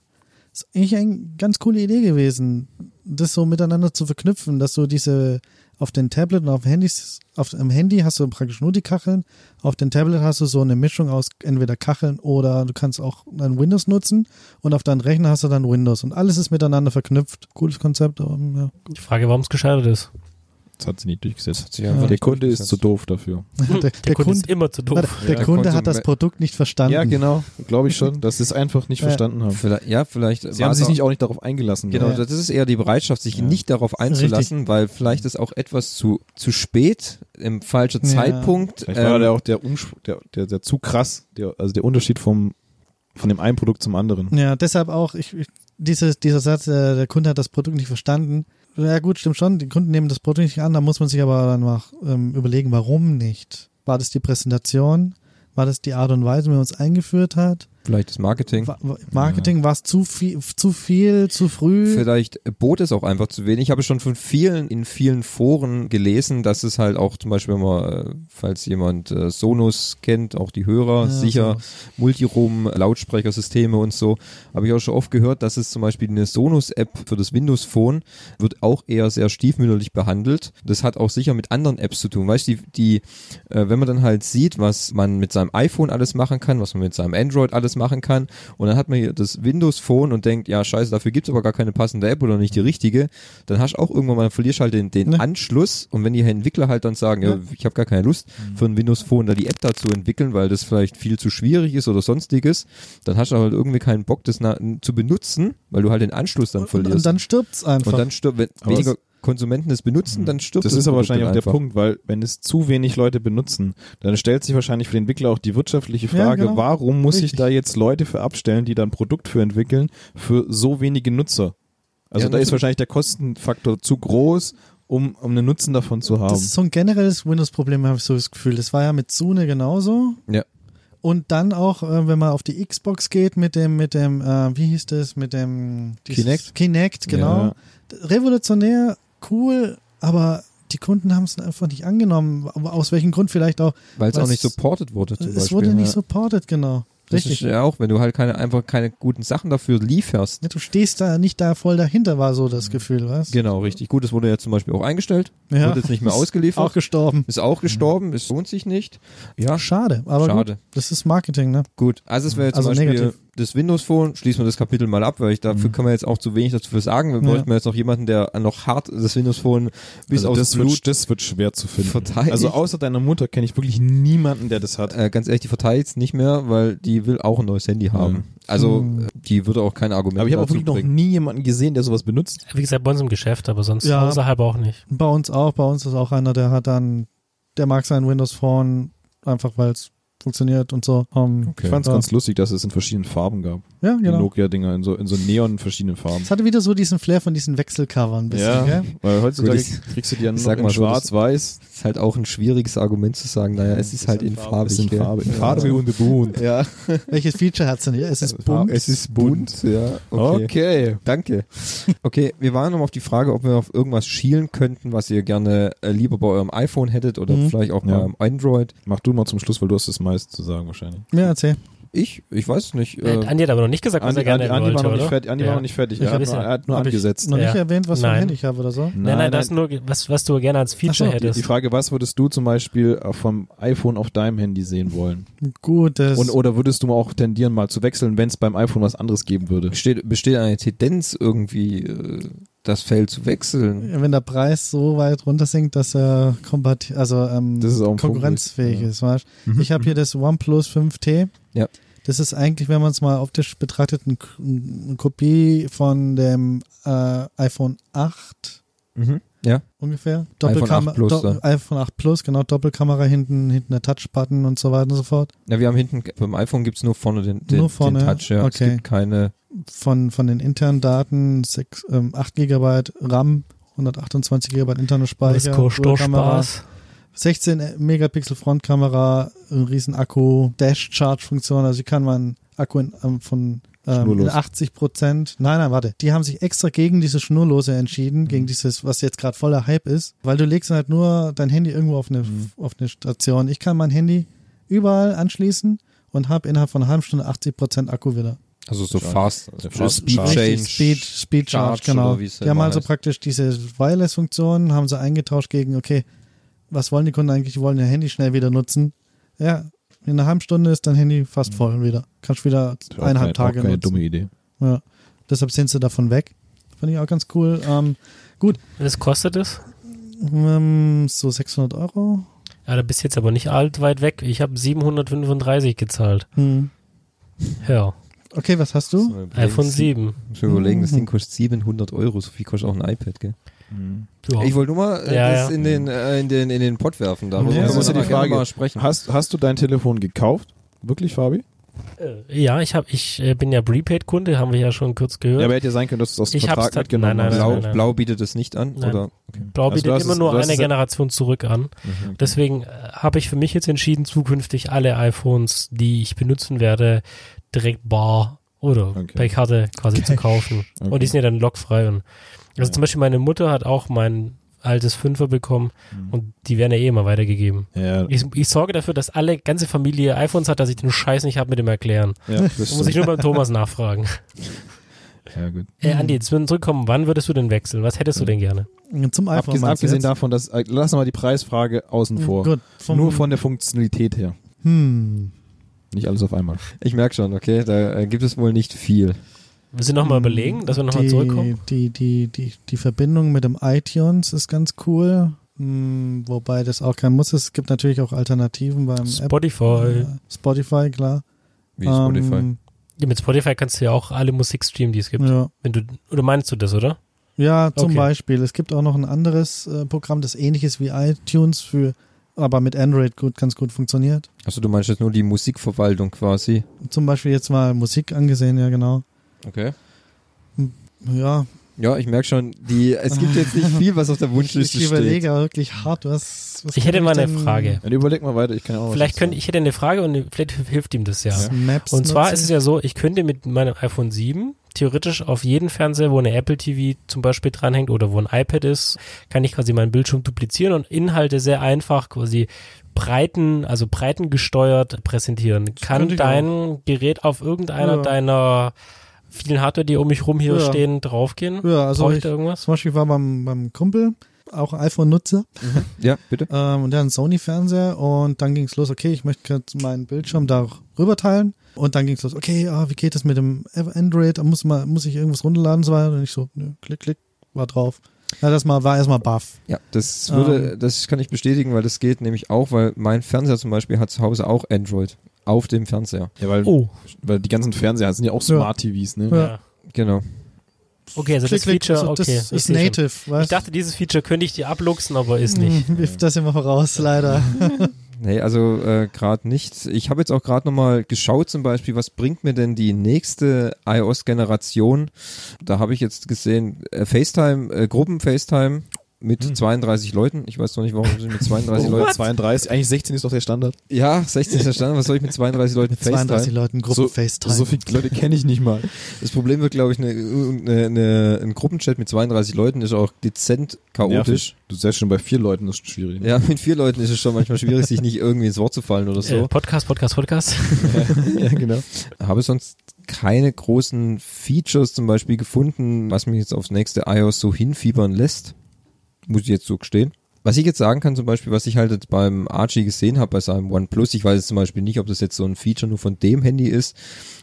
Ist eigentlich eine ganz coole Idee gewesen, das so miteinander zu verknüpfen, dass du diese auf den Tablet und auf Handys, auf dem Handy hast du praktisch nur die Kacheln, auf dem Tablet hast du so eine Mischung aus entweder Kacheln oder du kannst auch dann Windows nutzen und auf deinem Rechner hast du dann Windows und alles ist miteinander verknüpft. Cooles Konzept, aber ja, gut. Die Frage, warum es gescheitert ist. Das hat sie nicht durchgesetzt. einfach Der Kunde ist zu doof dafür. Der, Der, Kunde, ist immer zu doof. warte, der Ja, Kunde hat das Produkt nicht verstanden. Ja, genau. Glaube ich schon, dass sie es einfach nicht Ja. verstanden haben. Vielleicht, ja, vielleicht. Sie war haben es sich auch- nicht auch nicht darauf eingelassen. Genau, Ja. das ist eher die Bereitschaft, sich Ja. nicht darauf einzulassen, weil vielleicht ist auch etwas zu, zu spät, im falschen Ja. Zeitpunkt. Vielleicht war ähm, der auch der, Umsch der, der, der zu krass, der, also der Unterschied vom, von dem einen Produkt zum anderen. Ja, deshalb auch, ich, ich, dieses, dieser Satz, äh, der Kunde hat das Produkt nicht verstanden. Ja gut, stimmt schon, die Kunden nehmen das Produkt nicht an, da muss man sich aber dann mal ähm, überlegen, warum nicht. War das die Präsentation? War das die Art und Weise, wie man uns eingeführt hat? Vielleicht das Marketing. Marketing war es zu viel, zu viel, zu früh? Vielleicht bot es auch einfach zu wenig. Ich habe schon von vielen, in vielen Foren gelesen, dass es halt auch zum Beispiel, wenn man, äh, falls jemand äh, Sonos kennt, auch die Hörer, Ja, sicher sowas. Multiroom, Lautsprechersysteme und so, habe ich auch schon oft gehört, dass es zum Beispiel eine Sonos-App für das Windows Phone wird auch eher sehr stiefmütterlich behandelt. Das hat auch sicher mit anderen Apps zu tun. Weißt du, die, die äh, wenn man dann halt sieht, was man mit seinem iPhone alles machen kann, was man mit seinem Android alles machen kann, und dann hat man hier das Windows Phone und denkt, ja scheiße, dafür gibt's aber gar keine passende App oder nicht die richtige, dann hast du auch irgendwann mal, verlierst halt den, den Ne. Anschluss und wenn die Entwickler halt dann sagen, ja, Ja. ich habe gar keine Lust für ein Windows Phone da die App dazu entwickeln, weil das vielleicht viel zu schwierig ist oder sonstiges, dann hast du halt irgendwie keinen Bock, das zu benutzen, weil du halt den Anschluss dann und, verlierst. und dann stirbt's einfach. Und dann stirbt, weniger es- Konsumenten es benutzen, dann stirbt Das ist aber Produkt wahrscheinlich auch der. Punkt, weil wenn es zu wenig Leute benutzen, dann stellt sich wahrscheinlich für den Entwickler auch die wirtschaftliche Ja, Frage, genau. warum muss Richtig. ich da jetzt Leute für abstellen, die dann ein Produkt für entwickeln, für so wenige Nutzer? Also Ja, da ist wahrscheinlich der Kostenfaktor zu groß, um, um einen Nutzen davon zu haben. Das ist so ein generelles Windows-Problem, habe ich so das Gefühl. Das war ja mit Sune genauso. Ja. Und dann auch, äh, wenn man auf die Xbox geht mit dem, mit dem, äh, wie hieß das, mit dem dieses- Kinect? Kinect, genau. Ja. Revolutionär, cool, aber die Kunden haben es einfach nicht angenommen. Aber Aus welchem Grund vielleicht auch? Weil es auch nicht supported wurde zum es Beispiel. wurde nicht ja. supported, genau. Das Richtig. ist ja auch, wenn du halt keine, einfach keine guten Sachen dafür lieferst. Ja, du stehst da nicht da voll dahinter, war so das Gefühl, was? Genau, richtig. Gut, das wurde ja zum Beispiel auch eingestellt. Ja. Wird jetzt nicht mehr ausgeliefert. Auch gestorben. ist auch gestorben. Es lohnt sich nicht. Ja, Schade, aber Schade. gut. Das ist Marketing, ne? gut. Also es wäre jetzt Also zum Beispiel negativ. Das Windows Phone. Schließen wir das Kapitel mal ab, weil ich dafür kann man jetzt auch zu wenig dazu sagen. Wir Ja. bräuchten jetzt noch jemanden, der noch hart das Windows Phone bis also aufs das, Blut wird, das wird schwer zu finden. verteidigt. Also außer deiner Mutter kenne ich wirklich niemanden, der das hat. äh, ganz ehrlich, die verteidigt nicht mehr, weil die will auch ein neues Handy haben. Also Hm. äh, die würde auch keine Argumente Aber ich habe auch wirklich noch nie jemanden gesehen, der sowas benutzt. Wie gesagt, bei uns im Geschäft, aber sonst Ja. außerhalb auch nicht. Bei uns auch, bei uns ist auch einer, der hat dann, der mag sein Windows Phone einfach, weil es funktioniert und so. Um, Ich fand es ganz lustig, dass es in verschiedenen Farben gab. Ja, Die genau. Nokia-Dinger in so, in so neon verschiedenen Farben. Es hatte wieder so diesen Flair von diesen Wechselcovern ein bisschen, Ja, gell? weil heutzutage Gut, ich- kriegst du die ja nur ich noch sag in mal schwarz-weiß. ist halt auch ein schwieriges Argument zu sagen, naja, es ist halt in Farbe. Es sind gell? Farbe. In Farbe und bunt. Ja, Welches Feature hat's denn hier? Es ist bunt. es ist bunt. Ja, okay. Okay. Danke. Okay, wir waren noch auf die Frage, ob wir auf irgendwas schielen könnten, was ihr gerne äh, lieber bei eurem iPhone hättet oder Mhm. vielleicht auch bei Ja. eurem Android. Mach du mal zum Schluss, weil du hast das meiste zu sagen wahrscheinlich. Ja, erzähl. Ich, ich weiß es nicht. Äh, Äh, Andi hat aber noch nicht gesagt, was Andi, er gerne Andi, Andi, war wollte, noch nicht oder? fertig, Andi Ja. war noch nicht fertig. Ich Er hat nur, er hat nur angesetzt. Noch nicht Ja. erwähnt, was für ein Nein. Handy ich habe oder so? Nein, nein, das ist nur, was, was du gerne als Feature so, die- Die, hättest. die Frage, was würdest du zum Beispiel äh, vom iPhone auf deinem Handy sehen wollen? Gut, das Und, oder würdest du auch tendieren, mal zu wechseln, wenn es beim iPhone was anderes geben würde? besteht, besteht eine Tendenz irgendwie, äh, das Feld zu wechseln? wenn der Preis so weit runtersinkt, dass er kompatibel, also ähm, Das ist auch Punkt, konkurrenzfähig ja. ist. Weißt? Mhm. Ich habe hier das OnePlus 5T. Ja. Das ist eigentlich, wenn man es mal optisch betrachtet, ein, eine Kopie von dem äh, iPhone 8 Mhm. Ja. ungefähr. iPhone Doppelkamera, 8 Plus Do dann. iPhone 8 Plus, genau, Doppelkamera hinten, hinten der Touchbutton und so weiter und so fort. Ja, wir haben hinten, beim iPhone gibt's nur vorne den, den, Nur vorne, den Touch, ja. Es okay. gibt keine, Von, von den internen Daten 6, ähm, 8 GB RAM, 128 GB interner Speicher, Das kostet doch Spaß. 16 Megapixel Frontkamera, ein riesen Akku, Dash Charge Funktion, also ich kann meinen Akku in, ähm, von ähm, in Schnurlos. 80 Prozent. Nein, nein, warte. Die haben sich extra gegen diese Schnurlose entschieden, Mhm. gegen dieses, was jetzt gerade voller Hype ist, weil du legst halt nur dein Handy irgendwo auf eine, Mhm. auf eine Station. Ich kann mein Handy überall anschließen und habe innerhalb von einer halben Stunde 80 Prozent Akku wieder. Also so Charge. fast, Der fast Fast Speed Charge. Change. Speed, Speed Charge, Charge genau. es Die haben also heißt. praktisch diese Wireless-Funktion, haben sie eingetauscht gegen, okay, was wollen die Kunden eigentlich? Die wollen ihr Handy schnell wieder nutzen. Ja, in einer halben Stunde ist dein Handy fast voll wieder. Kannst wieder Mhm. Eineinhalb keine, Tage auch keine nutzen. dumme Idee. Ja. Deshalb sind sie davon weg. Fand ich auch ganz cool. Ähm, Was kostet es? ähm, so 600 Euro. Ja, da bist jetzt aber nicht alt weit weg. Ich habe 735 gezahlt. Hm. Ja, Okay, was hast du? So, iPhone 7. Muss mir überlegen, das Mhm. Ding kostet 700 Euro, so viel kostet auch ein iPad, gell? Ja. Ich wollte nur mal äh, Ja, das ja. In, den, äh, in, den, in den Pott werfen, darüber Ja, das ist ja die Frage. mal sprechen. Hast, hast du dein Telefon gekauft? Wirklich, Fabi? Äh, ja, ich habe, ich äh, bin ja Prepaid-Kunde, haben wir ja schon kurz gehört. Ja, aber hätte ja sein können, dass du es aus dem Ich Vertrag mitgenommen nein, nein, hast. Blau, nein, nein. Blau bietet es nicht an? Nein. Oder? Okay. Blau Also bietet hast immer nur eine es Generation zurück an. Mhm. Deswegen äh, habe ich für mich jetzt entschieden, zukünftig alle iPhones, die ich benutzen werde, direkt bar oder Okay. bei Karte quasi zu kaufen. Okay. Und die sind ja dann lockfrei. Und also Ja. zum Beispiel meine Mutter hat auch mein altes Fünfer bekommen Mhm. und die werden ja eh immer weitergegeben. Ja, Ich, ich sorge dafür, dass alle ganze Familie iPhones hat, dass ich den Scheiß nicht habe mit dem Erklären. ja, muss ich nur beim Thomas nachfragen. ja, gut. Ey, Andi, jetzt würden wir zurückkommen. Wann würdest du denn wechseln? Was hättest du denn gerne? Zum iPhone. Abgesehen, abgesehen davon, dass, äh, lass mal die Preisfrage außen vor. Gut. Vom, Nur von der Funktionalität her. Hm. Nicht alles auf einmal. Ich merke schon, okay, da äh, gibt es wohl nicht viel. Wir sind nochmal überlegen, dass wir nochmal zurückkommen. Die, die, die, die Verbindung mit dem iTunes ist ganz cool. Hm, wobei das auch kein Muss ist. Es gibt natürlich auch Alternativen beim Spotify. App, äh, Spotify, klar. Wie Spotify. Ähm, Ja, mit Spotify kannst du ja auch alle Musik streamen, die es gibt. ja. Wenn du, oder meinst du das, oder? ja, zum Okay. Beispiel. Es gibt auch noch ein anderes äh, Programm, das ähnlich ist wie iTunes, für, aber mit Android gut, ganz gut funktioniert. Also du meinst jetzt nur die Musikverwaltung quasi. Zum Beispiel jetzt mal Musik angesehen, ja genau. Okay. Ja, Ja, ich merke schon, die, es gibt jetzt nicht viel, was auf der Wunschliste ich steht. überlege aber wirklich hart, was, was Ich kann hätte mal eine Frage. Dann überleg mal weiter, ich kann ja auch Vielleicht könnte, ich hätte eine Frage und vielleicht hilft ihm das ja. Das Maps Und zwar nutzen. ist es ja so, ich könnte mit meinem iPhone 7 theoretisch auf jeden Fernseher, wo eine Apple TV zum Beispiel dranhängt oder wo ein iPad ist, kann ich quasi meinen Bildschirm duplizieren und Inhalte sehr einfach quasi breiten, also breitengesteuert präsentieren. Kann könnte ich dein Gerät auf irgendeiner Ja. deiner vielen Hardware, die um mich rum hier Ja. stehen, draufgehen? Ja, also ich irgendwas? zum Beispiel war beim, beim Kumpel, auch iPhone-Nutzer, Ja, bitte. ähm, und der hat einen Sony-Fernseher und dann ging es los, okay, ich möchte gerade meinen Bildschirm da rüber teilen und dann ging es los, okay, ah, wie geht das mit dem Android, da muss, man, muss ich irgendwas runterladen und so weiter und ich so, nö, klick, klick, war drauf. Ja, das mal, war erstmal baff. Ja, das würde, Ähm. das kann ich bestätigen, weil das geht nämlich auch, weil mein Fernseher zum Beispiel hat zu Hause auch Android auf dem Fernseher. Ja, weil, Oh, weil die ganzen Fernseher sind ja auch Ja. Smart TVs, ne? Ja. Genau. Okay, also das Klick, klick, Feature, so, okay. das ist native, weißt Ich dachte, dieses Feature könnte ich dir abluchsen, aber ist nicht. Hm, Da sind wir voraus, leider. Nee, also äh, gerade nicht. Ich habe jetzt auch gerade nochmal geschaut zum Beispiel, was bringt mir denn die nächste iOS-Generation? Da habe ich jetzt gesehen, äh, FaceTime, äh, Gruppen-FaceTime mit Hm. 32 Leuten. Ich weiß noch nicht, warum ich mit 32 Oh, Leuten... 32, eigentlich 16 ist doch der Standard. Ja, 16 ist der Standard. Was soll ich mit 32 Leuten Mit 32 FaceTime? Leuten Gruppen So- FaceTime. So viele Leute kenne ich nicht mal. Das Problem wird, glaube ich, eine, eine, eine, ein Gruppenchat mit 32 Leuten ist auch dezent chaotisch. Nervig. Du sagst schon bei vier Leuten, ist schwierig. Ja, mit vier Leuten ist es schon manchmal schwierig, sich nicht irgendwie ins Wort zu fallen oder Äh, so. Podcast, Podcast, Podcast. ja genau. Habe sonst keine großen Features zum Beispiel gefunden, was mich jetzt aufs nächste iOS so hinfiebern lässt. Muss ich jetzt so gestehen. Was ich jetzt sagen kann, zum Beispiel, was ich halt jetzt beim Archie gesehen habe, bei seinem OnePlus, ich weiß jetzt zum Beispiel nicht, ob das jetzt so ein Feature nur von dem Handy ist.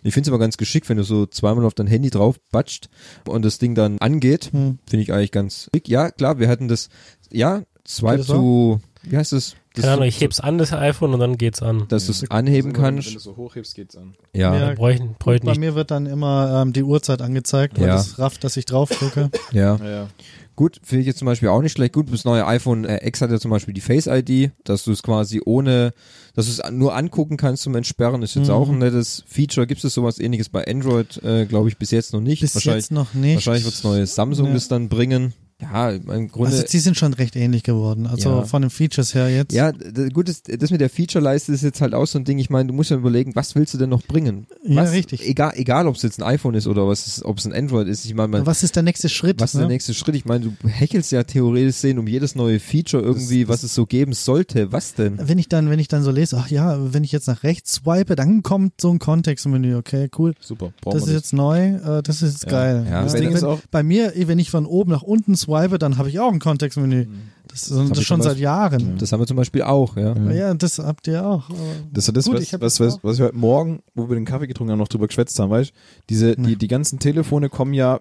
Ich finde es aber ganz geschickt, wenn du so zweimal auf dein Handy drauf batscht und das Ding dann angeht. Hm. Finde ich eigentlich ganz schick. Ja, klar, wir hatten das, ja, Swipe das to, wie heißt das? das Keine Ahnung, ich heb's an, das iPhone, und dann geht's an. Dass du es anheben Also, Wenn kannst. du so hochhebst, geht's an. Ja, Ja, brauch ich Bei nicht. mir wird dann immer ähm, die Uhrzeit angezeigt, weil Ja. das rafft, dass ich drauf drücke. ja. Ja, ja. Gut, finde ich jetzt zum Beispiel auch nicht schlecht. Gut, das neue iPhone äh, X hat ja zum Beispiel die Face ID, dass du es quasi ohne, dass du es nur angucken kannst zum Entsperren, ist jetzt Mhm. auch ein nettes Feature. Gibt es sowas ähnliches bei Android, äh, glaube ich, bis jetzt noch nicht. Bis wahrscheinlich jetzt noch nicht. wahrscheinlich wird das neue Samsung Ja. das dann bringen. Ja, im Grunde. Also die sind schon recht ähnlich geworden. Also Ja. von den Features her jetzt. ja, gut, das, das mit der Feature-Leiste ist jetzt halt auch so ein Ding. Ich meine, du musst ja überlegen, was willst du denn noch bringen? Ja, was, richtig. Egal, egal ob es jetzt ein iPhone ist oder ob es ein Android ist. Ich meine, man, Was ist der nächste Schritt? was ist ne? der nächste Schritt? Ich meine, du hechelst ja theoretisch sehen um jedes neue Feature irgendwie, was es so geben sollte. Was denn? Wenn ich dann, wenn ich dann so lese, ach ja, wenn ich jetzt nach rechts swipe, dann kommt so ein Kontextmenü, okay, cool. Super, Das ist jetzt neu, äh, das ist jetzt Ja. geil. Ja, das Ding ist auch- bei mir, wenn ich von oben nach unten swipe, dann habe ich auch ein Kontextmenü. Das, das, das ich schon seit Jahren. Das haben wir zum Beispiel auch, ja. Ja, das habt ihr auch. Das ist das, Gut, was, was, das was, was wir heute Morgen, wo wir den Kaffee getrunken haben, noch drüber geschwätzt haben, weißt? Diese, die, die ganzen Telefone kommen ja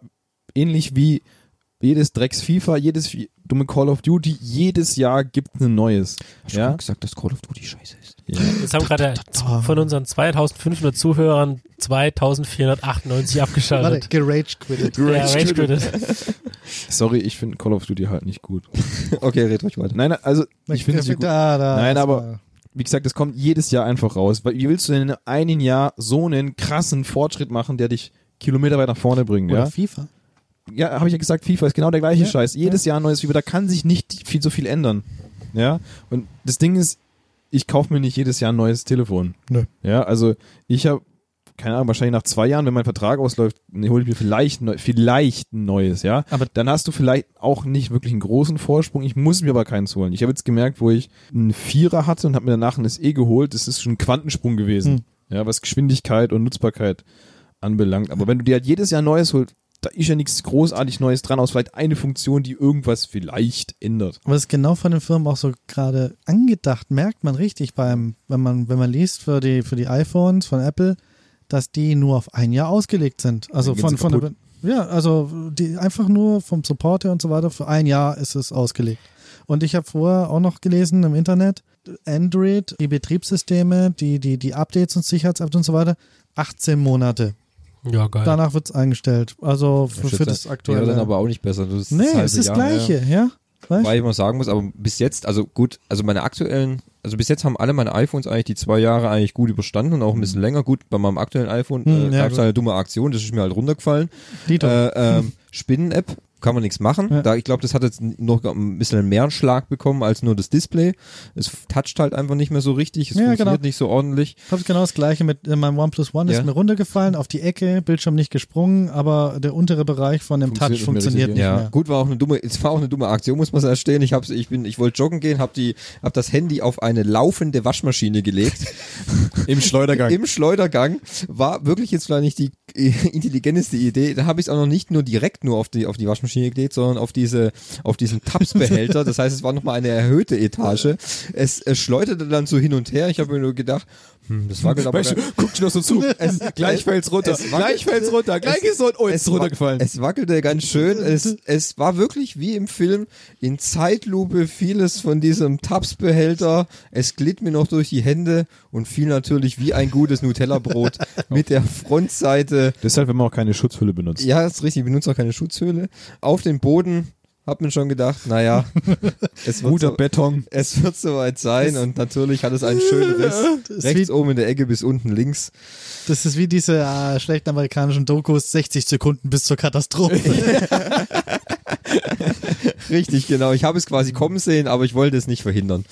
ähnlich wie jedes Drecks FIFA, jedes dumme Call of Duty, jedes Jahr gibt ein neues. Hast du Ja? gesagt, dass Call of Duty scheiße ist? Jetzt haben gerade von unseren 2500 Zuhörern 2498 Warte, abgeschaltet. gerage quitted. Ja, Rage quitted. Sorry, ich finde Call of Duty halt nicht gut. Okay, red ruhig weiter. Nein, also ich finde sie gut. Da, da, Nein, das aber- Wie gesagt, es kommt jedes Jahr einfach raus. Wie willst du denn in einem Jahr so einen krassen Fortschritt machen, der dich Kilometer weit nach vorne bringt? Oder Ja, FIFA. ja habe ich ja gesagt, FIFA ist genau der gleiche Ja, Scheiß. Jedes Jahr ein neues FIFA, da kann sich nicht viel so viel ändern. Ja, und das Ding ist, ich kaufe mir nicht jedes Jahr ein neues Telefon. Nö. Ja, also ich habe, keine Ahnung, wahrscheinlich nach zwei Jahren, wenn mein Vertrag ausläuft, hole ich mir vielleicht, neu- vielleicht ein neues, ja. Aber- dann hast du vielleicht auch nicht wirklich einen großen Vorsprung. Ich muss mir aber keins holen. Ich habe jetzt gemerkt, wo ich einen Vierer hatte und habe mir danach ein SE geholt, das ist schon ein Quantensprung gewesen. Ja, was Geschwindigkeit und Nutzbarkeit anbelangt. Aber wenn du dir halt jedes Jahr ein neues holst, da ist ja nichts großartig Neues dran, aus vielleicht eine Funktion, die irgendwas vielleicht ändert. Aber das ist genau von den Firmen auch so gerade angedacht, merkt man richtig beim, wenn man, wenn man liest für die, für die iPhones von Apple, dass die nur auf ein Jahr ausgelegt sind. Also von, von der, ja, also die einfach nur vom Support her und so weiter, für ein Jahr ist es ausgelegt. Und ich habe vorher auch noch gelesen im Internet, Android, die Betriebssysteme, die, die, die Updates und Sicherheitsupdates und so weiter, 18 Monate. Ja, geil. Danach wird's eingestellt. Also für, für das aktuelle. Wäre dann aber auch nicht besser. Das ist nee, es ist das Jahr, Gleiche, ja. Weißt? Weil ich mal sagen muss, aber bis jetzt, also gut, also meine aktuellen, also bis jetzt haben alle meine iPhones eigentlich die zwei Jahre eigentlich gut überstanden und auch ein bisschen länger. Gut, bei meinem aktuellen iPhone Hm, äh, ja, gab es eine dumme Aktion, das ist mir halt runtergefallen. Äh, ähm, Spinnen-App, kann man nichts machen. Ja. Da, ich glaube, das hat jetzt noch ein bisschen mehr einen Schlag bekommen als nur das Display. Es toucht halt einfach nicht mehr so richtig, es Ja, funktioniert genau. nicht so ordentlich. Ich habe genau das gleiche mit äh, meinem OnePlus One, Ja. ist mir runtergefallen, auf die Ecke, Bildschirm nicht gesprungen, aber der untere Bereich von dem Funktioniert Touch nicht mehr funktioniert nicht Ja, mehr. gut, war auch eine dumme, es war auch eine dumme Aktion, muss man erstehen. Ich hab's, ich bin, ich wollte joggen gehen, habe die, hab das Handy auf eine laufende Waschmaschine gelegt. Im Schleudergang. Im Schleudergang war wirklich jetzt vielleicht nicht die äh, intelligenteste Idee. Da habe ich es auch noch nicht nur direkt nur auf die auf die Waschmaschine gelegt, sondern auf diese auf diesen Tapsbehälter. Das heißt, es war noch mal eine erhöhte Etage. Es, es schleuderte dann so hin und her. Ich habe mir nur gedacht, hm, das wackelt aber. Weißt du, guck noch so zu. Es- gleich fällt's runter. es gleich fällt's runter. Gleich ist es, oh, jetzt ist es wa- runtergefallen. Es wackelte ganz schön. Es, es war wirklich wie im Film in Zeitlupe vieles von diesem Tapsbehälter. Es glitt mir noch durch die Hände und fiel natürlich wie ein gutes Nutella-Brot mit der Frontseite. Deshalb, wenn man auch keine Schutzhülle benutzt. Ja, ist richtig, ich benutze auch keine Schutzhöhle. Auf den Boden. Hab mir schon gedacht, naja, es wird, Guter so, Beton. es wird soweit sein und natürlich hat es einen schönen Riss. Rechts oben in der Ecke bis unten links. Das ist wie diese äh, schlechten amerikanischen Dokus, 60 Sekunden bis zur Katastrophe. Richtig, genau. Ich habe es quasi kommen sehen, aber ich wollte es nicht verhindern.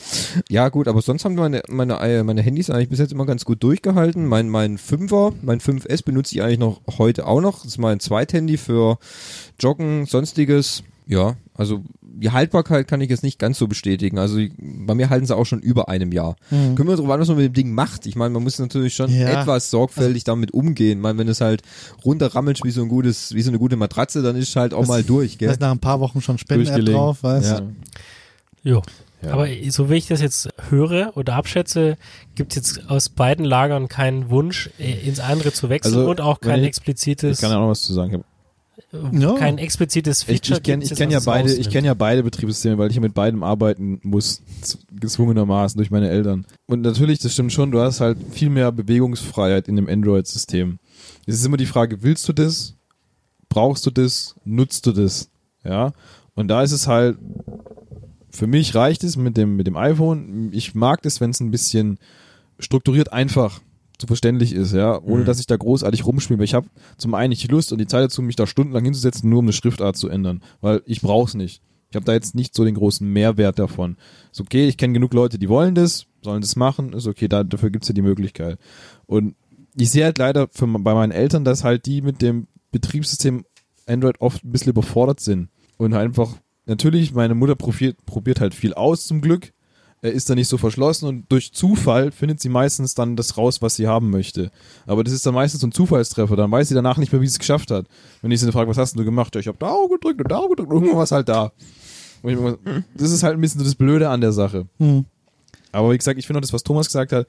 Ja, gut, aber sonst haben meine, meine, äh, meine Handys eigentlich bis jetzt immer ganz gut durchgehalten. Mein, mein 5er, mein 5S benutze ich eigentlich noch heute auch noch. Das ist mein Zweithandy für Joggen, sonstiges. Ja, also die Haltbarkeit kann ich jetzt nicht ganz so bestätigen. Also bei mir halten sie auch schon über einem Jahr. Können wir darüber an, was man mit dem Ding macht? Ich meine, man muss natürlich schon Ja. etwas sorgfältig damit umgehen. Ich meine, wenn es halt runterrammelt wie so ein gutes, wie so eine gute Matratze, dann ist es halt auch mal durch, gell? ist nach ein paar Wochen schon Durchgelegen. drauf, weißt Ja. du? Jo. Ja. Aber so wie ich das jetzt höre oder abschätze, gibt es jetzt aus beiden Lagern keinen Wunsch, äh, ins andere zu wechseln Also, und auch kein ich- explizites, Ich kann ja auch noch was zu sagen. Ich hab- äh, Ja. kein explizites Feature. ich kenne ich jetzt, kenn ja beide, ich kenne ja beide Betriebssysteme, weil ich ja mit beidem arbeiten muss, gezwungenermaßen durch meine Eltern. Und natürlich, das stimmt schon, du hast halt viel mehr Bewegungsfreiheit in dem Android-System. Es ist immer die Frage, willst du das? Brauchst du das? Nutzt du das? Ja. Und da ist es halt, für mich reicht es mit dem, mit dem iPhone. Ich mag das, wenn es ein bisschen strukturiert einfach so verständlich ist, ja, ohne Mhm. dass ich da großartig rumspiele. Weil ich habe zum einen nicht die Lust und die Zeit dazu, mich da stundenlang hinzusetzen, nur um eine Schriftart zu ändern, weil ich brauch's nicht. Ich habe da jetzt nicht so den großen Mehrwert davon. Ist okay, ich kenne genug Leute, die wollen das, sollen das machen, ist okay, da, dafür gibt's ja die Möglichkeit. Und ich sehe halt leider für, bei meinen Eltern, dass halt die mit dem Betriebssystem Android oft ein bisschen überfordert sind. Und einfach, natürlich, meine Mutter probiert, probiert halt viel aus zum Glück. Er ist da nicht so verschlossen und durch Zufall findet sie meistens dann das raus, was sie haben möchte. Aber das ist dann meistens so ein Zufallstreffer. Dann weiß sie danach nicht mehr, wie sie es geschafft hat. Wenn ich sie frage, was hast du gemacht? Ja, ich habe da auch gedrückt und da auch gedrückt. Es halt da. Immer, das ist halt ein bisschen so das Blöde an der Sache. Hm. Aber wie gesagt, ich finde auch das, was Thomas gesagt hat,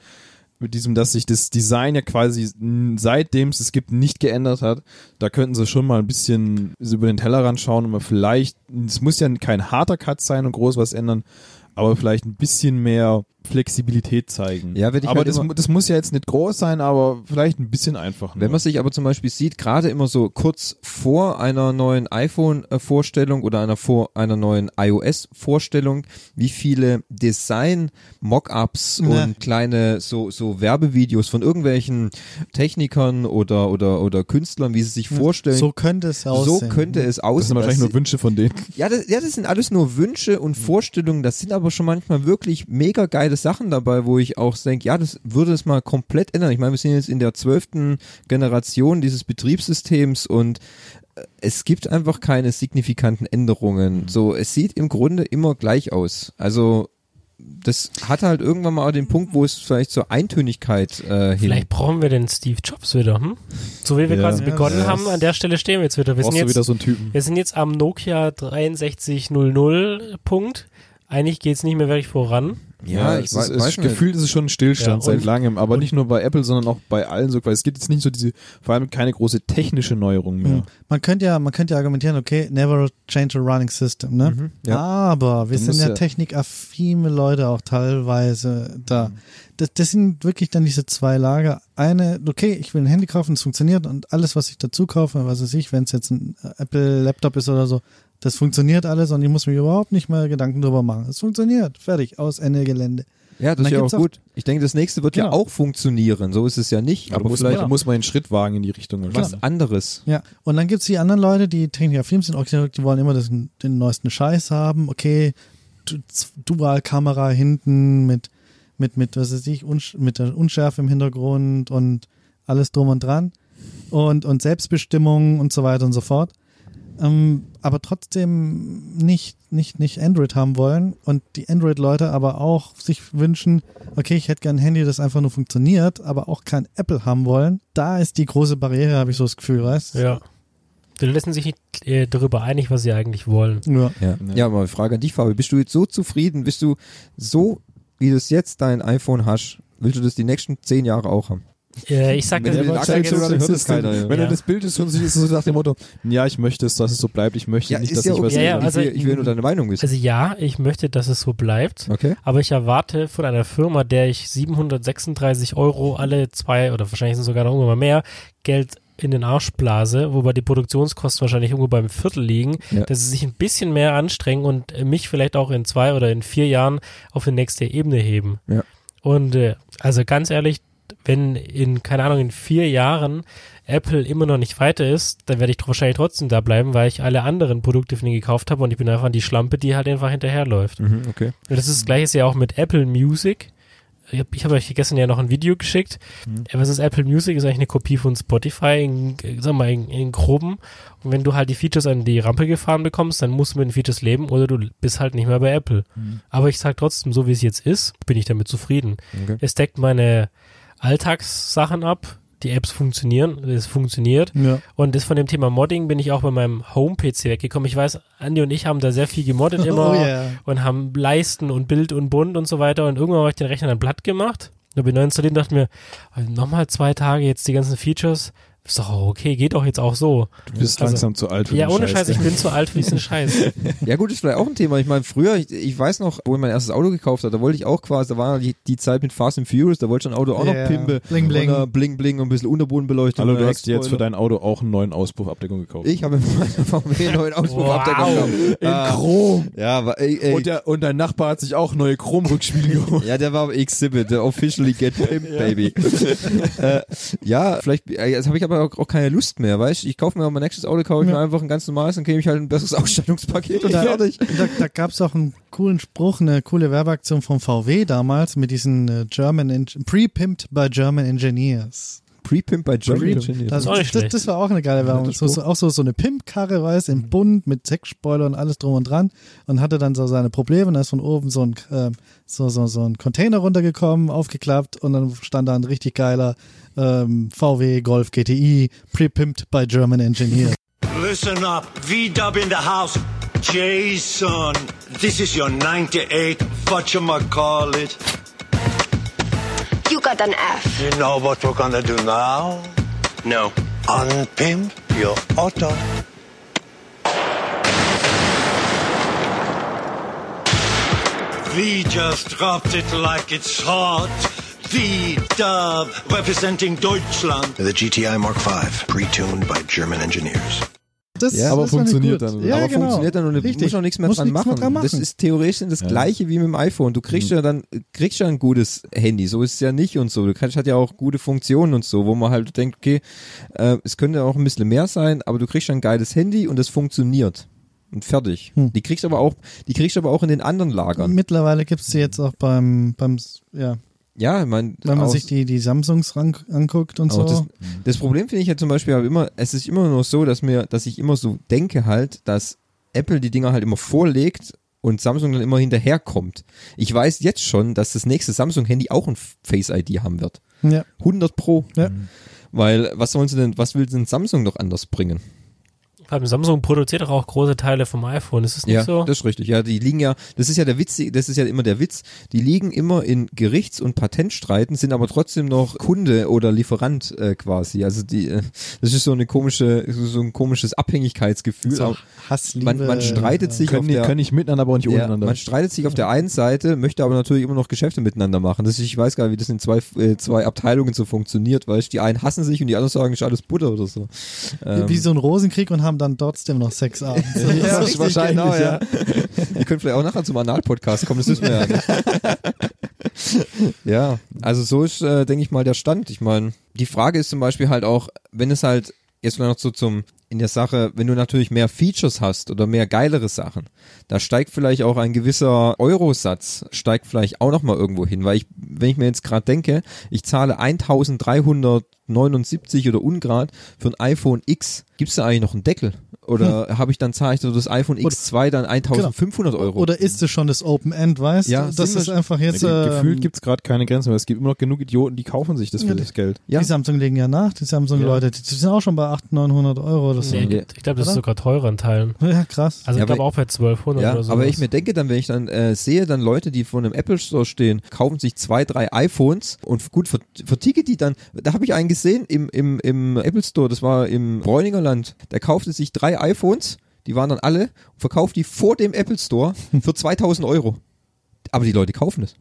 mit diesem, dass sich das Design ja quasi seitdem es es gibt nicht geändert hat, da könnten sie schon mal ein bisschen über den Tellerrand schauen und mal vielleicht, es muss ja kein harter Cut sein und groß was ändern, aber vielleicht ein bisschen mehr Flexibilität zeigen. Ja, wenn ich aber halt das, immer- das muss ja jetzt nicht groß sein, aber vielleicht ein bisschen einfach. Wenn man sich aber zum Beispiel sieht, gerade immer so kurz vor einer neuen iPhone-Vorstellung oder einer vor einer neuen iOS-Vorstellung, wie viele Design-Mockups Ja. und kleine so so Werbevideos von irgendwelchen Technikern oder oder oder Künstlern, wie sie sich vorstellen. So könnte es aussehen. so könnte es das aussehen. sind wahrscheinlich nur Wünsche von denen. ja, das, ja, das sind alles nur Wünsche und Vorstellungen. Das sind aber schon manchmal wirklich mega geile Sachen dabei, wo ich auch denke, ja, das würde es mal komplett ändern. Ich meine, wir sind jetzt in der zwölften Generation dieses Betriebssystems und äh, es gibt einfach keine signifikanten Änderungen. So, es sieht im Grunde immer gleich aus. Also das hat halt irgendwann mal den Punkt, wo es vielleicht zur Eintönigkeit äh, hin. Vielleicht brauchen wir den Steve Jobs wieder, hm? So wie wir Ja. quasi Ja, begonnen haben, an der Stelle stehen wir jetzt wieder. Wir sind jetzt, wieder so einen Typen. wir sind jetzt am Nokia 6300 Punkt. Eigentlich geht's nicht mehr wirklich voran. ja, ich es weiß, ist, es weiß gefühlt ist es schon ein Stillstand Ja, seit und- langem, aber nicht nur bei Apple, sondern auch bei allen so, weil es gibt jetzt nicht so diese, vor allem keine große technische Neuerung mehr. Hm. Man könnte ja, man könnte ja argumentieren, okay, never change a running system, ne? Mhm, ja. Aber wir Du sind ja, ja- technikaffine Leute auch teilweise da. Mhm. Das, das sind wirklich dann diese zwei Lager. Eine, okay, ich will ein Handy kaufen, es funktioniert und alles, was ich dazu kaufe, was weiß ich, wenn es jetzt ein äh, Apple-Laptop ist oder so, das funktioniert alles und ich muss mir überhaupt nicht mehr Gedanken drüber machen. Es funktioniert. Fertig. Aus Ende Gelände. Ja, das ist ja auch gut. Ich denke, das nächste wird ja Genau. auch funktionieren. So ist es ja nicht. Aber, Aber, muss, vielleicht man, muss man einen Schritt wagen in die Richtung. was anderes. Ja, und dann gibt's die anderen Leute, die technikaffin sind, die wollen immer das, den neuesten Scheiß haben, okay, du- Dual-Kamera hinten mit, mit, mit, was weiß ich, mit der Unschärfe im Hintergrund und alles drum und dran und, und Selbstbestimmung und so weiter und so fort. Ähm, aber trotzdem nicht, nicht, nicht Android haben wollen und die Android-Leute aber auch sich wünschen, okay, ich hätte gern ein Handy, das einfach nur funktioniert, aber auch kein Apple haben wollen. Da ist die große Barriere, habe ich so das Gefühl, weißt Ja. Die lassen sich nicht äh, darüber einig, was sie eigentlich wollen. Ja. Ja, ja aber Frage an dich, Fabi. Bist du jetzt so zufrieden? Bist du so, wie du es jetzt dein iPhone hast, willst du das die nächsten zehn Jahre auch haben? Äh, ich sag Wenn das, ich sag jetzt, hört es keiner, ja. Wenn Ja. du das Bild ist schon siehst, ist es so nach dem Motto, ja, ich möchte es, dass es so bleibt, ich möchte nicht, dass ich was Ja, ja, ich, also- will, ich will nur deine Meinung wissen. also ja, ich möchte, dass es so bleibt. Okay. Aber ich erwarte von einer Firma, der ich 736 Euro alle zwei oder wahrscheinlich sind sogar noch irgendwann mal mehr Geld in den Arsch blase, wobei die Produktionskosten wahrscheinlich irgendwo beim Viertel liegen, Ja. dass sie sich ein bisschen mehr anstrengen und mich vielleicht auch in zwei oder in vier Jahren auf die nächste Ebene heben. Ja. Und äh, also ganz ehrlich, wenn in, keine Ahnung, in vier Jahren Apple immer noch nicht weiter ist, dann werde ich wahrscheinlich trotzdem da bleiben, weil ich alle anderen Produkte von ihnen gekauft habe und ich bin einfach die Schlampe, die halt einfach hinterherläuft. Mhm, okay. Und das ist das gleiche ja auch mit Apple Music. Ich habe hab euch gestern ja noch ein Video geschickt. Äh, Was ist Apple Music? Ist eigentlich eine Kopie von Spotify in, sag mal, in, in groben. Und wenn du halt die Features an die Rampe gefahren bekommst, dann musst du mit den Features leben oder du bist halt nicht mehr bei Apple. Aber ich sag trotzdem, so wie es jetzt ist, bin ich damit zufrieden. Okay. Es deckt meine Alltagssachen ab. Die Apps funktionieren, es funktioniert. Ja. Und das von dem Thema Modding bin ich auch bei meinem Home-PC weggekommen. Ich weiß, Andi und ich haben da sehr viel gemoddet immer Oh yeah. und haben Leisten und Bild und Bunt und so weiter. Und irgendwann habe ich den Rechner dann platt gemacht. Da bin ich neu installiert und dachte mir, oh, nochmal zwei Tage jetzt die ganzen Features. Ist doch auch okay, geht doch jetzt auch so. Du bist Also- langsam zu alt für Ja, den ohne Scheiß, ich bin zu alt für diesen Scheiß. Ja gut, ist vielleicht auch ein Thema. Ich meine, früher, ich, ich weiß noch, wo ich mein erstes Auto gekauft habe, da wollte ich auch quasi, da war die, die Zeit mit Fast and Furious, da wollte ich ein Auto auch noch Ja, pimpe. bling, bling. Und, äh, bling bling und ein bisschen Unterbodenbeleuchtung. Hallo, du hast jetzt für dein Auto auch einen neuen Auspuffabdeckung gekauft. Ich habe meine VW einen neuen Auspuffabdeckung Wow. gekauft. in Ah, Chrom. Ja, aber ey, ey. Und, der, und dein Nachbar hat sich auch neue Chromrückspiegel geholt. ja, der war Exhibit, der officially get pimped, baby. äh, ja, vielleicht, äh, jetzt habe ich aber auch, auch keine Lust mehr, weißt du? Ich kaufe mir mein nächstes Auto, kaufe ich mir einfach ein ganz normales, dann kriege ich halt ein besseres Ausstattungspaket und Da, fertig. da, da gab es auch einen coolen Spruch, eine coole Werbeaktion von VW damals mit diesen äh, German, pre-pimped by German Engineers. Pre-Pimp bei German Das, Engineers. ist auch nicht das, schlecht. das war auch eine geile Werbung. So, so, auch so, so eine Pimp-Karre, weißt du, im Bund mit Heckspoiler und alles drum und dran. Und hatte dann so seine Probleme. Und da ist von oben so ein, ähm, so, so, so ein Container runtergekommen, aufgeklappt. Und dann stand da ein richtig geiler ähm, VW Golf GTI, pre-pimped by German Engineers. Listen up, V-Dub in the house. Jason, this is your 98 whatchamacallit. You got an F. You know what we're gonna do now? No. Unpimp your auto. We just dropped it like it's hot. The dub representing Deutschland. The GTI Mark V, pre-tuned by German engineers. Das, Ja, aber das funktioniert dann. Ja, aber genau. funktioniert dann und du Richtig. musst auch nichts mehr dran nichts machen. mehr dran Das ist theoretisch das Ja. gleiche wie mit dem iPhone. Du kriegst ja dann, kriegst ja ein gutes Handy. So ist es ja nicht und so. Du kannst, hat ja auch gute Funktionen und so, wo man halt denkt, okay, äh, es könnte auch ein bisschen mehr sein, aber du kriegst ja ein geiles Handy und es funktioniert. Und fertig. Hm. Die kriegst aber auch, die kriegst aber auch in den anderen Lagern. Mittlerweile gibt's die jetzt auch beim, beim ja, Ja, ich meine, wenn man aus- sich die, die Samsungs ran, anguckt und so. Das, das Problem finde ich ja zum Beispiel aber immer, es ist immer nur so, dass mir, dass ich immer so denke halt, dass Apple die Dinger halt immer vorlegt und Samsung dann immer hinterherkommt. Ich weiß jetzt schon, dass das nächste Samsung-Handy auch ein Face ID haben wird. ja. 100 Pro. Ja. Weil, was sollen sie denn, was will denn Samsung noch anders bringen? Beim Samsung produziert doch auch große Teile vom iPhone, ist es nicht ja, so? das ist richtig. Ja, die liegen ja, das ist ja der Witz, das ist ja immer der Witz. Die liegen immer in Gerichts- und Patentstreiten, sind aber trotzdem noch Kunde oder Lieferant äh, quasi. Also die, äh, das ist so eine komische, so ein komisches Abhängigkeitsgefühl. So Hassliebe. man, man streitet sich auf Können, die, der, können nicht miteinander, aber auch nicht ja, untereinander. man streitet sich auf der einen Seite, möchte aber natürlich immer noch Geschäfte miteinander machen. Das ist, ich weiß gar nicht, wie das in zwei, äh, zwei Abteilungen so funktioniert, weil die einen hassen sich und die anderen sagen, ist alles Butter oder so. Ähm, Wie so ein Rosenkrieg und haben dann trotzdem noch Sex abends. ja, richtig wahrscheinlich, ähnlich, ja. Ihr könnt vielleicht auch nachher zum Anal-Podcast kommen, das wissen wir ja nicht. ja, also so ist, äh, denke ich mal, der Stand. Ich meine, die Frage ist zum Beispiel halt auch, wenn es halt jetzt noch so zum in der Sache, wenn du natürlich mehr Features hast oder mehr geilere Sachen, da steigt vielleicht auch ein gewisser Eurosatz, steigt vielleicht auch nochmal irgendwo hin, weil ich, wenn ich mir jetzt gerade denke, ich zahle 1379 oder ungrad für ein iPhone X, gibt's da eigentlich noch einen Deckel? Oder habe ich dann zahle ich das iPhone X2 dann 1500 Euro? Oder ist es schon das Open End, weißt Ja, du? Das sind ist einfach jetzt. Ja, ähm, gefühlt gibt's gerade keine Grenzen mehr. Es gibt immer noch genug Idioten, die kaufen sich das für Ja, das Geld. Ja. Die Samsung legen ja nach, die Samsung-Leute. Die sind auch schon bei 800, 900 Euro oder so. Nee, ich glaube, das ist Oder? sogar teurer in Teilen. Ja, krass. Also Ja, ich glaube aber- auch bei 1200 Ja, oder so. aber ich mir denke dann, wenn ich dann äh, sehe, dann Leute, die vor einem Apple Store stehen, kaufen sich zwei, drei iPhones und gut, ver verticke die dann. Da habe ich einen gesehen im, im, im Apple Store, das war im Bräuningerland. Der kaufte sich drei iPhones, die waren dann alle, und verkauft die vor dem Apple Store für 2000 Euro. Aber die Leute kaufen es,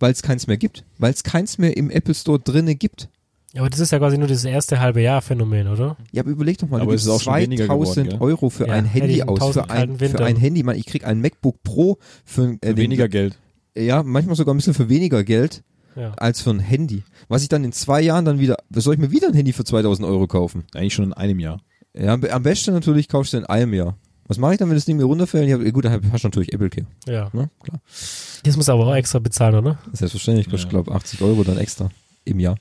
weil es keins mehr gibt, weil es keins mehr im Apple Store drinne gibt. Ja, aber das ist ja quasi nur das erste halbe Jahr Phänomen, oder? Ja, aber überleg doch mal, Aber du es gibst ist auch schon weniger 2000 geworden? Euro für Ja, ein Handy ich aus, 1000 für ein, für ein Handy. Man, ich krieg ein MacBook Pro für, äh, Für den- weniger Geld. Ja, manchmal sogar ein bisschen für weniger Geld Ja. als für ein Handy. Was ich dann in zwei Jahren dann wieder, was soll ich mir wieder ein Handy für 2000 Euro kaufen? Eigentlich schon in einem Jahr. Ja, am, besten natürlich kaufst du in einem Jahr. Was mache ich dann, wenn das Ding mir runterfällt? Ich hab, gut, dann hast du natürlich Apple Care. Ja. Ne? Klar. Das muss aber auch extra bezahlen, oder? Selbstverständlich kostet, Ja. glaube 80 Euro dann extra im Jahr.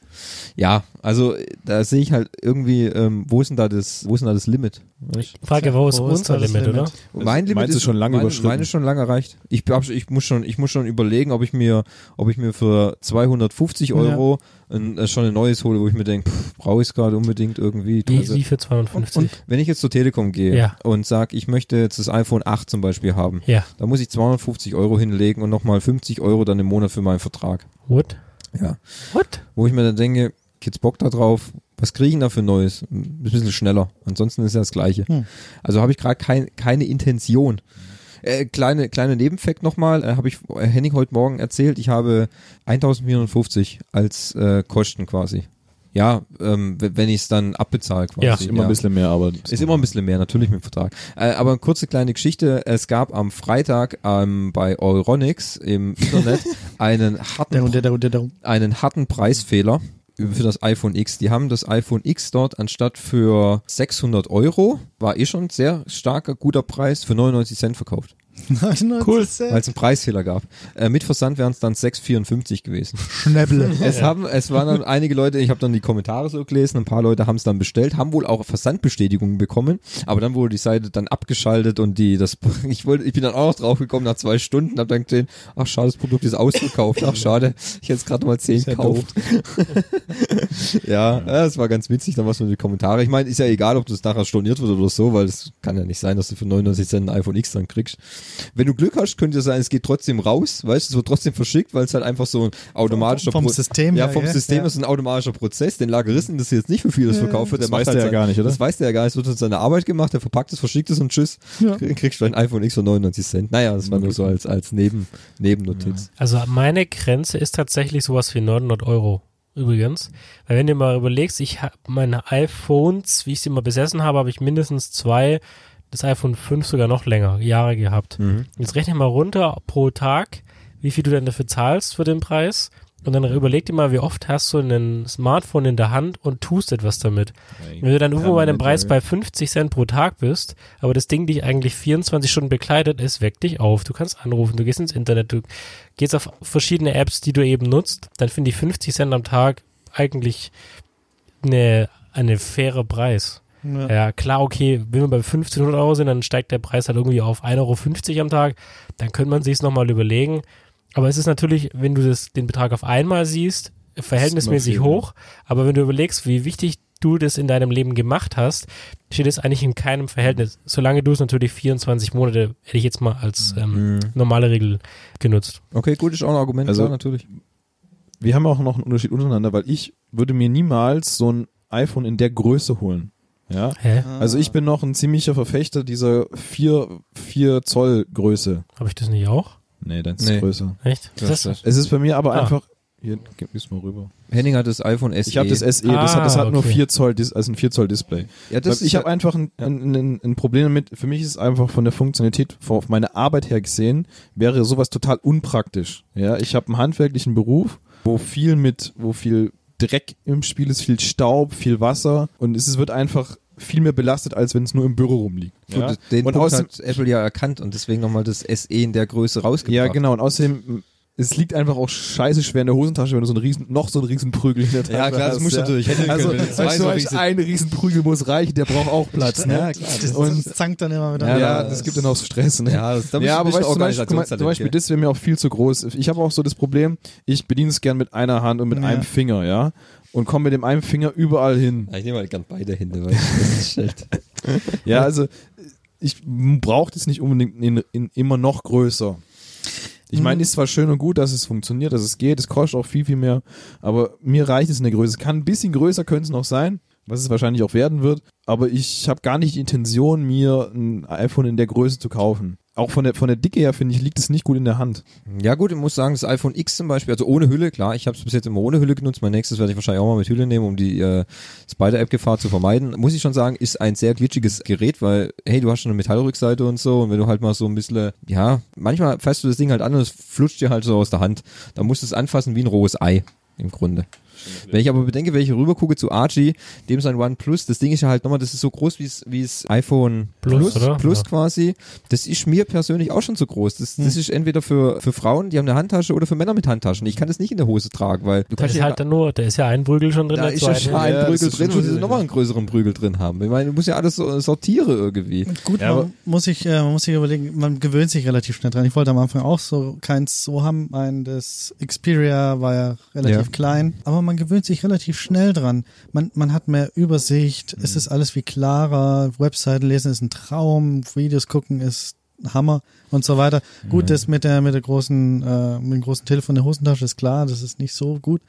Ja, also da sehe ich halt irgendwie, ähm, wo ist denn da das, wo ist denn da das Limit? Weißt? Frage, wo ist Wo unser Limit, Limit? oder? Und mein Limit meins ist schon lange mein, überschritten. Meine ist schon lange erreicht. Ich, ich muss schon, ich muss schon überlegen, ob ich mir, ob ich mir für 250 Euro ein, äh, schon ein neues hole, wo ich mir denke, brauche ich es gerade unbedingt irgendwie. Wie, Also, wie für 250? wenn ich jetzt zur Telekom gehe Ja. und sage, ich möchte jetzt das iPhone 8 zum Beispiel haben, ja. da muss ich 250 Euro hinlegen und nochmal 50 Euro dann im Monat für meinen Vertrag. What? Ja. What? Wo ich mir dann denke, Kids Bock da drauf, Was kriege ich denn da für Neues? Ein bisschen schneller. Ansonsten ist ja das Gleiche. Hm. Also habe ich gerade kein, keine Intention. Äh, kleine kleine Nebenfakt nochmal, äh, habe ich Henning heute Morgen erzählt, ich habe 1450 als äh, Kosten quasi. Ja, ähm, wenn ich es dann abbezahle quasi. Ja, Ist immer ein bisschen mehr, aber Ist immer ein bisschen mehr, natürlich mit dem Vertrag. Äh, aber eine kurze kleine Geschichte. Es gab am Freitag ähm, bei Euronics im Internet einen harten einen harten Preisfehler für das iPhone X. Die haben das iPhone X dort anstatt für 600 Euro, war eh schon ein sehr starker, guter Preis, für 99 Cent verkauft. Cool. Weil es einen Preisfehler gab. Äh, mit Versand wären es dann 6,54 gewesen. Schnäbble. Es haben, es waren dann einige Leute, ich habe dann die Kommentare so gelesen, ein paar Leute haben es dann bestellt, haben wohl auch Versandbestätigungen bekommen, aber dann wurde die Seite dann abgeschaltet und die, das, ich wollte, ich bin dann auch noch drauf gekommen nach zwei Stunden, hab dann gesehen, ach schade, das Produkt ist ausverkauft, ach schade, ich hätte es gerade mal zehn ja gekauft. ja, ja, es war ganz witzig, dann was mit die Kommentare. Ich meine, ist ja egal, ob das nachher storniert wird oder so, weil es kann ja nicht sein, dass du für 99 Cent ein iPhone X dann kriegst. Wenn du Glück hast, könnte es sein, es geht trotzdem raus, weißt du, es wird trotzdem verschickt, weil es halt einfach so ein automatischer Vom Pro- System Ja, vom ja, System ja. ist ein automatischer Prozess. Den Lageristen das jetzt nicht, wie viel das verkauft wird. das Der macht weiß halt der ja gar nicht, oder? Das weiß der ja gar nicht. Es wird halt seine Arbeit gemacht, der verpackt es, verschickt es und tschüss. Krie- Kriegst du ein iPhone X für 99 Cent. Naja, das war nur so als, als Neben, Nebennotiz. Also meine Grenze ist tatsächlich sowas wie 900 Euro übrigens. Weil wenn du mal überlegst, ich habe meine iPhones, wie ich sie mal besessen habe, habe ich mindestens zwei, das iPhone 5 sogar noch länger, Jahre gehabt. Jetzt rechne mal runter pro Tag, wie viel du denn dafür zahlst für den Preis. Und dann überleg dir mal, wie oft hast du ein Smartphone in der Hand und tust etwas damit. Wenn du dann irgendwo bei einem Preis bei 50 Cent pro Tag bist, aber das Ding dich eigentlich 24 Stunden begleitet, es weckt dich auf. Du kannst anrufen, du gehst ins Internet, du gehst auf verschiedene Apps, die du eben nutzt, dann finde ich 50 Cent am Tag eigentlich eine, eine faire Preis. Ja. Ja, klar, okay, wenn wir bei 1500 Euro sind, dann steigt der Preis halt irgendwie auf 1,50 Euro am Tag. Dann könnte man sich nochmal überlegen. Aber es ist natürlich, wenn du das, den Betrag auf einmal siehst, verhältnismäßig immer viel, hoch. Aber wenn du überlegst, wie wichtig du das in deinem Leben gemacht hast, steht es eigentlich in keinem Verhältnis. Solange du es natürlich 24 Monate, hätte ich jetzt mal als ähm, normale Regel genutzt. Okay, gut, ist auch ein Argument, Also- klar, natürlich. wir haben auch noch einen Unterschied untereinander, weil ich würde mir niemals so ein iPhone in der Größe holen. Ja. Hä? Also ich bin noch ein ziemlicher Verfechter dieser 4, 4 Zoll Größe. Habe ich das nicht auch? Nee, ist Nee. es größer. Echt? Das- Das, das- Es ist bei mir aber Ah. einfach. Hier, gib es mal rüber. Henning hat das iPhone SE. Ich habe das SE, das hat, das Ah, hat nur okay. 4 Zoll, also ein 4 Zoll Display. ja, das ich ist habe einfach ein, ein, ein, ein Problem damit. Für mich ist es einfach von der Funktionalität, von- auf meine Arbeit her gesehen, wäre sowas total unpraktisch. Ja, ich habe einen handwerklichen Beruf, wo viel mit, wo viel Dreck im Spiel ist, viel Staub, viel Wasser und es wird einfach viel mehr belastet, als wenn es nur im Büro rumliegt. Ja? Den und Punkt außerdem, hat Apple ja erkannt und deswegen nochmal das SE in der Größe rausgebracht. ja, genau. Und außerdem, es liegt einfach auch scheiße schwer in der Hosentasche, wenn du so einen riesen, noch so einen riesen Prügel in der Tasche Ja, klar, das hast, muss ja. natürlich handeln Also, können, zwei so riesen- ein riesen Prügel muss reichen, der braucht auch Platz. Ne? Ja, klar. Das, Und- das zankt dann immer wieder. Ja, Ja, das gibt dann auch Stress. Ne? Ja, das, da ja, aber weißt du, zum Beispiel, zum Beispiel das wäre mir auch viel zu groß. Ich habe auch so das Problem, ich bediene es gern mit einer Hand und mit Ja. einem Finger, ja, und komme mit dem einen Finger überall hin. Ja, ich nehme halt gern beide Hände, weil das ist schlecht. Ja, also ich brauche das nicht unbedingt in, in immer noch größer. Ich meine, ist zwar schön und gut, dass es funktioniert, dass es geht, es kostet auch viel, viel mehr, aber mir reicht es in der Größe. Es kann ein bisschen größer könnte es noch sein, was es wahrscheinlich auch werden wird, aber ich habe gar nicht die Intention, mir ein iPhone in der Größe zu kaufen. Auch von der, von der Dicke her, finde ich, liegt es nicht gut in der Hand. Ja gut, ich muss sagen, das iPhone X zum Beispiel, also ohne Hülle, klar, ich habe es bis jetzt immer ohne Hülle genutzt. Mein nächstes werde ich wahrscheinlich auch mal mit Hülle nehmen, um die äh, Spider-App-Gefahr zu vermeiden. Muss ich schon sagen, ist ein sehr glitschiges Gerät, weil, hey, du hast schon eine Metallrückseite und so und wenn du halt mal so ein bisschen, ja, manchmal fasst du das Ding halt an und es flutscht dir halt so aus der Hand. Da musst du es anfassen wie ein rohes Ei, im Grunde. Wenn ich aber bedenke, wenn ich rüber gucke zu Archie, dem sein OnePlus, das Ding ist ja halt nochmal, das ist so groß wie es wie es iPhone Plus, oder? Plus Ja. quasi. Das ist mir persönlich auch schon zu groß. Das, Hm. das ist entweder für, für Frauen, die haben eine Handtasche, oder für Männer mit Handtaschen. Ich kann das nicht in der Hose tragen, weil du Da kannst ist ja halt dann nur, da ist ja ein Prügel schon drin. da ist ja schon ein Ja, das Prügel drin und sie nochmal einen größeren Prügel drin haben. Ich meine, du musst ja alles so sortiere irgendwie. Gut, Ja, aber- man muss sich, äh, man muss sich überlegen, man gewöhnt sich relativ schnell dran. Ich wollte am Anfang auch so keins so haben. Ein das Xperia war ja relativ Ja. klein, aber man gewöhnt sich relativ schnell dran. Man, man hat mehr Übersicht, es ist alles wie klarer. Webseiten lesen ist ein Traum, Videos gucken ist Hammer und so weiter. Gut, das mit der mit der großen äh, mit dem großen Telefon in der Hosentasche ist klar, das ist nicht so gut.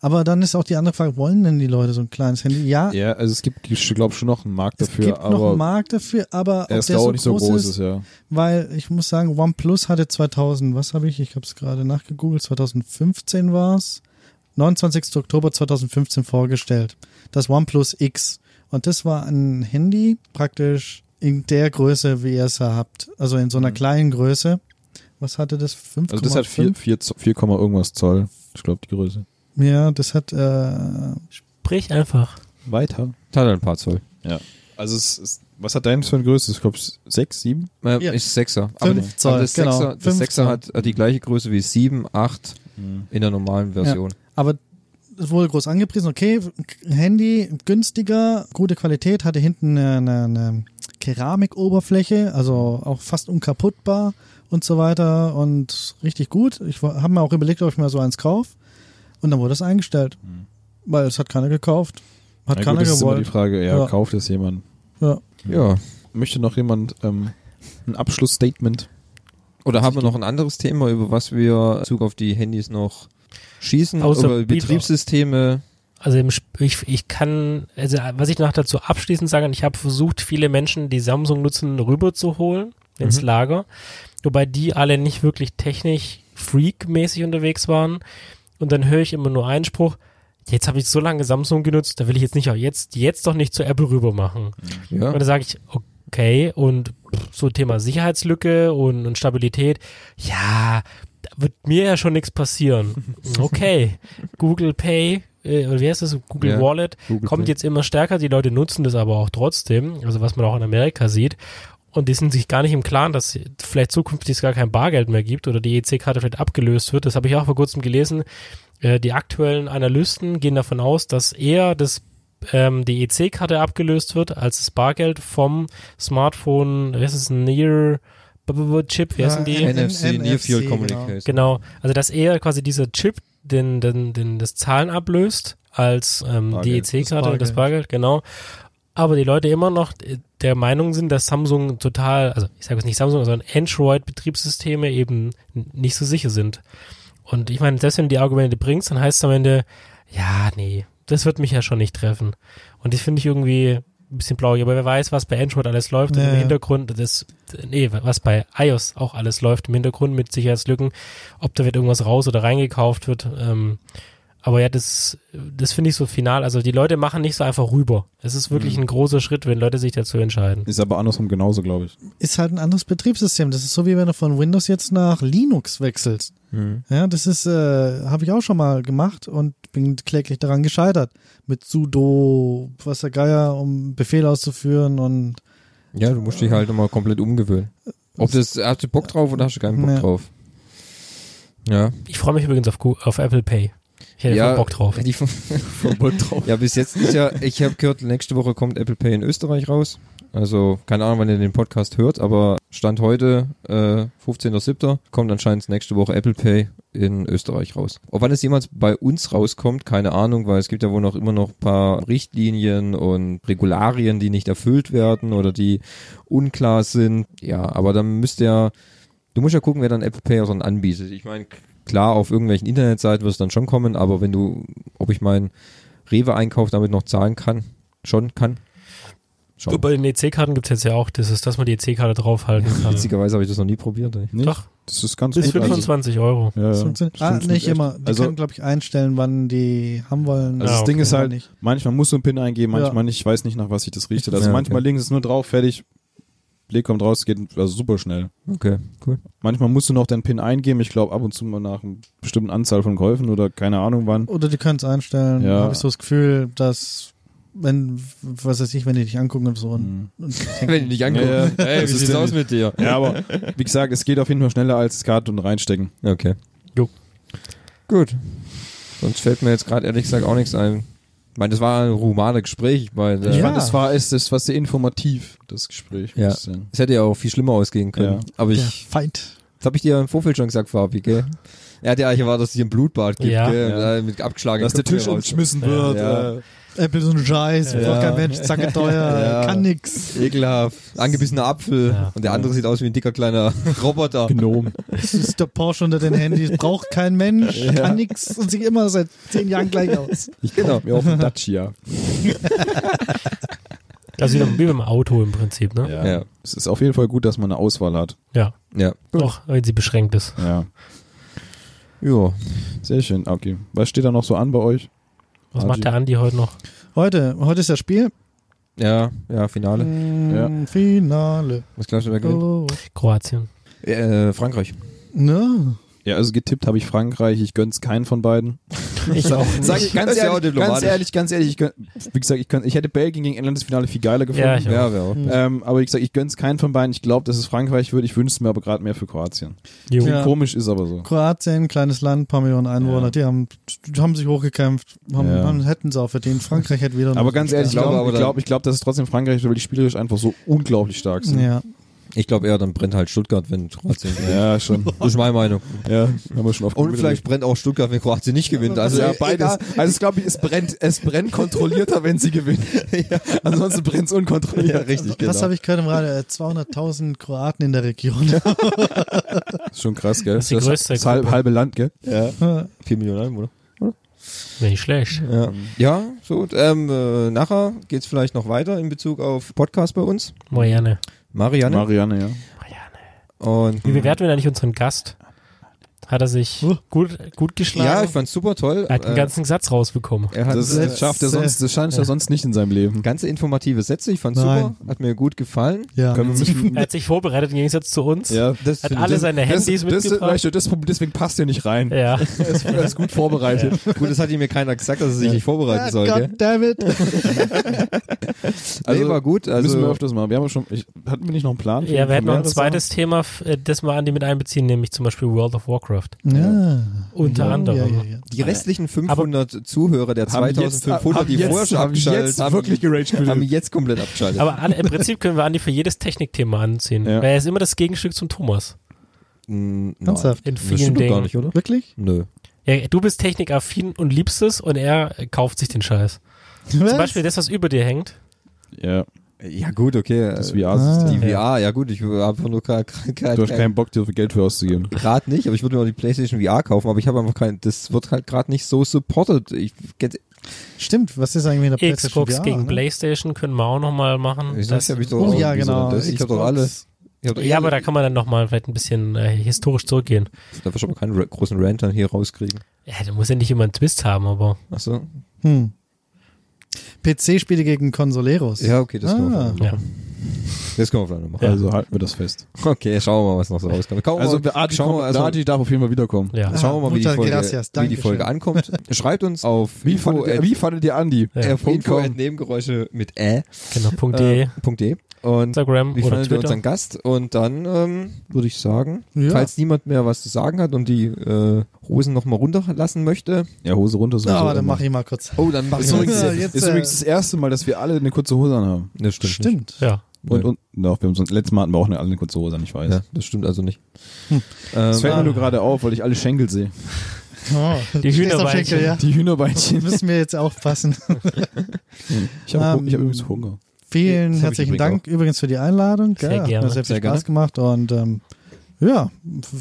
Aber dann ist auch die andere Frage, wollen denn die Leute so ein kleines Handy? Ja, Ja, also es gibt, ich glaube schon noch einen Markt es dafür, gibt noch aber einen Markt dafür, aber er ob ist der auch so nicht so groß groß ist, ist, ja. weil ich muss sagen, OnePlus hatte 2000, was habe ich? Ich habe es gerade nachgegoogelt, 2015 war's, 29. Oktober 2015 vorgestellt. Das OnePlus X. Und das war ein Handy praktisch in der Größe, wie ihr es habt. Also in so einer kleinen Größe. Was hatte das? 5,5? Mhm. Also das hat 4, 4, 4, irgendwas Zoll. Ich glaube die Größe. Ja, das hat äh, Sprich einfach. Weiter. Hat ein paar Zoll. Ja. Also es ist, was hat dein für eine Größe? Ich glaube 6, 7? Äh, Ja. Ist Sechser. Aber, Fünf aber Zoll, das genau. Sechser, das Fünf Sechser Zoll. hat die gleiche Größe wie 7, 8 in der normalen Version. Aber es wurde groß angepriesen, okay, Handy günstiger, gute Qualität, hatte hinten eine, eine, eine Keramikoberfläche, also auch fast unkaputtbar und so weiter und richtig gut. Ich habe mir auch überlegt, ob ich mir so eins kaufe und dann wurde es eingestellt, weil es hat keiner gekauft, hat Na keiner gut, das ist immer die gewollt. Frage, ja, Ja. kauft es jemand? Ja. Ja. Möchte noch jemand ähm, ein Abschlussstatement? Oder haben wir noch ein anderes Thema, über was wir in Bezug auf die Handys noch schießen? Außer über Betriebssysteme? Also ich, ich kann, also was ich noch dazu abschließend sagen, ich habe versucht, viele Menschen, die Samsung nutzen, rüberzuholen ins Mhm. Lager, wobei die alle nicht wirklich technisch freak-mäßig unterwegs waren. Und dann höre ich immer nur einen Spruch, jetzt habe ich so lange Samsung genutzt, da will ich jetzt nicht auch jetzt, jetzt doch nicht zu Apple rüber machen. Ja. Und dann sage ich, okay, und so Thema Sicherheitslücke und, und Stabilität, ja, da wird mir ja schon nichts passieren. Okay, Google Pay, äh, oder wie heißt das, Google Ja, Wallet, Google kommt Pay. jetzt immer stärker, die Leute nutzen das aber auch trotzdem, also was man auch in Amerika sieht. Und die sind sich gar nicht im Klaren, dass vielleicht zukünftig es gar kein Bargeld mehr gibt oder die EC-Karte vielleicht abgelöst wird. Das habe ich auch vor kurzem gelesen. Äh, die aktuellen Analysten gehen davon aus, dass eher das ähm, die EC-Karte abgelöst wird als das Bargeld vom Smartphone, wie heißt es, Near B- B- B- Chip, wie heißen die? NFC, Near Field genau. Communication. Genau, also dass eher quasi dieser Chip den, den, den das Zahlen ablöst als ähm, die. EC-Karte und das Bargeld. Genau. Aber die Leute immer noch der Meinung sind, dass Samsung total, also ich sage jetzt nicht Samsung, sondern Android-Betriebssysteme eben nicht so sicher sind. Und ich meine, selbst wenn du die Argumente bringst, dann heißt es am Ende, ja, nee, das wird mich ja schon nicht treffen. Und das finde ich irgendwie ein bisschen blauig. Aber wer weiß, was bei Android alles läuft und Ja, im. Hintergrund, das, nee, was bei iOS auch alles läuft im Hintergrund mit Sicherheitslücken, ob da wird irgendwas raus oder reingekauft wird. Ähm, aber ja, das, das finde ich so final. Also die Leute machen nicht so einfach rüber. Es ist wirklich ein großer Schritt, wenn Leute sich dazu entscheiden. Ist aber andersrum genauso, glaube ich. Ist halt ein anderes Betriebssystem. Das ist so wie wenn du von Windows jetzt nach Linux wechselst. Mhm. Ja, das ist, äh, habe ich auch schon mal gemacht und bin kläglich daran gescheitert. Mit sudo, was der Geier, um Befehle auszuführen und Ja, du musst dich halt immer komplett umgewöhnen. Ob das, hast du Bock drauf oder hast du keinen Bock Ja. drauf? Ja. Ich freue mich übrigens auf, auf Apple Pay. Ich hätte ja, voll Bock drauf. Die, ja, bis jetzt ist ja, ich habe gehört, nächste Woche kommt Apple Pay in Österreich raus. Also, keine Ahnung, wann ihr den Podcast hört, aber Stand heute, äh, 15.07. kommt anscheinend nächste Woche Apple Pay in Österreich raus. Ob wann es jemals bei uns rauskommt, keine Ahnung, weil es gibt ja wohl noch immer noch ein paar Richtlinien und Regularien, die nicht erfüllt werden oder die unklar sind. Ja, aber dann müsst ihr, du musst ja gucken, wer dann Apple Pay auch dann anbietet. Ich meine, klar, auf irgendwelchen Internetseiten wird es dann schon kommen, aber wenn du, ob ich meinen Rewe-Einkauf damit noch zahlen kann, schon kann. Schon. Bei den EC-Karten gibt es jetzt ja auch dieses, dass man die EC-Karte draufhalten kann. Witzigerweise habe ich das noch nie probiert. Ey. Nicht? Doch. Das ist ganz Bis gut. Also, 25 Euro. ja, ja. funktioniert. Ah, Stimmt, nicht stimmt immer. echt. Die Also- können, glaube ich, einstellen, wann die haben wollen. Also Ja, das Ding okay. ist halt, Nicht. manchmal musst du einen PIN eingeben, manchmal Ja. nicht. Ich weiß nicht, nach was sich das richtet. Also Ja, manchmal okay. legen sie es nur drauf, fertig. Blick kommt raus, geht also super schnell. Okay, cool. Manchmal musst du noch deinen PIN eingeben. Ich glaube ab und zu mal nach einer bestimmten Anzahl von Käufen oder keine Ahnung wann. Oder die können es einstellen. Ja. Habe ich so das Gefühl, dass wenn, was weiß ich, wenn die dich angucken und so. Und, und Wenn die dich angucken. Ja, ja. Hey, wie ist sieht's aus mit dir? Ja, aber wie gesagt, es geht auf jeden Fall schneller als Karte und reinstecken. Okay. Jo. Gut. Sonst fällt mir jetzt gerade ehrlich gesagt auch nichts ein. Ich meine, das war ein humaner Gespräch, weil Ich äh, fand, das war es, das war sehr informativ, das Gespräch. Ja. ich es hätte ja auch viel schlimmer ausgehen können. Ja. Aber der ich, Feind. Das habe ich dir im Vorfeld schon gesagt, Fabi, gell? Er hat ja eigentlich erwartet, dass es hier ein Blutbad gibt, Ja. gell? Ja. Mit abgeschlagenen Dass der Köpfen Tisch raus. umgeschmissen wird. Ja. Äh, Apple so ein Scheiß, Ja. braucht kein Mensch, zacke teuer, Ja. kann nix. Ekelhaft. Angebissener Apfel. Ja. Und der andere sieht aus wie ein dicker kleiner Roboter. Gnom. Das ist der Porsche unter den Handys, braucht kein Mensch, kann nix und sieht immer seit zehn Jahren gleich aus. Ich genau. mir auf den Dacia. Also wie beim- wie beim Auto im Prinzip, ne? Ja. Ja. Es ist auf jeden Fall gut, dass man eine Auswahl hat. Ja. Ja. Auch wenn sie beschränkt ist. Ja. Ja. Sehr schön. Okay. Was steht da noch so an bei euch? Was Adi. macht der Andi heute noch? Heute, heute ist das Spiel. Ja, ja, Finale. Mm, Finale. Was glaubst du, wer gewinnt? Oh. Kroatien. Äh, Frankreich. Ne? Ja, also getippt habe ich Frankreich. Ich gönn's keinen von beiden. Ich auch. Sag ich ganz ehrlich, ganz ehrlich, ganz ehrlich, ich, gönn, wie gesagt, ich, gönn, ich hätte Belgien gegen England das Finale viel geiler gefunden. Ja, ich auch. Ja, auch. Ähm, aber wie gesagt, ich gönn's keinen von beiden. Ich glaube, dass es Frankreich wird. Ich wünsche es mir aber gerade mehr für Kroatien. Ja. Komisch ist aber so. Kroatien, kleines Land, paar Millionen Einwohner, Ja. die haben, haben sich hochgekämpft, haben, Ja. haben, hätten sie auch verdient. Frankreich hätte wieder noch Aber ganz ehrlich, ich glaube ich glaube, ich glaube, dass es trotzdem Frankreich wird, weil die spielerisch einfach so unglaublich stark sind. Ja. Ich glaube eher, dann brennt halt Stuttgart, wenn Kroatien gewinnt. Ja, schon. Das ist meine Meinung. ja, haben wir schon oft Und vielleicht brennt auch Stuttgart, wenn Kroatien nicht gewinnt. Also ja, äh, beides. egal. Also ich glaube, es brennt, es brennt kontrollierter, wenn sie gewinnen. Ansonsten brennt es unkontrolliert. Ja, richtig, genau. Was habe ich gehört im Radio? Äh, 200.000 Kroaten in der Region. Das ist schon krass, gell? Das ist die größte das halbe, Gruppe. halbe Land, gell? Ja. Vier Millionen Einwohner. Nicht schlecht. Ja, ja so. Ähm, äh, nachher geht's vielleicht noch weiter in Bezug auf Podcast bei uns. Marianne. Marianne. Marianne, ja. und Wie bewerten wir eigentlich unseren Gast? Hat er sich gut, gut geschlagen? ja, ich fand's super toll. er hat einen Äh, ganzen Satz rausbekommen. er hat Das, äh, das schafft er sonst, das schafft er sonst nicht in seinem Leben. ganze informative Sätze. Ich fand's Nein. super. Hat mir gut gefallen. ja. Er hat sich vorbereitet im Gegensatz zu uns. ja, Das Hat alle ich- seine das, Handys das, mitgebracht. das, deswegen passt er nicht rein. Ja. Er ist, er ist gut vorbereitet. Gut, das hat ihm mir keiner gesagt, dass er sich nicht vorbereiten soll. Gell? Goddammit. Also, nee, war gut. Also, Müssen wir öfters machen. Wir haben schon, ich, hatten wir nicht noch einen Plan? Ja, wir hätten noch ein zweites Thema, äh, das wir Andi mit einbeziehen, nämlich zum Beispiel World of Warcraft. Ja. Unter Ja, anderem. Ja, ja, ja. die restlichen 500 Zuhörer der Haben jetzt- 2500, haben die jetzt- vorher schon abgeschaltet jetzt haben, wirklich geraged haben jetzt komplett abgeschaltet. Aber an, im Prinzip können wir Andi für jedes Technikthema anziehen. Ja. Weil er ist immer das Gegenstück zum Thomas. Mm. Ernsthaft? In Das vielen doch Dingen. gar nicht, oder? Wirklich? Nö. Ja, du bist technikaffin und liebst es und er kauft sich den Scheiß. Zum Beispiel das, was über dir hängt. Ja, Ja gut, okay. das VR-System. Die VR, ja gut, ich habe einfach nur gerade Du hast keinen Bock, dir Geld für auszugeben. Gerade nicht, aber ich würde mir auch die PlayStation VR kaufen, aber ich habe einfach kein, das wird halt gerade nicht so supported. Ich, Stimmt, was ist eigentlich mit der PlayStation Xbox VR, gegen ne? Playstation können wir auch nochmal machen. ich Das, sag's, hab ich doch Oh auch ja, genau. So, das, ich habe doch Xbox. alle. Ich hab doch ja, aber da kann man dann nochmal vielleicht ein bisschen äh, historisch zurückgehen. Da wir schon mal keinen großen Rant dann hier rauskriegen. Ja, da muss ja nicht immer einen Twist haben, aber Achso. Hm. PC-Spiele gegen Consoleros. Ja, okay, das Ah. noch ja. Das können wir vielleicht noch machen. Also halten wir das fest. Okay, schauen wir mal, was noch so rauskommt. Wir Also mal, Adi, schauen wir, kommt, also, Adi darf auf jeden Fall wiederkommen. ja. Schauen wir mal, wie die, Folge, gracias, wie die. Folge ankommt. Schreibt uns auf Wie info fandet, ihr, at- wie fandet ihr Andi? Ja. auf info at Nebengeräusche mit ä. Genau, Punkt .de, Äh, Punkt .de. Und Instagram wie oder fandet ihr unseren Gast? Und dann ähm, würde ich sagen, Ja. falls niemand mehr was zu sagen hat und die äh, Hosen noch mal runterlassen möchte. Ja, Hose runter. Ja, aber dann mache ich mal kurz. Oh, dann mach ich Ja, jetzt, ist äh, übrigens das erste Mal, dass wir alle eine kurze Hose anhaben. Das stimmt. Stimmt. Ja. Und, und doch, wir haben sonst, letztes Mal hatten wir auch eine, alle eine kurze Hose an, ich weiß. Ja, das stimmt also nicht. Hm. Das Ähm, fällt mir nur gerade auf, weil ich alle Schenkel sehe. Oh, Die Hühnerbeinchen. Schenkel, ja. Die Hühnerbeinchen. Müssen wir jetzt aufpassen. Ich habe Ähm, ich hab übrigens Hunger. Vielen Das herzlichen übrigens Dank übrigens für die Einladung. Sehr? Hat gerne. mir sehr viel Sehr Spaß gerne. gemacht und ähm, ja,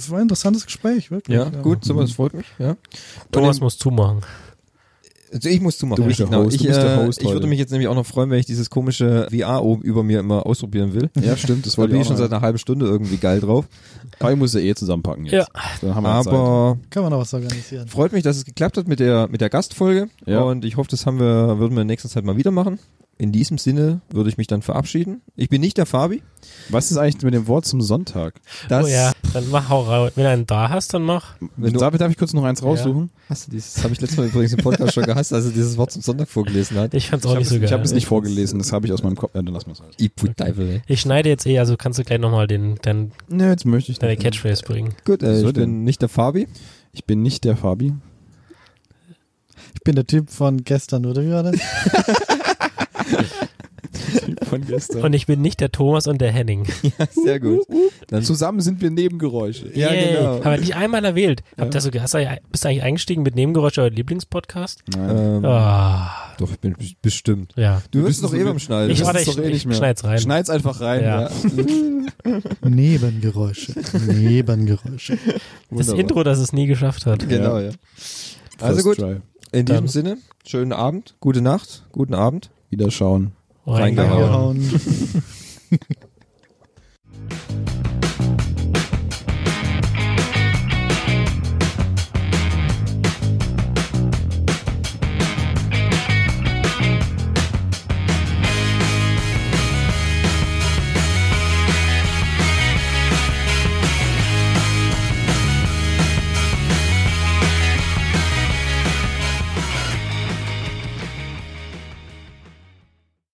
war ein interessantes Gespräch, wirklich. ja, gut, sowas freut mich. Ja. Thomas muss zumachen. Also ich muss zumachen. Du bist der Genau. Host, du Ich, bist der äh, Host ich würde mich jetzt nämlich auch noch freuen, wenn ich dieses komische VR oben über mir immer ausprobieren will. Ja, stimmt, das Da wollte bin ich schon seit einer halben Stunde irgendwie geil drauf. Aber ich muss ja eh zusammenpacken jetzt. Ja. Dann haben wir Zeit. Aber Kann man noch was organisieren. freut mich, dass es geklappt hat mit der, mit der Gastfolge. Ja. Und ich hoffe, das haben wir, würden wir in nächster Zeit mal wieder machen. In diesem Sinne würde ich mich dann verabschieden. Ich bin nicht der Fabi. Was ist eigentlich mit dem Wort zum Sonntag? Das, oh ja, dann mach hau raus. Wenn du einen da hast, dann mach. Wenn du, darf, darf ich kurz noch eins raussuchen? hast du dieses, das habe ich letztes Mal übrigens im Podcast schon gehasst, als er dieses Wort zum Sonntag vorgelesen hat. Ich fand's Ich auch habe nicht es, so geil. ich hab es nicht vorgelesen, das habe ich aus meinem Kopf. Ja, dann lass mal es. Ich ey. Ich schneide jetzt eh, also kannst du gleich nochmal den, dein, Ne, jetzt möchte ich deine nicht. Catchphrase bringen. Gut, äh, So ich bin denn? nicht der Fabi. Ich bin nicht der Fabi. Ich bin der Typ von gestern, oder wie war das? von gestern. Und ich bin nicht der Thomas und der Henning. Sehr gut. Dann Zusammen sind wir Nebengeräusche. Ja, Yay. genau. Haben wir nicht einmal erwählt. Habt ihr so, hast du, bist du eigentlich eingestiegen mit Nebengeräusch euer Lieblingspodcast? ähm, Ah, doch, ich bin bestimmt. ja. Du wirst bist doch so eh beim Schneiden. Ich Das warte, ist ich, doch eh ich nicht mehr. schneid's rein. Schneid's einfach rein. Ja. Nebengeräusche. Nebengeräusche. das Wunderbar. Intro, das es nie geschafft hat. Genau, ja. Also gut, try. in Dann- diesem Sinne, schönen Abend, gute Nacht, guten Abend. Wiederschauen. Reingehauen. Reingehauen.